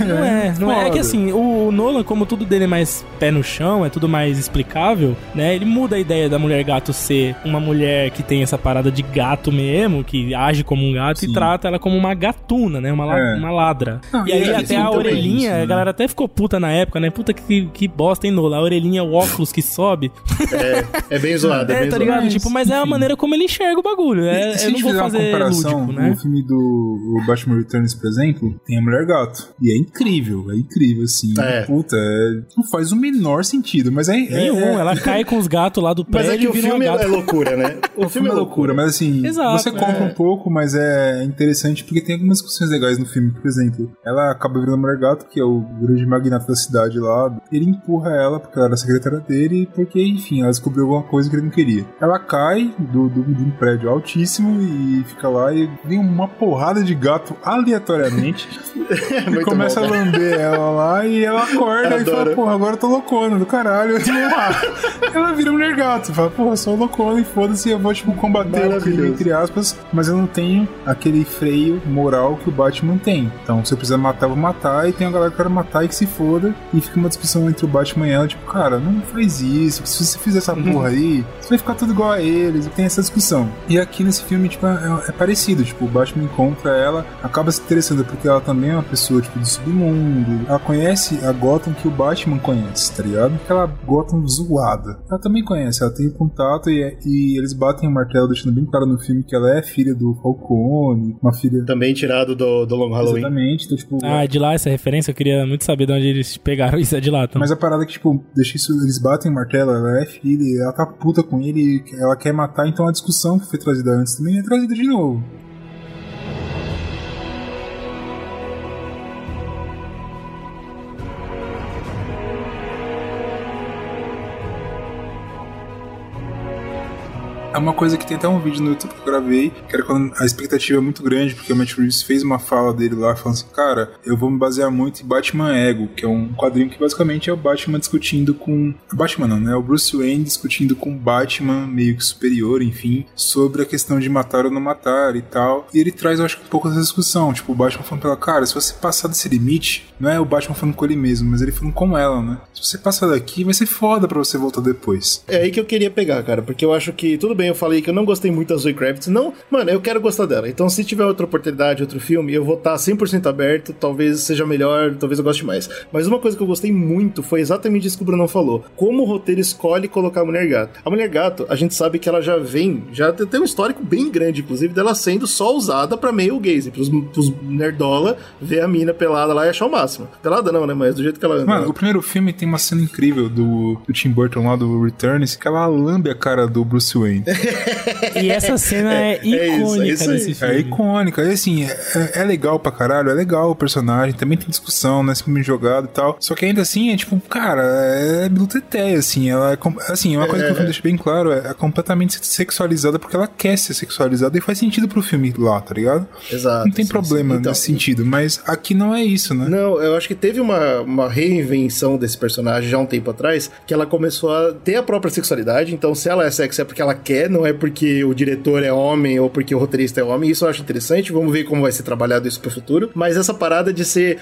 S4: Não é, não é. É que assim, o Nolan, como tudo dele é mais pé no chão, é tudo mais explicável, né? Ele muda a ideia da mulher gato ser uma mulher que tem essa parada de gato mesmo, que age como um gato
S2: Sim.
S4: e trata ela como uma gatuna, né? Uma, la-
S2: É.
S4: uma ladra.
S2: Não,
S4: e aí
S2: é
S4: até a
S2: também,
S4: orelhinha,
S2: isso, né?
S4: a galera até ficou puta na época, né? Puta que, que bosta, hein, Nolan? A orelhinha, o óculos que sobe.
S3: É bem zoado, é,
S4: É,
S3: bem
S4: tá ligado?
S2: Mas,
S4: Tipo, mas é a maneira como ele enxerga o bagulho. É,
S2: E se
S4: eu
S2: a
S4: não
S2: gente
S4: vou
S2: fizer uma
S4: fazer
S2: comparação,
S4: lúdico, né?
S2: o filme do o Batman Returns, por exemplo, tem a Mulher Gato. E é incrível, é incrível, assim.
S3: É.
S2: Puta, é- não faz o menor sentido, mas é... é,
S4: Nenhum,
S2: é,
S4: ela cai com os gatos lá do
S3: Mas
S4: prédio
S3: é que
S4: e
S3: o filme é loucura, né?
S2: O filme é loucura, mas assim,
S4: Exato,
S2: você compra
S3: é.
S2: um pouco, mas é interessante porque tem algumas discussões legais no filme. Por exemplo, ela acaba virando a Mulher Gato, que é o grande magnata da cidade lá. Ele empurra ela, porque ela era secretária dele, porque, enfim, ela descobriu alguma coisa que ele não queria. Ela cai do, do- de um prédio altíssimo e fica lá e vem uma porrada de gato aleatoriamente.
S3: É
S2: e começa
S3: bom,
S2: a lamber ela lá e ela acorda e fala, porra, agora eu tô loucona do caralho. ela vira mulher gato, fala, porra, sou loucona e foda-se, eu vou, tipo, combater o crime, entre aspas, mas eu não tenho aquele freio moral que o Batman tem. Então, se eu precisar matar, eu vou matar, e tem a galera que quer matar e que se foda, e fica uma discussão entre o Batman e ela, tipo, cara, não faz isso, se você fizer essa porra aí, você vai ficar tudo igual a eles, e tem essa discussão. E aqui nesse filme, tipo, é, é parecido, tipo, o Batman encontra ela, acaba se interessando porque ela também é uma pessoa, tipo, do submundo, ela conhece a Gotham que o Batman conhece, tá ligado? Aquela Gotham zoada. Ela também conhece, ela tem contato e, é- e eles batem o martelo, deixando bem claro no filme que ela é filha do Falcone, uma filha...
S3: Também tirado do, do Long Halloween.
S2: Exatamente, então, tipo...
S4: Ah, é de lá essa referência, eu queria muito saber de onde eles pegaram isso é de lá. Então.
S2: Mas a parada é que, tipo, deixa isso, eles batem o martelo, ela é filha, ela tá puta com ele, ela quer matar, então a discussão que foi trazida antes também é trazida de novo. É uma coisa que tem até um vídeo no YouTube que eu gravei, que era quando a expectativa é muito grande, porque o Matt Reeves fez uma fala dele lá, falando assim, cara, eu vou me basear muito em Batman Ego, que é um quadrinho que basicamente é o Batman discutindo com... Batman não, né? O Bruce Wayne discutindo com Batman, meio que superior, enfim, sobre a questão de matar ou não matar e tal. E ele traz, eu acho, um pouco dessa discussão, tipo, o Batman falando pra ela, cara, se você passar desse limite, não é o Batman falando com ele mesmo, mas ele falando com ela, né? Se você passar daqui, vai ser foda pra você voltar depois.
S3: É aí que eu queria pegar, cara, porque eu acho que, tudo bem, eu falei que eu não gostei muito da Zoe Kravitz, não, mano, eu quero gostar dela, então se tiver outra oportunidade, outro filme, eu vou estar 100% aberto, talvez seja melhor, talvez eu goste mais. Mas uma coisa que eu gostei muito foi exatamente isso que o Bruno falou, como o roteiro escolhe colocar a Mulher Gato. A Mulher Gato, a gente sabe que ela já vem, já tem um histórico bem grande, inclusive, dela sendo só usada pra meio gaze, pros, pros nerdola ver a mina pelada lá e achar o máximo. Pelada não, né, mas do jeito que ela.
S2: Mano, o primeiro filme tem uma cena incrível do, do Tim Burton lá, do Returns, que ela lambe a cara do Bruce Wayne.
S4: E essa cena é,
S3: É, é isso, é
S4: icônica
S3: isso
S2: É
S4: filme.
S2: icônica. E assim, é, é legal pra caralho, é legal o personagem, também tem discussão, né? Filme jogado e tal. Só que ainda assim, é tipo, cara, é biluteteia, assim. Ela é. Assim, uma coisa que o filme deixa bem claro é, é completamente sexualizada porque ela quer ser sexualizada e faz sentido pro filme lá, tá ligado?
S3: Exato.
S2: Não tem
S3: sim,
S2: problema
S3: sim. Então,
S2: nesse sentido, mas aqui não é isso, né?
S3: Não, eu acho que teve uma, uma reinvenção desse personagem já um tempo atrás, que ela começou a ter a própria sexualidade. Então, se ela é sexy é porque ela quer, não é porque o diretor é homem ou porque o roteirista é homem. Isso eu acho interessante. Vamos ver como vai ser trabalhado isso pro futuro. Mas essa parada de ser.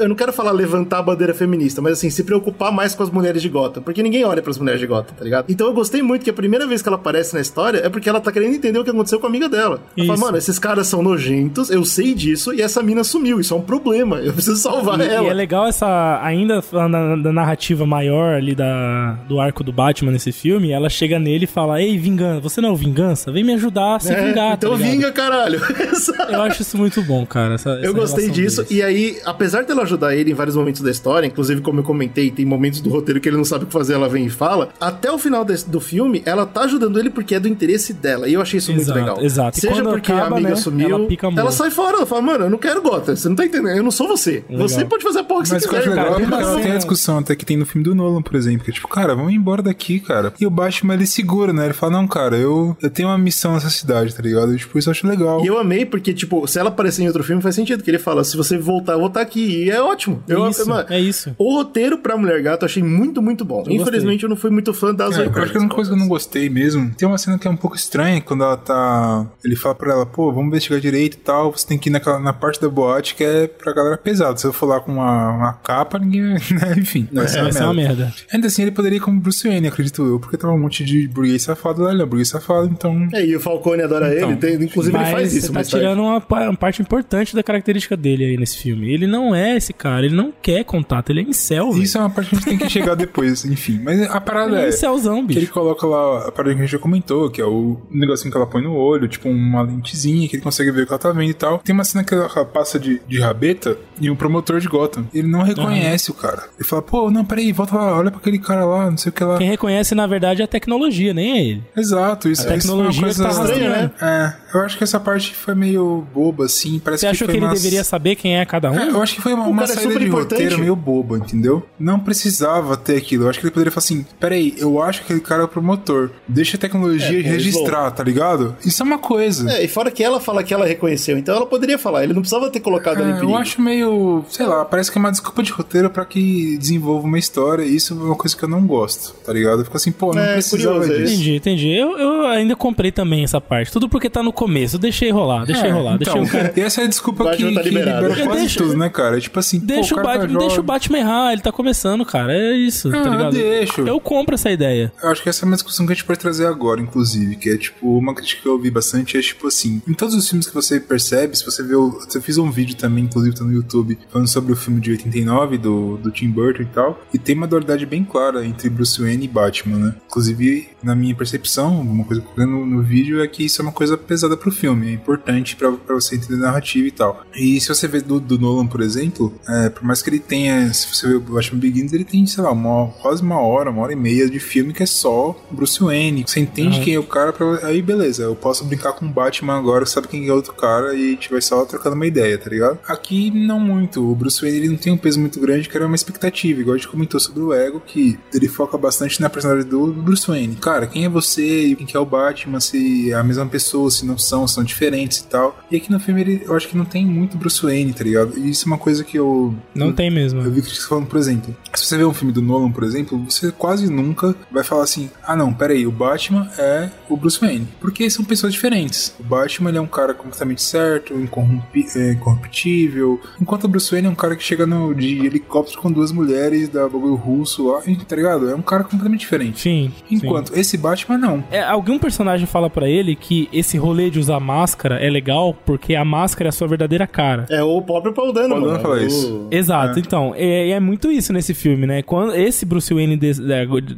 S3: Eu não quero falar levantar a bandeira feminista, mas assim, se preocupar mais com as mulheres de Gotham. Porque ninguém olha pras mulheres de Gotham, tá ligado? Então eu gostei muito que a primeira vez que ela aparece na história é porque ela tá querendo entender o que aconteceu com a amiga dela. Ela fala, mano, esses caras são nojentos, eu sei disso, e essa mina sumiu. Isso é um problema. Eu preciso salvar
S4: E,
S3: ela.
S4: e é legal essa. Ainda falando da narrativa maior ali da, do arco do Batman nesse filme, ela chega nele e fala: Ei, vingança, você não é o vingança? Vem me ajudar a se
S3: É,
S4: vingar. tá
S3: então
S4: ligado?
S3: vinga, caralho.
S4: Eu acho isso muito bom, cara. essa-
S3: Eu
S4: essa
S3: gostei disso,
S4: deles.
S3: e aí, apesar dela ajudar ele em vários momentos da história, inclusive como eu comentei, tem momentos do roteiro que ele não sabe o que fazer, ela vem e fala, até o final desse- do filme, ela tá ajudando ele porque é do interesse dela, e eu achei isso
S4: Exato,
S3: muito legal.
S4: exato.
S3: Seja porque
S4: acaba,
S3: a amiga
S4: né,
S3: sumiu,
S4: ela
S3: ela sai fora, ela fala, mano, eu não quero Gotham, você não tá entendendo, eu não sou você. Você pode fazer a porra que
S2: Mas
S3: você
S2: eu acho
S3: quiser,
S2: legal ela
S4: assim,
S2: tem a discussão até que tem no filme do Nolan, por exemplo, que é tipo, cara, vamos embora daqui, cara. E o Batman, ele segura, né? Ele fala, não, cara, eu, eu tenho uma missão nessa cidade, tá ligado? E, tipo, isso eu acho legal.
S3: E eu amei porque, tipo, se ela aparecer em outro filme, faz sentido, que ele fala, se você voltar, eu vou estar aqui, e é ótimo. Eu,
S4: Isso,
S3: mano,
S4: é isso.
S3: O roteiro pra Mulher Gato eu achei muito, muito bom. Infelizmente, eu não fui muito fã da
S2: É, eu acho que a única coisa que eu não gostei mesmo. Tem uma cena que é um pouco estranha quando ela tá. Ele fala pra ela, pô, vamos investigar direito e tal. Você tem que ir naquela, na parte da boate que é pra galera pesada. Se eu for lá com uma, uma capa, ninguém. Né? Enfim, vai ser
S4: Vai ser uma merda.
S2: Ainda assim, ele poderia ir como Bruce Wayne, acredito eu, porque tava um monte de burguês safado lá, ele é um burguês safado, então.
S3: É, e o Falcone adora
S2: Então,
S3: ele, tem- inclusive
S4: Mas
S3: ele faz isso.
S4: você tá tirando uma, uma parte importante da característica dele aí nesse filme. Ele não é esse cara, ele não quer contato, ele é incel, velho.
S2: Isso é uma parte que a gente tem que chegar depois, enfim. Mas a parada
S4: Ele é
S2: é.
S4: incelzão,
S2: Que ele
S4: bicho.
S2: coloca lá a parada que a gente já comentou, que é o negocinho que ela põe no olho, tipo uma lentezinha que ele consegue ver o que ela tá vendo e tal. Tem uma cena que ela passa de, de rabeta e um promotor de Gotham. Ele não reconhece o cara. Ele fala, pô, não, peraí, volta lá, olha pra aquele cara lá, não sei o que lá.
S4: Quem reconhece, na verdade, é a tecnologia, nem é ele.
S2: Exato, isso,
S4: A
S2: isso foi uma
S4: tecnologia
S2: coisa
S4: tá
S3: estranha, né?
S2: É, eu acho que essa parte foi meio boba, assim. Parece
S4: Você achou
S2: foi
S4: que ele
S2: umas-
S4: deveria saber quem é cada um?
S2: É, eu acho que foi uma, uma
S3: é
S2: saída
S3: super
S2: de
S3: importante.
S2: roteiro meio boba, entendeu? Não precisava ter aquilo. Eu acho que ele poderia falar assim: peraí, eu acho que aquele cara é o promotor. Deixa a tecnologia
S3: É,
S2: registrar, tá ligado? Isso é uma coisa.
S3: É, e fora que ela fala que ela reconheceu, então ela poderia falar, ele não precisava ter colocado em
S2: É,
S3: perigo.
S2: eu acho meio, sei lá, parece que é uma desculpa de roteiro pra que desenvolva uma história. E isso é uma coisa que eu não gosto, tá ligado? Fica assim, pô, não
S3: É,
S2: precisava
S3: curioso, é
S2: disso.
S4: Entendi, entendi. Eu, eu ainda comprei também essa parte. Tudo porque tá no começo. Deixei rolar, deixei
S2: É,
S4: rolar.
S2: então,
S4: deixei o cara.
S2: E essa é a desculpa que,
S3: Batman tá
S2: que
S3: liberado.
S2: libera quase
S4: deixa-
S2: tudo, né, cara? Tipo assim,
S4: Deixa,
S2: pô,
S4: o
S2: cara tá
S4: Batman, deixa o. Batman errar, ele tá começando, cara. É isso, tá
S2: Ah,
S4: ligado?
S2: deixa.
S4: Eu compro essa ideia.
S2: Eu acho que essa é uma discussão que a gente pode trazer agora, inclusive, que é tipo, uma crítica que eu ouvi bastante é tipo assim, em todos os filmes que você percebe, se você vê o. Eu fiz um vídeo também, inclusive tá no YouTube, falando sobre o filme de 89 do, do Tim Burton e tal, e tem uma dualidade bem clara entre Bruce Wayne e Batman, né? Inclusive, na minha percepção, uma coisa que no, no vídeo é que isso é uma coisa pesada pro filme, é importante pra, pra você entender a narrativa e tal. E se você vê do, do Nolan, por exemplo, é, por mais que ele tenha, se você vê o Batman Begins, ele tem, sei lá, uma, quase uma hora, uma hora e meia de filme que é só Bruce Wayne. Você entende quem é o cara, pra, aí beleza, eu posso brincar com o Batman agora, sabe quem é outro cara, e a gente vai só trocando uma ideia, tá ligado? Aqui, não muito. O Bruce Wayne ele não tem um peso muito grande, que era uma expectativa, igual a gente comentou sobre o Ego, que ele foca bastante na personalidade do Bruce Wayne. Cara, quem é você sei quem que é o Batman, se é a mesma pessoa, se não são, são diferentes e tal. E aqui no filme ele, eu acho que não tem muito Bruce Wayne, tá ligado? E isso é uma coisa que eu.
S4: Não
S2: eu,
S4: tem mesmo.
S2: Eu vi críticas falando, por exemplo, se você vê um filme do Nolan, por exemplo, você quase nunca vai falar assim: ah, não, peraí, o Batman é o Bruce Wayne. Porque são pessoas diferentes. O Batman ele é um cara completamente certo, incorrompi é, incorruptível, enquanto o Bruce Wayne é um cara que chega no, de helicóptero com duas mulheres da bagulho russo lá, tá ligado? É um cara completamente diferente.
S4: Sim.
S2: Enquanto
S4: sim.
S2: esse Batman não.
S4: É, algum personagem fala para ele que esse rolê de usar máscara é legal porque a máscara é a sua verdadeira cara.
S3: É o próprio Paul Dano,
S2: Paul Dano
S3: mano.
S2: fala isso.
S4: Exato,
S2: É.
S4: então, é, é muito isso nesse filme, né? Quando esse Bruce Wayne de,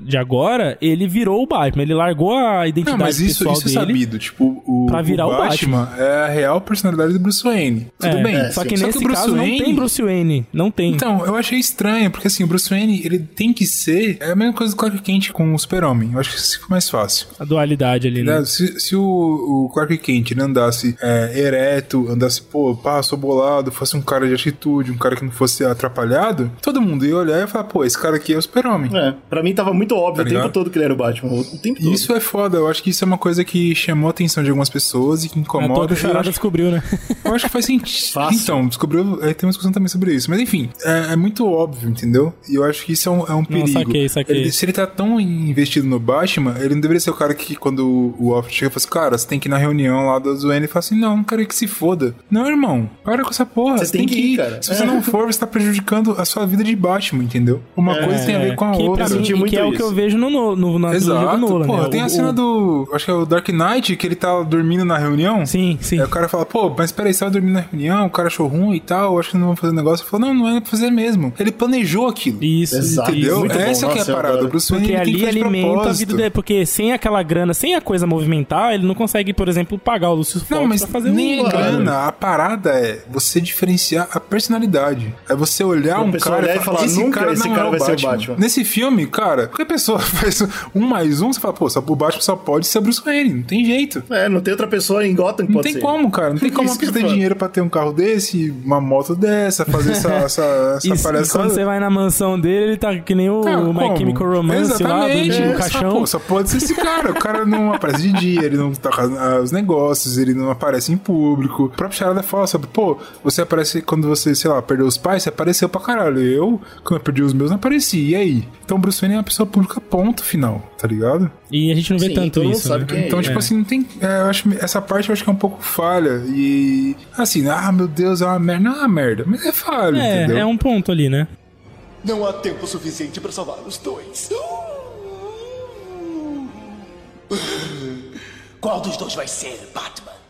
S4: de agora, ele virou o Batman, ele largou a identidade
S2: Não, mas isso,
S4: pessoal
S2: isso é
S4: dele.
S2: sabido. Tipo, o,
S4: pra virar o
S2: Batman, é a real personalidade do Bruce Wayne. Tudo
S4: É,
S2: bem.
S4: é, só que
S2: Só
S4: nesse
S2: o Bruce
S4: caso não
S2: Wayne-
S4: tem Bruce Wayne, não tem.
S2: Então, eu achei estranho, porque assim, o Bruce Wayne, ele tem que ser. É a mesma coisa do Clark Kent com o Super-Homem. Eu acho que isso fica mais fácil.
S4: Dualidade ali, né?
S2: Né? Se, se o, o Clark Kent ele andasse é, ereto, andasse, pô, pá, sou bolado, fosse um cara de atitude, um cara que não fosse atrapalhado, todo mundo ia olhar e ia falar, pô, esse cara aqui é o Super-Homem.
S3: É, pra mim tava muito óbvio
S2: Tá
S3: o tempo todo que ele era o Batman. O tempo todo.
S2: Isso é foda, eu acho que isso é uma coisa que chamou a atenção de algumas pessoas e que
S4: É
S2: incomoda.
S4: que o
S2: eu
S4: Charada
S2: acho
S4: descobriu, né?
S2: Eu acho que faz sentido.
S3: Fácil.
S2: Então, descobriu. é, tem uma discussão também sobre isso. Mas enfim, é, é muito óbvio, entendeu? E eu acho que isso é um, é um perigo.
S4: saquei, saquei.
S2: Ele- se ele tá tão investido no Batman, ele não deveria ser o cara que, quando o- Alfred chega e fala assim: Cara, você tem que ir na reunião lá do Zuene e fala assim: Não, não quero que se foda. Não, irmão, para com essa porra.
S3: Você tem que ir, cara.
S2: Se você
S3: É.
S2: não for, você tá prejudicando a sua vida de Batman, entendeu? Uma coisa tem a ver com a
S4: É, que
S2: outra.
S4: pra mim, e que é o que
S3: isso.
S4: eu vejo no, no, no, na
S2: Exato,
S4: do Nolan,
S2: pô,
S4: né?
S2: tem
S4: O-
S2: a cena
S4: o-
S2: do. Acho que é o Dark Knight, que ele tá dormindo na reunião.
S4: Sim, sim.
S2: Aí o cara fala, pô, mas peraí, você tava dormindo na reunião, o cara achou ruim e tal, acho que não vamos fazer negócio. Ele falou, não, não é pra fazer mesmo. Ele planejou aquilo.
S4: Isso,
S3: Exato.
S4: isso.
S2: Entendeu?
S3: muito bom,
S2: Essa que é a parada. Bruce Wayne
S4: Porque
S2: tem
S4: ali alimenta a vida dele. Porque sem aquela grana, sem a coisa movimentar, ele não consegue, por exemplo, pagar o Lúcio
S2: Não,
S4: Fox
S2: mas
S4: pra fazer
S2: nem
S4: um
S2: é grana. A parada é você diferenciar a personalidade. É você olhar um cara
S3: olhar
S2: e falar, esse
S3: "Nunca
S2: cara
S3: esse
S2: não
S3: cara
S2: é o
S3: vai ser o
S2: Batman.
S3: Batman.
S2: Nesse filme, cara, qualquer pessoa faz um mais um, você fala, pô, só, o Batman só pode ser Bruce Wayne. Não tem jeito.
S3: É, não tem outra pessoa em Gotham que
S2: Não
S3: pode
S2: tem
S3: ser.
S2: como, cara. Não tem como
S3: Isso é
S2: ter dinheiro pra ter um carro desse, uma moto dessa, fazer essa, essa, essa
S4: e
S2: palhaçada.
S4: quando você vai na mansão dele, ele tá que nem o
S2: Cara,
S4: My
S2: como?
S4: Chemical Romance lá,
S2: Exatamente.
S4: do, do
S2: É,
S4: caixão.
S2: Só, pô, só pode ser esse cara. O cara não aparece de dia, ele não toca ah, os negócios, ele não aparece em público. O próprio Charada fala sobre, pô, você aparece quando você, sei lá, perdeu os pais, você apareceu pra caralho. Eu, quando eu perdi os meus, não apareci. E aí? Então o Bruce Wayne é uma pessoa pública, ponto final, tá ligado?
S4: E a gente não vê
S3: Sim,
S4: tanto isso,
S3: sabe
S4: né?
S3: é
S2: Então, tipo assim, não tem. é, eu acho, essa parte eu acho que é um pouco falha. E. Assim, ah, meu Deus, é uma merda. Não é uma merda, mas é falha,
S4: É,
S2: entendeu?
S4: é um ponto ali, né?
S9: Não há tempo suficiente para salvar os dois. Qual dos dois vai ser, Batman?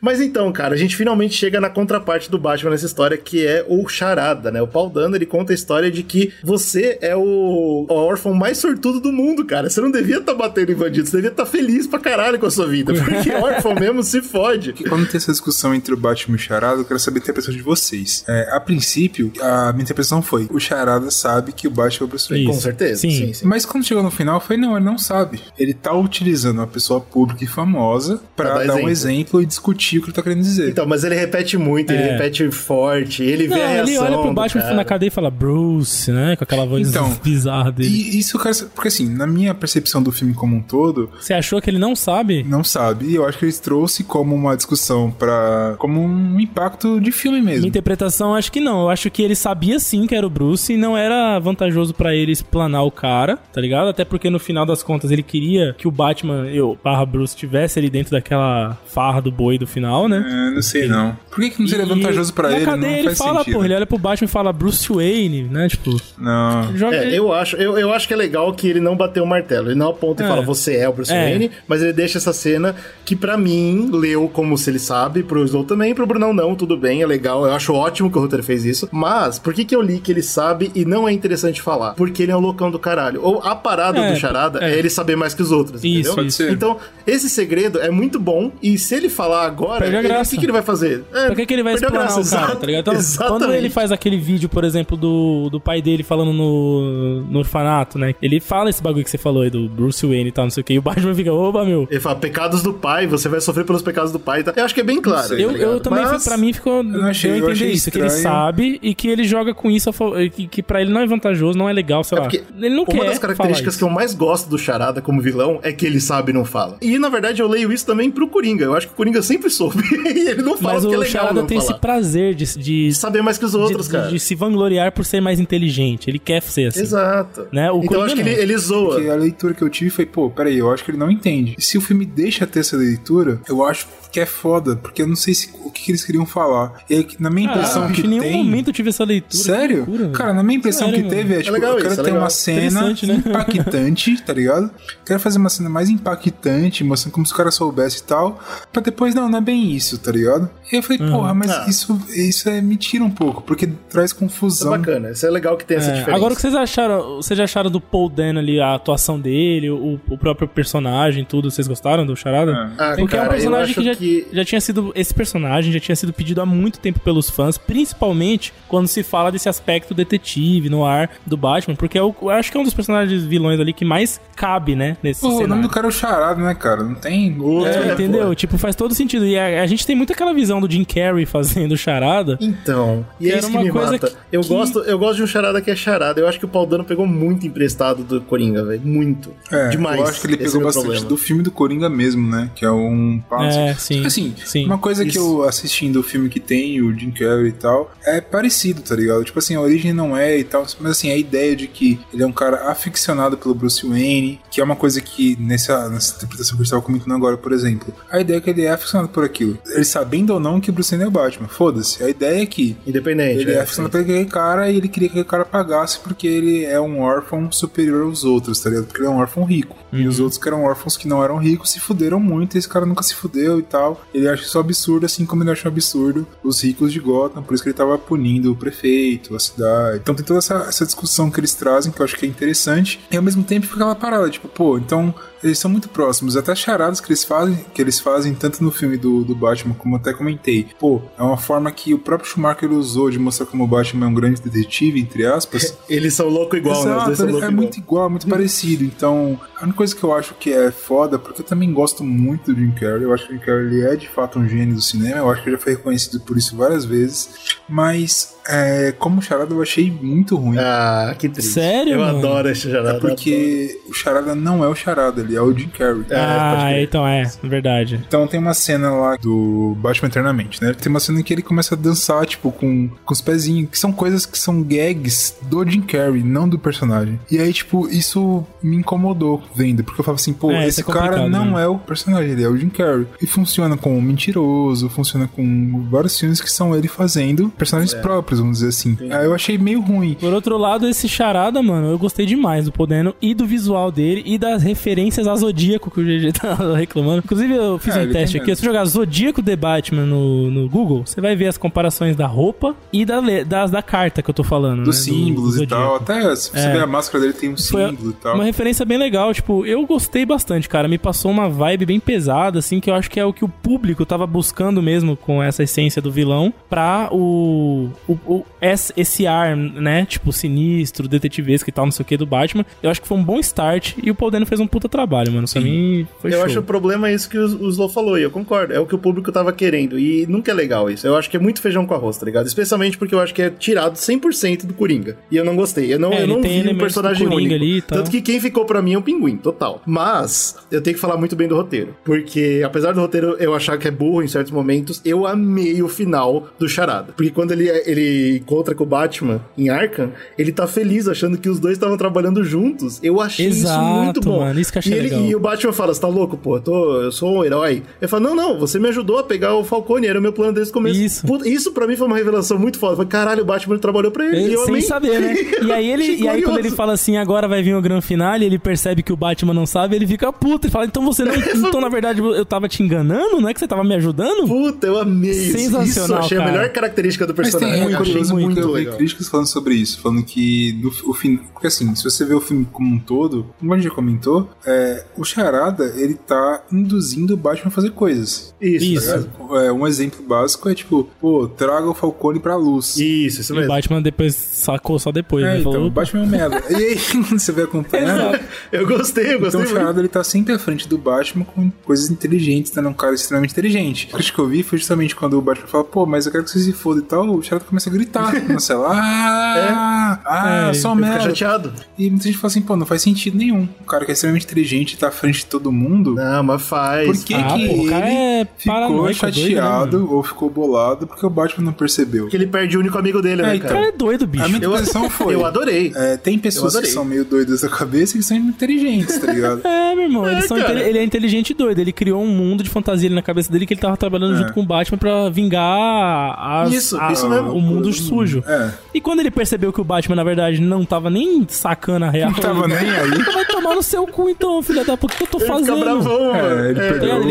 S3: Mas então, cara, a gente finalmente chega na contraparte do Batman nessa história, que é o Charada, né? O Paul Dano, ele conta a história de que você é o, o órfão mais sortudo do mundo, cara. Você não devia estar batendo em bandidos, você devia estar feliz pra caralho com a sua vida. Porque órfão mesmo se fode.
S2: Quando tem essa discussão entre o Batman e o Charada, eu quero saber a interpretação de vocês. É, a princípio, a minha interpretação foi: o Charada sabe que o Batman é o Bruce.
S3: Com certeza.
S4: Sim.
S3: Sim, sim.
S2: Mas quando chegou no final, foi não, ele não sabe. Ele tá utilizando uma pessoa pública e famosa pra,
S3: Pra dar
S2: dar um
S3: exemplo.
S2: exemplo e discutir o que ele tá querendo dizer.
S3: Então, mas ele repete muito, ele
S4: É.
S3: repete forte, ele vê
S4: Não,
S3: a reação
S4: ele olha pro Batman
S3: cara.
S4: na cadeia e fala Bruce, né? Com aquela voz
S2: Então,
S4: bizarra dele.
S2: E isso saber, porque assim, na minha percepção do filme como um todo,
S4: Você achou que ele não sabe?
S2: não sabe. E eu acho que eles trouxe como uma discussão para como um impacto de filme mesmo.
S4: Minha interpretação, acho que não. Eu acho que ele sabia sim que era o Bruce e não era vantajoso pra ele explanar o cara, tá ligado? Até porque no final das contas ele queria que o Batman, eu, barra Bruce, tivesse ali dentro daquela farra do boi do final, né?
S2: É, não sei não. Por que, que não seria
S4: E-
S2: vantajoso pra ele?
S4: cadeia
S2: não
S4: ele
S2: faz
S4: fala,
S2: sentido.
S4: porra, ele olha pro Batman e fala Bruce Wayne, né? Tipo,
S2: Não.
S4: joga.
S3: É, eu acho, eu, eu acho que é legal que ele não bateu o martelo. Ele não aponta e
S4: É.
S3: fala, você é o Bruce
S4: É.
S3: Wayne, mas ele deixa essa cena que pra mim leu como se ele sabe, pro Slow também, pro Brunão não, tudo bem, é legal. Eu acho ótimo que o roteiro fez isso. Mas, por que que eu li que ele sabe e não é interessante falar? Porque ele é um loucão do caralho. Ou a parada
S4: É,
S3: do Charada é.
S4: é.
S3: ele saber mais que os outros,
S4: Isso,
S3: entendeu?
S2: Pode ser.
S3: Então, esse segredo é muito bom e se ele falar agora agora, ele- o que, que ele vai fazer? É,
S4: Pra que, que ele vai explanar
S3: graça,
S4: o cara,
S3: exato.
S4: tá ligado? Então,
S3: Exatamente.
S4: quando ele faz aquele vídeo, por exemplo, do, do pai dele falando no, no orfanato, né? Ele fala esse bagulho que você falou aí, do Bruce Wayne e tal, não sei o que. E o Batman fica, opa, meu.
S3: Ele fala, pecados do pai, você vai sofrer pelos pecados do pai. Tá? Eu acho que é bem claro.
S2: sei,
S3: tá
S4: Eu,
S3: ligado?
S4: eu também,
S3: Mas-
S4: pra mim, ficou.
S2: não achei-
S4: eu
S2: eu
S4: entendi
S2: achei
S4: isso, que ele
S2: estranho.
S4: sabe e que ele joga com isso, que, que pra ele não é vantajoso, não é legal, sei
S3: É
S4: lá.
S3: porque
S4: Ele não quer.
S3: Uma das características que eu mais gosto do Charada como vilão é que ele sabe e não fala. E na verdade eu leio isso também pro Coringa. Eu acho que o Coringa sempre soube. e ele não fala
S4: Mas
S3: porque é
S4: o
S3: legal
S4: Charada
S3: não
S4: tem
S3: falar.
S4: esse prazer de, de,
S3: Saber mais que os
S4: de-
S3: outros,
S4: de-
S3: cara.
S4: de se vangloriar por ser mais inteligente. Ele quer ser assim.
S3: Exato.
S4: Né? O
S3: então eu
S4: Coringa
S3: acho que ele,
S4: não.
S3: ele zoa.
S2: Porque a leitura que eu tive foi, pô, peraí, eu acho que ele não entende. E se o filme deixa ter essa leitura, eu acho que é foda, porque eu não sei se, o que, que eles queriam falar. E aí, na minha impressão
S4: Ah,
S2: que
S4: em nenhum
S2: tem...
S4: momento eu tive essa leitura.
S2: Sério?
S4: Loucura.
S2: Cara, na minha impressão
S4: Sério,
S2: que
S4: mano.
S2: teve é, tipo,
S3: legal
S2: eu quero
S3: isso, é
S2: ter
S3: legal.
S2: uma cena
S4: né?
S2: impactante, tá ligado? Quero fazer uma cena mais impactante, mostrando como se o cara soubesse e tal, pra depois, não, não é bem isso, tá ligado? E eu falei, porra, mas
S3: Ah.
S2: isso, isso é, me tira um pouco, porque traz
S3: Isso é
S2: confusão.
S3: bacana. Isso é legal que tem essa
S4: É,
S3: diferença.
S4: agora o que vocês acharam? Vocês acharam do Paul Dano ali, a atuação dele, o, o próprio personagem, tudo? Vocês gostaram do Charada?
S3: Ah,
S4: Porque é um
S3: cara,
S4: personagem que já,
S3: que-
S4: já tinha sido. Esse personagem já tinha sido pedido há muito tempo pelos fãs, principalmente quando se fala desse aspecto detetive no ar do Batman, porque eu, eu acho que é um dos personagens vilões ali que mais cabe, né? Nesse
S2: Pô, o nome
S4: cenário.
S2: do cara é o Charada, né, cara? Não tem outro.
S4: É,
S3: É,
S4: entendeu?
S3: pô.
S4: Tipo, faz todo sentido. E a, a gente tem muito aquela visão do Jim Carrey fazendo charada.
S3: Então, e
S4: Que
S3: é
S4: era
S3: isso que
S4: uma
S3: me
S4: coisa
S3: mata.
S4: que-
S3: eu,
S4: que-
S3: gosto, eu gosto de um charada que é charada. Eu acho que o Paul Dano pegou muito emprestado do Coringa, velho. Muito.
S2: É,
S3: Demais.
S2: Eu acho que ele
S3: é
S2: pegou
S3: meu
S2: bastante
S3: problema.
S2: do filme do Coringa mesmo, né? Que é um passo.
S4: É, sim,
S2: Assim,
S4: sim.
S2: uma coisa que
S3: Isso.
S2: eu assistindo o filme que tem, o Jim Carrey e tal, é parecido, tá ligado? Tipo assim, a origem não é e tal, mas assim, a ideia de que ele é um cara aficionado pelo Bruce Wayne, que é uma coisa que nessa, nessa interpretação que a gente tava comentando agora, por exemplo, a ideia é que ele é aficionado por aquilo. Ele sabendo ou não que Bruce Wayne é o Batman, foda-se. A ideia é que
S3: Independente.
S2: ele é aficionado por aquele cara e ele queria que aquele cara pagasse porque ele é um órfão superior aos outros, tá ligado? Porque ele é um órfão rico. E os outros que eram órfãos que não eram ricos se fuderam muito e esse cara nunca se fudeu e tal. Ele acha isso absurdo, assim como ele acha um absurdo os ricos de Gotham, por isso que ele tava punindo o prefeito, a cidade. Então tem toda essa, essa discussão que eles trazem que eu acho que é interessante. E ao mesmo tempo fica aquela parada, tipo, pô, então eles são muito próximos. Até as charadas que eles fazem, que eles fazem tanto no filme do, do Batman, como eu até comentei. Pô, é uma forma que o próprio Schumacher usou de mostrar como o Batman é um grande detetive, entre aspas.
S3: Eles são louco igual, né?
S2: Exato,
S3: são
S2: é
S3: louco igual.
S2: muito igual, muito parecido. Então, a única coisa que eu acho que é foda, porque eu também gosto muito do Jim Carrey, eu acho que o Jim Carrey ele é de fato um gênio do cinema, eu acho que ele já foi reconhecido por isso várias vezes, mas é, como charada eu achei muito ruim.
S3: Ah, que triste.
S4: Sério,
S3: Eu
S4: mano?
S3: adoro esse charada.
S2: É porque o charada não é o charada, ele é o Jim Carrey.
S3: É,
S4: ah, então é, verdade.
S2: Então tem uma cena lá do Batman Eternamente, né? Tem uma cena em que ele começa a dançar, tipo, com, com os pezinhos, que são coisas que são gags do Jim Carrey, não do personagem. E aí, tipo, isso me incomodou vendo, porque eu falava assim, pô,
S4: É,
S2: esse
S4: é
S2: cara não
S4: né?
S2: é o personagem, ele é o Jim Carrey. E funciona com o mentiroso, funciona com vários filmes que são ele fazendo personagens próprios, vamos dizer assim. Aí eu achei meio ruim.
S4: Por outro lado, esse charada, mano, eu gostei demais do Podeno e do visual dele e das referências a Zodíaco que o GG tá reclamando. Inclusive, eu fiz
S2: É,
S4: um teste aqui. Se você jogar Zodíaco The Batman no, no Google, você vai ver as comparações da roupa e da, das, da carta que eu tô falando.
S2: Dos
S4: né, do
S2: símbolos e tal. Até se você
S4: É.
S2: ver a máscara dele, tem um
S4: Foi
S2: símbolo e tal.
S4: Uma referência bem legal, tipo, eu gostei bastante, cara. Me passou uma vibe bem pesada, assim, que eu acho que é o que o público tava buscando mesmo com essa essência do vilão pra o. o, o- esse, esse ar, né? Tipo, sinistro, detetivesco e tal, não sei o que, do Batman. Eu acho que foi um bom start e o Paul Dano fez um puta trabalho, mano. Pra mim foi
S3: Eu
S4: show.
S3: acho o problema é isso que o Slow falou, e eu concordo. É o que o público tava querendo. E nunca é legal isso. Eu acho que é muito feijão com arroz, tá ligado? Especialmente porque eu acho que é tirado 100% do Coringa. E eu não gostei. Eu não,
S4: É,
S3: eu não vi um personagem único.
S4: ali.
S3: Tanto que quem ficou pra mim é o Pinguim, total. Mas, eu tenho que falar muito bem do roteiro. Porque, apesar do roteiro eu achar que é burro em certos momentos, eu amei o final do Charada. Porque quando ele, ele encontra com o Batman em Arkham, ele tá feliz achando que os dois estavam trabalhando juntos. Eu achei
S4: Exato,
S3: isso muito bom.
S4: mano, isso que eu achei
S3: e, ele-
S4: legal.
S3: e o Batman fala, você tá louco, pô? Eu, tô, eu sou um herói. Ele fala, não, não, você me ajudou a pegar o Falcone, era o meu plano desde o começo.
S4: Isso.
S3: Puta, isso pra mim foi uma revelação muito foda. Eu falei, caralho, o Batman trabalhou pra ele.
S4: Ele-
S3: e eu
S4: sem
S3: amei.
S4: saber, né? E aí ele, e aí quando ele fala assim, agora vai vir o grande finale, ele percebe que o Batman não sabe, ele fica puto e fala, então você não, então na verdade eu tava te enganando, não é que você tava me ajudando?
S3: Puta, eu amei isso.
S4: Sensacional,
S3: Isso, achei
S4: cara.
S3: a melhor característica do
S2: Mas tem,
S3: personagem.
S4: muito
S2: curioso
S3: muito
S2: porque eu vi críticas falando sobre isso, falando que no, o fim, porque assim, se você vê o filme como um todo, como a gente já comentou, é, o Charada ele tá induzindo o Batman a fazer coisas.
S3: Isso,
S4: Isso.
S3: tá ligado?
S2: É, um exemplo básico é tipo, pô, traga o Falcone pra luz.
S3: Isso, isso
S4: E o
S3: mesmo.
S4: Batman depois sacou só depois,
S2: É,
S4: né?
S2: então,
S4: Falou,
S2: o Batman é um merda. E aí, quando você vai acompanhando,
S3: Eu gostei, eu
S2: Então
S3: gostei
S2: o
S3: muito.
S2: Charada ele tá sempre à frente do Batman com coisas inteligentes, né? É um cara extremamente inteligente. Crítica que eu vi foi justamente quando o Batman fala, pô, mas eu quero que você se foda e tal, o Charada começa a gritar no celular. Ah, ah,
S4: É,
S2: só merda.
S3: chateado.
S2: E muita gente fala assim, pô, não faz sentido nenhum. O cara que é extremamente inteligente e tá à frente de todo mundo.
S3: Não, mas faz.
S2: Por que,
S4: Ah,
S2: que
S4: pô, o cara
S2: ele
S4: é
S2: ficou
S4: paranoico, doido, né,
S2: chateado ou ficou bolado porque o Batman não percebeu?
S3: Que ele perde o único amigo dele,
S2: É,
S3: né,
S2: então.
S4: O cara
S3: cara?
S4: é doido, bicho.
S2: A minha
S3: Eu-
S2: impressão foi.
S3: Eu adorei.
S2: é, tem pessoas que são meio doidas da cabeça e que são inteligentes, tá ligado?
S4: É, meu irmão, eles
S3: É, cara.
S4: inte- ele é inteligente e doido. Ele criou um mundo de fantasia ali na cabeça dele que ele tava trabalhando
S2: É.
S4: junto com o Batman pra vingar as-
S3: Isso,
S4: a-
S3: isso mesmo.
S4: o mundo sujo.
S2: É.
S4: E quando ele percebeu que o Batman, na verdade, não tava nem sacando a real.
S2: Não tava
S4: ele-
S2: nem aí.
S4: Vai tomar no seu cu então, filha da puta, o que eu tô
S3: Ele fica
S4: fazendo?
S3: bravão,
S2: É, ele
S3: É.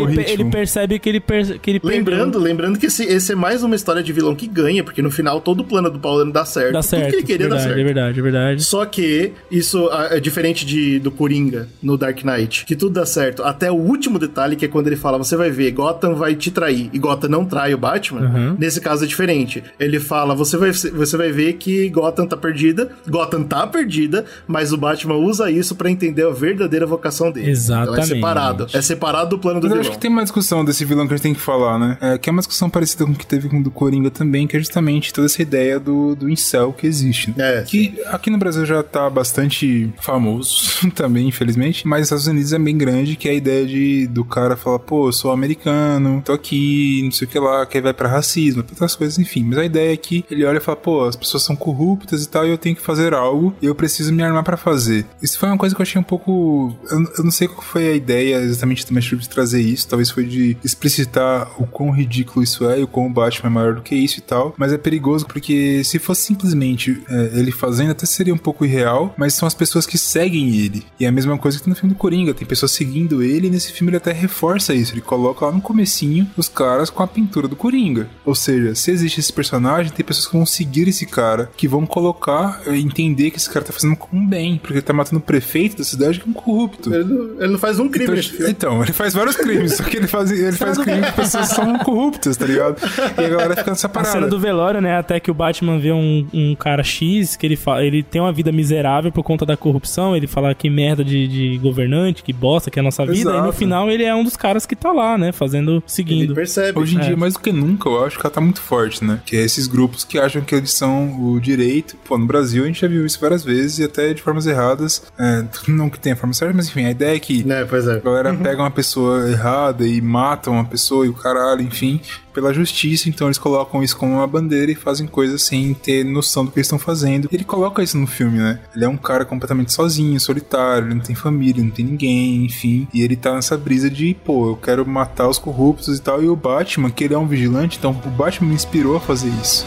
S4: Ele, ele percebe que ele, per- que ele
S3: Lembrando,
S4: perdeu.
S3: lembrando que esse, esse é mais uma história de vilão que ganha, porque no final todo o plano do Paulo dá certo.
S4: Dá
S3: Tudo
S4: certo.
S3: que ele queria
S4: verdade,
S3: dar certo.
S4: é verdade, é verdade.
S3: Só que isso é diferente de, do Coringa no Dark Knight, que tudo dá certo. Até o último detalhe, que é quando ele fala: você vai ver, Gotham vai te trair. E Gotham não trai o Batman.
S4: Uhum.
S3: Nesse caso é diferente. Ele fala: você vai, você vai ver que Gotham tá perdida. Gotham tá perdida, mas o Batman usa isso pra entender a verdadeira vocação dele. Então é
S4: Exatamente.
S3: separado. É separado do plano do
S2: Mas eu
S3: vilão.
S2: acho que tem uma discussão desse vilão que a gente tem que falar, né? É, que é uma discussão parecida com o que teve com o do Coringa também, que é justamente toda essa ideia do, do incel que existe. né?
S3: É,
S2: que aqui no Brasil já tá bastante famoso também, infelizmente, mas nos Estados Unidos é bem grande, que é a ideia de, do cara falar, pô, eu sou americano, tô aqui, não sei o que lá, que aí vai pra racismo, pra outras coisas, enfim. Mas a ideia é que ele olha e fala, pô, as pessoas são corruptas e tal, e eu tenho que fazer algo, e eu preciso me armar pra fazer. Isso foi uma coisa que eu achei um pouco... Eu, eu não sei qual foi a ideia exatamente do Mestre de trazer isso, talvez foi de explicitar o quão ridículo isso é e o quão o Batman é maior do que isso e tal, mas é perigoso porque se fosse simplesmente é, ele fazendo, até seria um pouco irreal, mas são as pessoas que seguem ele. E é a mesma coisa que tem no filme do Coringa, tem pessoas seguindo ele e nesse filme ele até reforça isso, ele coloca lá no comecinho os caras com a pintura do Coringa. Ou seja, se existe esse personagem, tem pessoas que vão seguir esse cara, que vão colocar, é, entender que esse cara tá fazendo um bem, porque ele tá matando o prefeito da cidade que é um corrupto.
S3: Ele não, ele não faz um crime
S2: Então,
S3: nesse filme.
S2: então, ele faz vários crimes, só que ele faz, ele faz crimes que pessoas são corruptas, tá ligado? E a galera fica nessa
S4: A
S2: parada.
S4: cena do velório, né? Até que o Batman vê um, um cara X, que ele, fala, ele tem uma vida miserável por conta da corrupção. Ele fala que merda de, de governante, que bosta, que é a nossa vida. E no
S2: Exato.
S4: final ele é um dos caras que tá lá, né? Fazendo,
S3: Ele
S4: seguindo.
S3: percebe.
S2: Hoje em
S4: É.
S2: dia, mais do que nunca, eu acho que ela tá muito forte, né? Que é esses grupos que acham que eles são o direito. Pô, no Brasil a gente já viu isso várias vezes e até de formas erradas. É, não que tenha forma certa, mas enfim, a ideia é que
S3: pois é.
S2: a galera pega uma pessoa errada e mata uma pessoa e o caralho, enfim, pela justiça. Então eles colocam isso como uma bandeira e fazem coisas sem ter noção do que eles estão fazendo. Ele coloca isso no filme, né? Ele é um cara completamente sozinho, solitário, ele não tem família, não tem ninguém, enfim. E ele tá nessa brisa de, pô, eu quero matar os corruptos e tal. E o Batman, que ele é um vigilante, então o Batman me inspirou a fazer isso.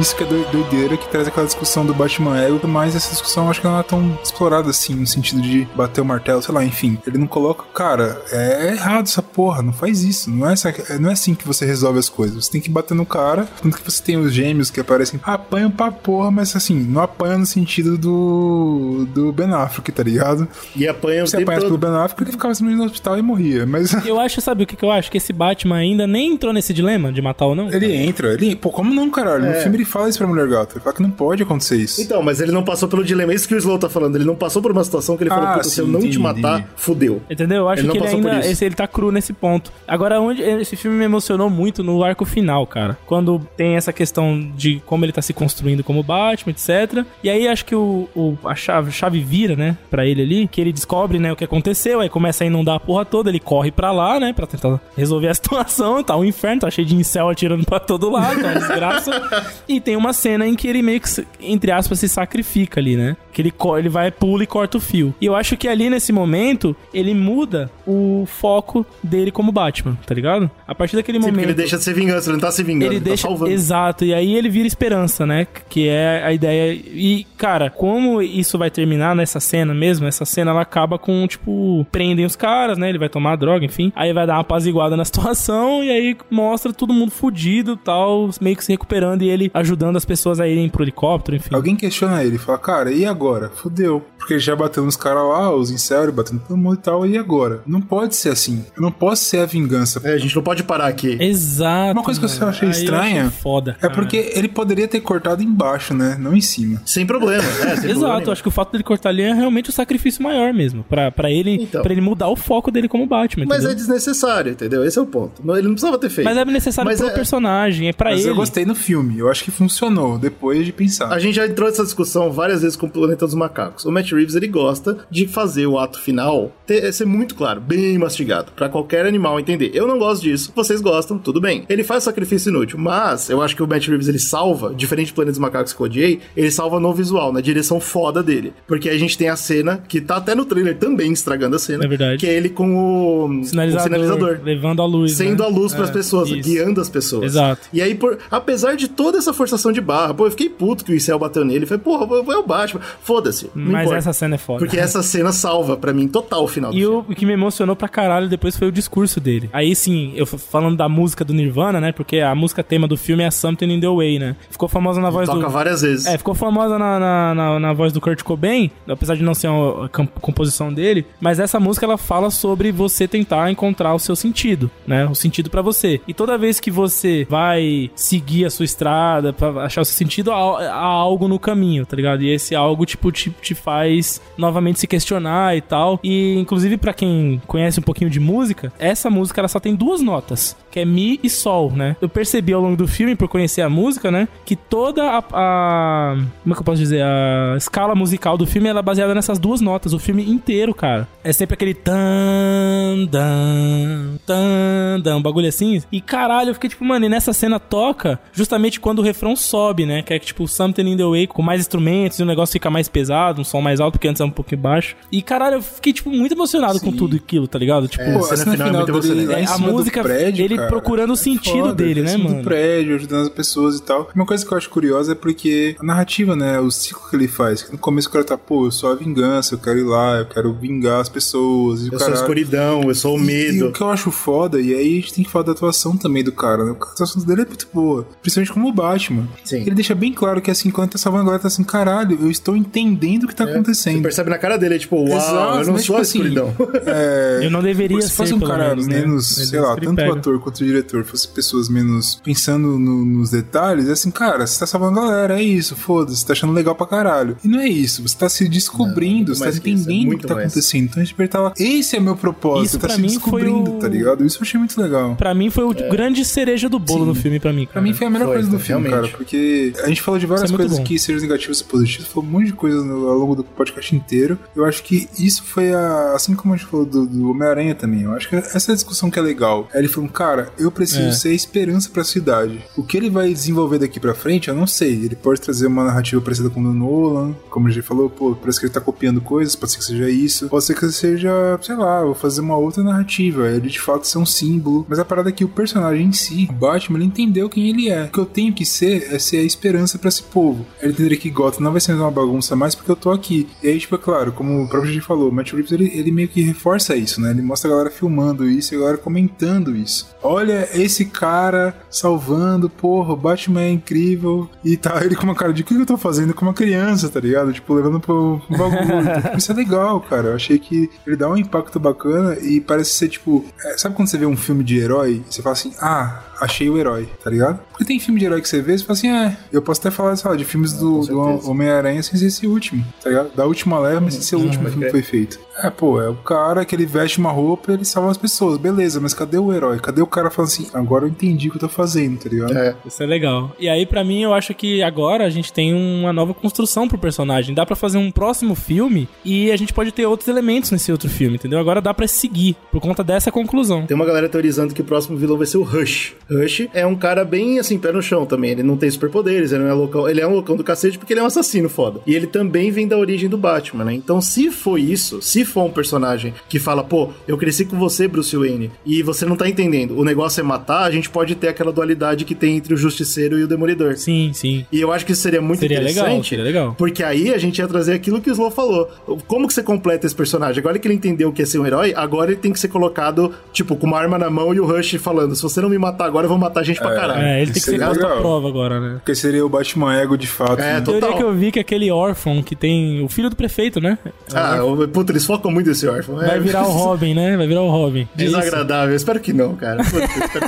S2: Isso que é doi- doideira, que traz aquela discussão do Batman ego, mas essa discussão eu acho que não é tão explorada assim, no sentido de bater o martelo, sei lá, enfim. Ele não coloca, cara, é errado essa porra, não faz isso. Não é, essa- não é assim que você resolve as coisas. Você tem que bater no cara, tanto que você tem os gêmeos que aparecem, apanham pra porra, mas assim, não apanha no sentido do, do Ben Affleck, tá ligado?
S3: E apanha o
S2: Se apanhasse pelo
S3: todo.
S2: Ben Affleck, ele ficava simplesmente no hospital e morria, mas...
S4: Eu acho, sabe o que, que eu acho? Que esse Batman ainda nem entrou nesse dilema de matar ou não.
S2: Ele entra, ele. Pô, como não, caralho? No
S3: É.
S2: filme ele fala isso pra mulher gata. Ele fala que não pode acontecer isso.
S3: Então, mas ele não passou pelo dilema. É isso que o Slow tá falando. Ele não passou por uma situação que ele falou,
S2: Ah,
S3: puta, se eu não te
S2: entendi,
S3: matar,
S2: entendi.
S3: fudeu.
S4: Entendeu? Eu acho
S3: Ele
S4: que ele ainda. Esse, ele tá cru nesse ponto. Agora, onde esse filme me emocionou muito no arco final, cara. Quando tem essa questão de como ele tá se construindo como Batman, etc. E aí acho que o, o- a chave, chave vira, né, pra ele ali, que ele descobre, né, o que aconteceu, aí começa a inundar a porra toda, ele corre pra lá, né, pra tentar resolver a situação, tá um inferno, tá cheio de incel atirando pra todo lado, tá uma desgraça. e tem uma cena em que ele meio que, entre aspas, se sacrifica ali, né? Que ele, ele vai, pula e corta o fio. E eu acho que ali nesse momento, ele muda o foco dele como Batman, tá ligado? A partir daquele
S3: Sim, porque
S4: momento.
S3: ele deixa de ser vingança, ele não tá se vingando,
S4: Ele
S3: ele,
S4: deixa.
S3: tá salvando.
S4: Exato, e aí ele vira esperança, né? Que é a ideia. E, cara, como isso vai terminar nessa cena mesmo? Essa cena ela acaba com, tipo, prendem os caras, né? Ele vai tomar droga, enfim. Aí vai dar uma apaziguada na situação e aí mostra todo mundo fudido tal, meio que se recuperando e ele ajudando as pessoas a irem pro helicóptero, enfim.
S2: Alguém questiona ele, fala, cara, e agora? Fudeu. Porque ele já bateu nos caras lá, os incel, batendo todo mundo e tal, e agora? Não pode ser assim. Eu não posso ser a vingança.
S3: É, a gente não pode parar aqui.
S4: Exato.
S2: Uma coisa que eu achei
S4: eu
S2: estranha
S4: achei foda.
S2: É porque ele poderia ter cortado embaixo, né? Não em cima.
S3: Sem problema. É, sem problema
S4: Exato,
S3: nenhum.
S4: acho que o fato dele cortar ali é realmente o sacrifício maior mesmo. Pra, pra, ele,
S3: Então.
S4: pra ele mudar o foco dele como Batman.
S3: Mas
S4: entendeu?
S3: é desnecessário, entendeu? Esse é o ponto. Ele não precisava ter feito.
S4: Mas é necessário
S3: Mas
S4: pro
S3: é-
S4: personagem, é pra
S2: Mas
S4: ele.
S2: eu gostei no filme. Eu acho que funcionou depois de pensar.
S3: A gente já entrou nessa discussão várias vezes com o Planeta dos Macacos. O Matt Reeves, ele gosta de fazer o ato final ter, ser muito claro, bem mastigado, pra qualquer animal entender. Eu não gosto disso, vocês gostam, tudo bem. Ele faz sacrifício inútil, mas eu acho que o Matt Reeves, ele salva, diferente do Planeta dos Macacos que eu odiei, ele salva no visual, na direção foda dele. Porque a gente tem a cena, que tá até no trailer também estragando a cena,
S4: É verdade.
S3: que é ele com o
S4: sinalizador,
S3: o sinalizador.
S4: levando a luz.
S3: Sendo
S4: né?
S3: a luz pras
S4: É,
S3: pessoas,
S4: isso.
S3: guiando as pessoas.
S4: Exato.
S3: E aí, por, apesar de toda essa forçação de barra, pô, eu fiquei puto que o Incel bateu nele. Falei, porra, é o Batman. Foda-se.
S4: Mas
S3: importa.
S4: essa cena é foda.
S3: Porque essa cena salva pra mim total o final
S4: E o, o que me emocionou pra caralho depois foi o discurso dele. Aí sim, eu falando da música do Nirvana, né? Porque a música tema do filme é Something in the Way, né? Ficou famosa na voz
S3: Toca
S4: do.
S3: várias vezes.
S4: É, ficou famosa na, na, na- na voz do Kurt Cobain, apesar de não ser a composição dele, mas essa música ela fala sobre você tentar encontrar o seu sentido, né? O sentido pra você. E toda vez que você vai seguir a sua estrada pra achar o seu sentido, há, há algo no caminho, tá ligado? E esse algo, tipo, te, te faz novamente se questionar e tal. E, inclusive, pra quem conhece um pouquinho de música, essa música ela só tem duas notas, que é Mi e Sol, né? Eu percebi ao longo do filme, por conhecer a música, né? Que toda a, a- Como é que eu posso dizer? A escala musical do filme ela é baseada nessas duas notas, o filme inteiro, cara. É sempre aquele tan, dan, tan, dan, um bagulho assim. E caralho, eu fiquei tipo, mano, e nessa cena toca justamente quando o refrão sobe, né? Que é tipo Something in the Way com mais instrumentos e o negócio fica mais pesado, um som mais alto, porque antes era um pouquinho baixo. E caralho, eu fiquei tipo muito emocionado com tudo aquilo, tá ligado? Tipo,
S3: É, a cena final é muito
S2: dele
S3: emocionante.
S2: lá em
S4: A música,
S2: prédio,
S4: ele
S2: cara,
S4: procurando o sentido
S2: foda,
S4: dele, né, mano?
S2: do prédio, ajudando as pessoas e tal. Uma coisa que eu acho curiosa é porque a narrativa, né, o ciclo que ele faz. No começo o cara tá, pô, eu sou a vingança, eu quero ir lá, eu quero vingar as pessoas. E
S3: Eu sou a
S2: caralho.
S3: escuridão, eu sou o
S2: E, e
S3: medo.
S2: o que eu acho foda, e aí a gente tem que falar da atuação também do cara, né? A atuação dele é muito boa. Principalmente como o Batman.
S3: Sim.
S2: Ele deixa bem claro que assim, quando tá salvando a galera, tá assim, caralho, eu estou entendendo o que tá
S3: Você
S2: acontecendo.
S3: percebe na cara dele, tipo, uau,
S2: Exato,
S3: eu não
S2: mas,
S3: sou
S2: tipo
S3: a
S2: assim,
S3: escuridão.
S2: É,
S4: Eu não deveria
S2: se fosse
S4: ser,
S2: um
S4: pelo
S2: cara
S4: menos, né?
S2: menos, sei lá, tanto
S4: pega.
S2: o ator quanto o diretor fosse pessoas menos pensando no- nos detalhes, é assim, cara, você tá salvando a galera, é isso, foda-se, tá achando legal pra caralho. E não é isso, você tá se descobrindo,
S3: Não,
S2: você tá
S3: é
S2: entendendo o que tá
S3: mais.
S2: acontecendo. Então a gente tava, esse é meu propósito,
S4: Isso
S2: você tá se descobrindo,
S4: o-
S2: tá ligado? Isso eu achei muito legal.
S4: Pra mim foi o grande cereja do bolo no filme, pra mim.
S2: Pra mim foi a melhor
S3: Foi,
S2: coisa do filme,
S3: realmente.
S2: cara, porque a gente falou de várias
S4: Isso é
S2: coisas
S4: bom.
S2: que sejam negativas e positivas, falou um monte de coisas no- ao longo do podcast inteiro. Eu acho que isso foi a. Assim como a gente falou do, do Homem-Aranha também, eu acho que essa é a discussão que é legal. Aí ele falou, cara, eu preciso
S4: É.
S2: ser esperança pra cidade. O que ele vai desenvolver daqui pra frente, eu não sei. Ele pode trazer uma narrativa parecida com o do Nolan, como a gente falou, pô, parece que ele tá copiando coisas, pode ser que seja isso. Pode ser que seja, sei lá, vou fazer uma outra narrativa. Ele de fato ser um símbolo. Mas a parada é que o personagem em si, o Batman, ele entendeu quem ele é. O que eu tenho que ser é ser a esperança pra esse povo. Ele entenderia que Gotham não vai ser uma bagunça mais porque eu tô aqui. E aí, tipo, é claro, como o próprio gente falou, o Matt Reeves, ele, ele meio que reforça isso, né? Ele mostra a galera filmando isso e a galera comentando isso. Olha esse cara salvando, porra, o Batman é incrível. E tá ele com uma cara de o que eu tô fazendo com uma criança, tá ligado? Tipo, levando pro, pro bagulho. Isso é legal, cara. Eu achei que ele dá um impacto bacana e parece ser, tipo, é, sabe quando você vê um filme de herói e você fala assim, ah, achei o herói, tá ligado? Porque tem filme de herói que você vê e você fala assim, é, eu posso até falar, sei lá, de filmes do, do
S3: certeza.
S2: Homem-Aranha sem ser esse último, tá ligado? Da última leva, mas sem ser o último
S3: pode
S2: filme que foi feito. É, pô, é o cara que ele veste uma roupa e ele salva as pessoas, beleza, mas cadê o herói? Cadê o cara fala assim, agora eu entendi o que eu tô fazendo, tá ligado?
S3: É.
S4: Isso é legal. E aí, pra mim, eu acho que agora a gente tem uma nova construção pro personagem. Dá pra fazer um próximo filme e a gente pode ter outros elementos nesse outro filme, entendeu? Agora dá pra seguir por conta dessa conclusão.
S3: Tem uma galera teorizando que o próximo vilão vai ser o Rush. Rush é um cara bem assim, pé no chão também. Ele não tem superpoderes, ele não é loucão. Ele é um loucão do cacete porque ele é um assassino foda. E ele também vem da origem do Batman, né? Então, se foi isso, se for um personagem que fala, pô, eu cresci com você, Bruce Wayne, e você não tá entendendo, o negócio é matar, a gente pode ter aquela dualidade que tem entre o Justiceiro e o Demolidor.
S4: Sim, sim.
S3: E eu acho que isso seria muito
S4: Seria legal,
S3: interessante.
S4: seria legal.
S3: Porque aí a gente ia trazer aquilo que o Slow falou. Como que você completa esse personagem? Agora que ele entendeu que é ser um herói, agora ele tem que ser colocado, tipo, com uma arma na mão e o Rush falando: se você não me matar agora, eu vou matar gente pra caralho.
S4: É, ele tem que ser
S2: seria
S4: posto à
S2: legal.
S4: prova agora, né?
S2: Porque seria o Batman ego de fato.
S3: É,
S2: né?
S4: A
S3: total.
S4: teoria que eu vi que aquele órfão que tem o filho do prefeito, né?
S3: Ah, o- puta, eles focam muito nesse órfão.
S4: Vai
S3: É
S4: virar o Robin, né? Vai virar o Robin. É isso.
S3: Desagradável. Espero que não, cara.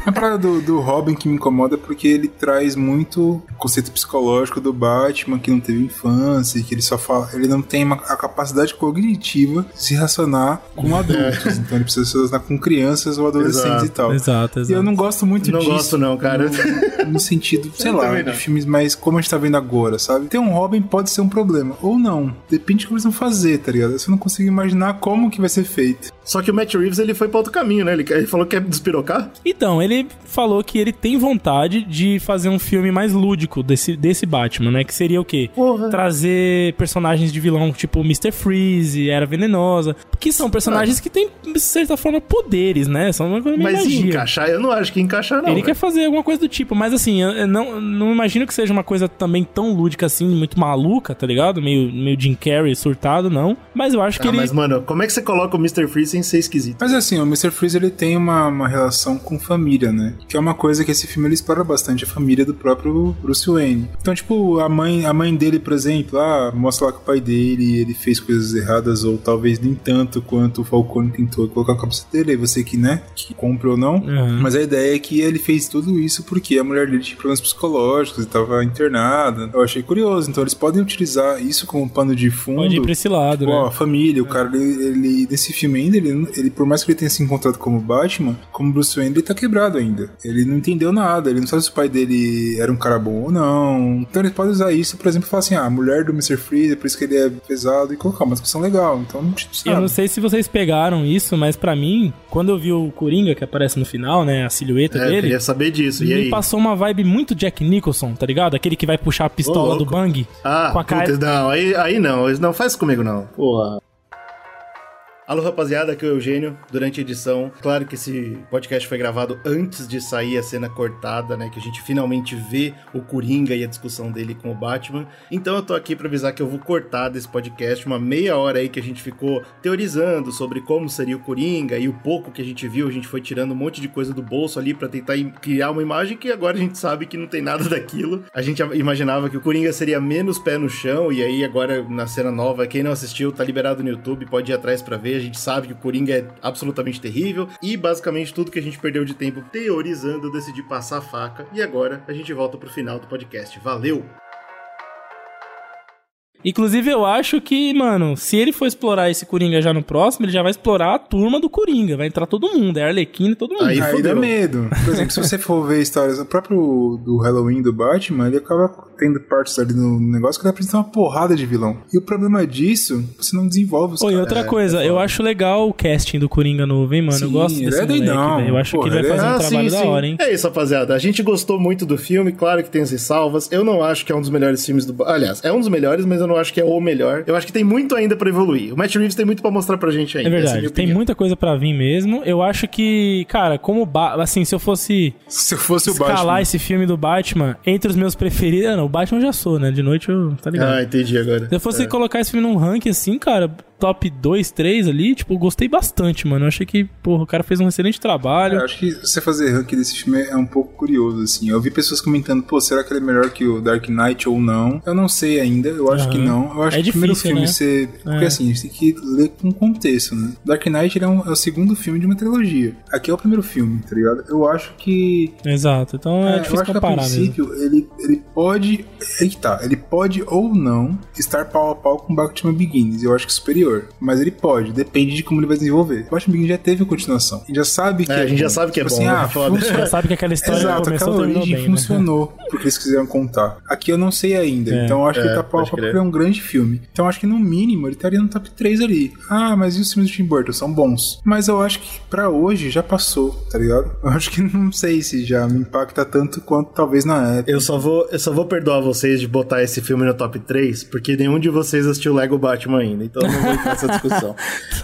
S2: A parada do, do Robin que me incomoda é porque ele traz muito conceito psicológico do Batman que não teve infância, que ele só fala, ele não tem uma- a capacidade cognitiva de se relacionar com adultos, então ele precisa se relacionar com crianças ou adolescentes
S3: Exato,
S2: e tal.
S4: Exato,
S2: E eu
S4: exato.
S2: não gosto muito
S3: Não
S2: disso.
S3: gosto não, cara.
S2: No, no sentido, sei
S3: Eu
S2: lá, de
S3: não.
S2: filmes mais como a gente tá vendo agora, sabe? Ter um Robin pode ser um problema, ou não. Depende do que eles vão fazer, tá ligado? Eu não consigo imaginar como que vai ser feito.
S3: Só que o Matt Reeves ele foi pra outro caminho, né? Ele, ele falou que quer despirocar.
S4: Então, ele falou que ele tem vontade de fazer um filme mais lúdico desse, desse Batman, né? Que seria o quê?
S3: Porra.
S4: Trazer personagens de vilão tipo Mr. Freeze, Era Venenosa. Que são personagens que têm, de certa forma, poderes, né? São uma coisa meio
S3: Mas
S4: magia.
S3: encaixar, eu não acho que encaixar, não.
S4: Ele
S3: velho.
S4: quer fazer alguma coisa do tipo, mas assim, eu não, não imagino que seja uma coisa também tão lúdica assim, muito maluca, tá ligado? Meio, meio Jim Carrey surtado, não. Mas eu acho que
S3: Ah,
S4: ele.
S3: mas, mano, como é que você coloca o Mr. Freeze sem ser esquisito?
S2: Mas assim, o Mr. Freeze ele tem uma, uma relação com família, né? Que é uma coisa que esse filme ele explora bastante, a família do próprio Bruce Wayne. Então, tipo, a mãe, a mãe dele, por exemplo, ah, mostra lá que o pai dele ele fez coisas erradas, ou talvez nem tanto quanto o Falcone tentou colocar na cabeça dele, aí você que, né, que compre ou não.
S4: Uhum.
S2: Mas a ideia é que ele fez tudo isso porque a mulher dele tinha problemas psicológicos e tava internada. Eu achei curioso, então eles podem utilizar isso como pano de fundo.
S4: Pode ir pra esse lado,
S2: Tipo, ó,
S4: né?
S2: a família, o cara, ele, ele- nesse filme ainda, ele, ele, por mais que ele tenha se encontrado como Batman, como Bruce Wayne, ele tá quebrado ainda. Ele não entendeu nada, ele não sabe se o pai dele era um cara bom ou não. Então eles podem usar isso, por exemplo, e falar assim, ah, a mulher do Mr. Freeze, é por isso que ele é pesado, e colocar uma discussão legal. Então não precisa.
S4: Eu não sei se vocês pegaram isso, mas pra mim, quando eu vi o Coringa que aparece no final, né, a silhueta
S3: É, eu
S4: dele,
S3: queria saber disso. E
S4: me
S3: aí?
S4: passou uma vibe muito Jack Nicholson, tá ligado? Aquele que vai puxar a pistola
S3: Ô,
S4: do. Bang
S3: Ah,
S4: com a cara.
S3: não, aí, aí não, não faz comigo não. Porra. Alô, rapaziada, aqui é o Eugênio, durante a edição. Claro que esse podcast foi gravado antes de sair a cena cortada, né? Que a gente finalmente vê o Coringa e a discussão dele com o Batman. Então eu tô aqui pra avisar que eu vou cortar desse podcast uma meia hora aí que a gente ficou teorizando sobre como seria o Coringa e o pouco que a gente viu, a gente foi tirando um monte de coisa do bolso ali pra tentar criar uma imagem que agora a gente sabe que não tem nada daquilo. A gente imaginava que o Coringa seria menos pé no chão e aí agora na cena nova, quem não assistiu tá liberado no YouTube, pode ir atrás pra ver. A gente sabe que o Coringa é absolutamente terrível e basicamente tudo que a gente perdeu de tempo teorizando, eu decidi passar a faca e agora a gente volta pro final do podcast. Valeu!
S4: Inclusive, eu acho que, mano, se ele for explorar esse Coringa já no próximo, ele já vai explorar a turma do Coringa. Vai entrar todo mundo, é Arlequina, todo mundo.
S3: Aí
S2: Aí dá medo. Por exemplo, se você for ver histórias, o próprio do Halloween do Batman, ele acaba tendo partes ali no negócio que ele apresenta uma porrada de vilão. E o problema disso, você não desenvolve os
S4: Oi,
S2: caras.
S4: outra
S3: é,
S4: coisa,
S3: é
S4: eu acho legal o casting do Coringa novo, hein, mano? eu
S2: Sim,
S4: gosto
S2: ele
S4: desse
S2: é
S4: moleque,
S2: doidão.
S4: velho. Eu acho
S2: Porra,
S4: que ele vai
S2: é-
S4: fazer um
S3: Ah,
S4: trabalho
S3: sim,
S4: da
S3: sim.
S4: hora, hein?
S3: É isso, rapaziada. A gente gostou muito do filme, claro que tem as ressalvas. Eu não acho que é um dos melhores filmes do. Aliás, é um dos melhores, mas eu não acho que é o melhor. Eu acho que tem muito ainda pra evoluir. O Matt Reeves tem muito pra mostrar pra gente ainda.
S4: É
S3: a
S4: verdade,
S3: minha
S4: tem muita coisa pra vir mesmo. Eu acho que, cara, como ba assim, se eu fosse
S2: Se eu fosse o
S4: escalar
S2: Batman.
S4: esse filme do Batman entre os meus preferidos, ah, não, o Batman eu já sou, né? De noite eu, tá ligado?
S3: Ah, entendi agora.
S4: Se eu fosse colocar esse filme num ranking assim, cara, top 2, 3 ali, tipo, eu gostei bastante, mano. Eu achei que, porra, o cara fez um excelente trabalho.
S2: Eu acho que você fazer ranking desse filme é um pouco curioso, assim. Eu vi pessoas comentando, pô, será que ele é melhor que o Dark Knight ou não? Eu não sei ainda, eu acho
S4: Aham.
S2: que não. Eu acho
S4: É
S2: que o primeiro filme
S4: né?
S2: você. Porque
S4: É.
S2: assim, a gente tem que ler com contexto, né? Dark Knight ele é, um- é o segundo filme de uma trilogia. Aqui é o primeiro filme, tá ligado? Eu acho que.
S4: Exato, então é,
S2: É, eu
S4: difícil
S2: acho que a
S4: comparar mesmo.
S2: princípio ele, ele pode. Aí que tá, ele pode ou não estar pau a pau com Batman Begins. Eu acho que superior. Anterior, mas ele pode, depende de como ele vai desenvolver. O Batman Begins já teve continuação. A gente já sabe que
S3: É, a gente já sabe que é
S2: Tipo
S3: bom,
S2: assim,
S3: né?
S2: ah,
S3: Foda.
S4: Já sabe que aquela história
S2: Exato,
S4: começou
S2: aquela origem
S4: bem, né?
S2: funcionou porque eles quiseram contar. Aqui eu não sei ainda,
S4: É.
S2: então eu acho que
S3: É,
S2: ele tá pau a
S3: pode
S2: pau
S3: crer.
S2: porque é um grande filme. Então eu acho que no mínimo ele estaria no top 3 ali. Ah, mas e os filmes do Tim Burton? São bons. Mas eu acho que pra hoje já passou, tá ligado? Eu acho que não sei se já me impacta tanto quanto talvez na época.
S3: Eu só, vou, eu só vou perdoar vocês de botar esse filme no top 3, porque nenhum de vocês assistiu Lego Batman ainda, então eu não vou nessa discussão.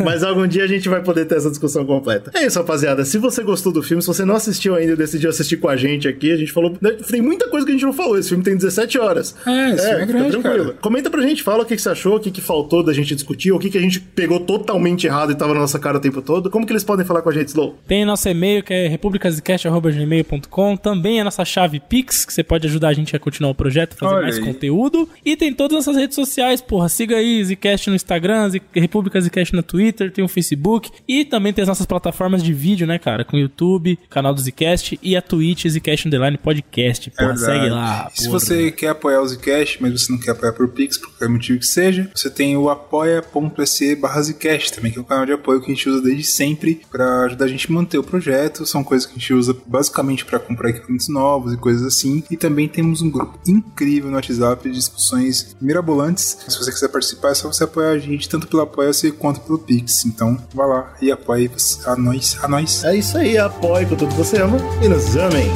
S3: Mas algum dia a gente vai poder ter essa discussão completa. É isso, rapaziada. Se você gostou do filme, se você não assistiu ainda e decidiu assistir com a gente aqui, a gente falou. Tem muita coisa que a gente não falou. Esse filme tem 17 horas.
S2: É, esse filme é
S3: fica
S2: grande, cara.
S3: Comenta pra gente, fala o que, que você achou, o que, que faltou da gente discutir, o que, que a gente pegou totalmente errado e tava na nossa cara o tempo todo. Como que eles podem falar com a gente, Slow?
S4: Tem nosso e-mail que é republicasdecast.gmail.com Também a nossa chave Pix, que você pode ajudar a gente a continuar o projeto, fazer
S2: Olha
S4: mais
S2: aí.
S4: conteúdo. E tem todas as nossas redes sociais, porra. Siga aí Zcast no Instagram, Z- República Zcast no Twitter, tem o Facebook. E também tem as nossas plataformas de vídeo, né, cara? Com o YouTube, canal do Zcast e a Twitch Zcast Underline Podcast. Porra,
S2: É
S4: segue lá.
S2: Se
S4: porra.
S2: você quer apoiar o Zcast, mas você não quer apoiar por Pix, por qualquer motivo que seja, você tem o apoia.se barra Zcast também, que é o canal de apoio que a gente usa desde sempre pra ajudar a gente a manter o projeto. São coisas que a gente usa basicamente pra comprar equipamentos novos e coisas assim. E também temos um grupo incrível no WhatsApp de discussões mirabolantes. Se você quiser participar, é só você apoiar a gente, tanto pelo Apoia-se quanto pelo Pix. Então, vá lá e apoie a nós, a nós.
S3: É isso aí, apoie com tudo que você ama e nos amem.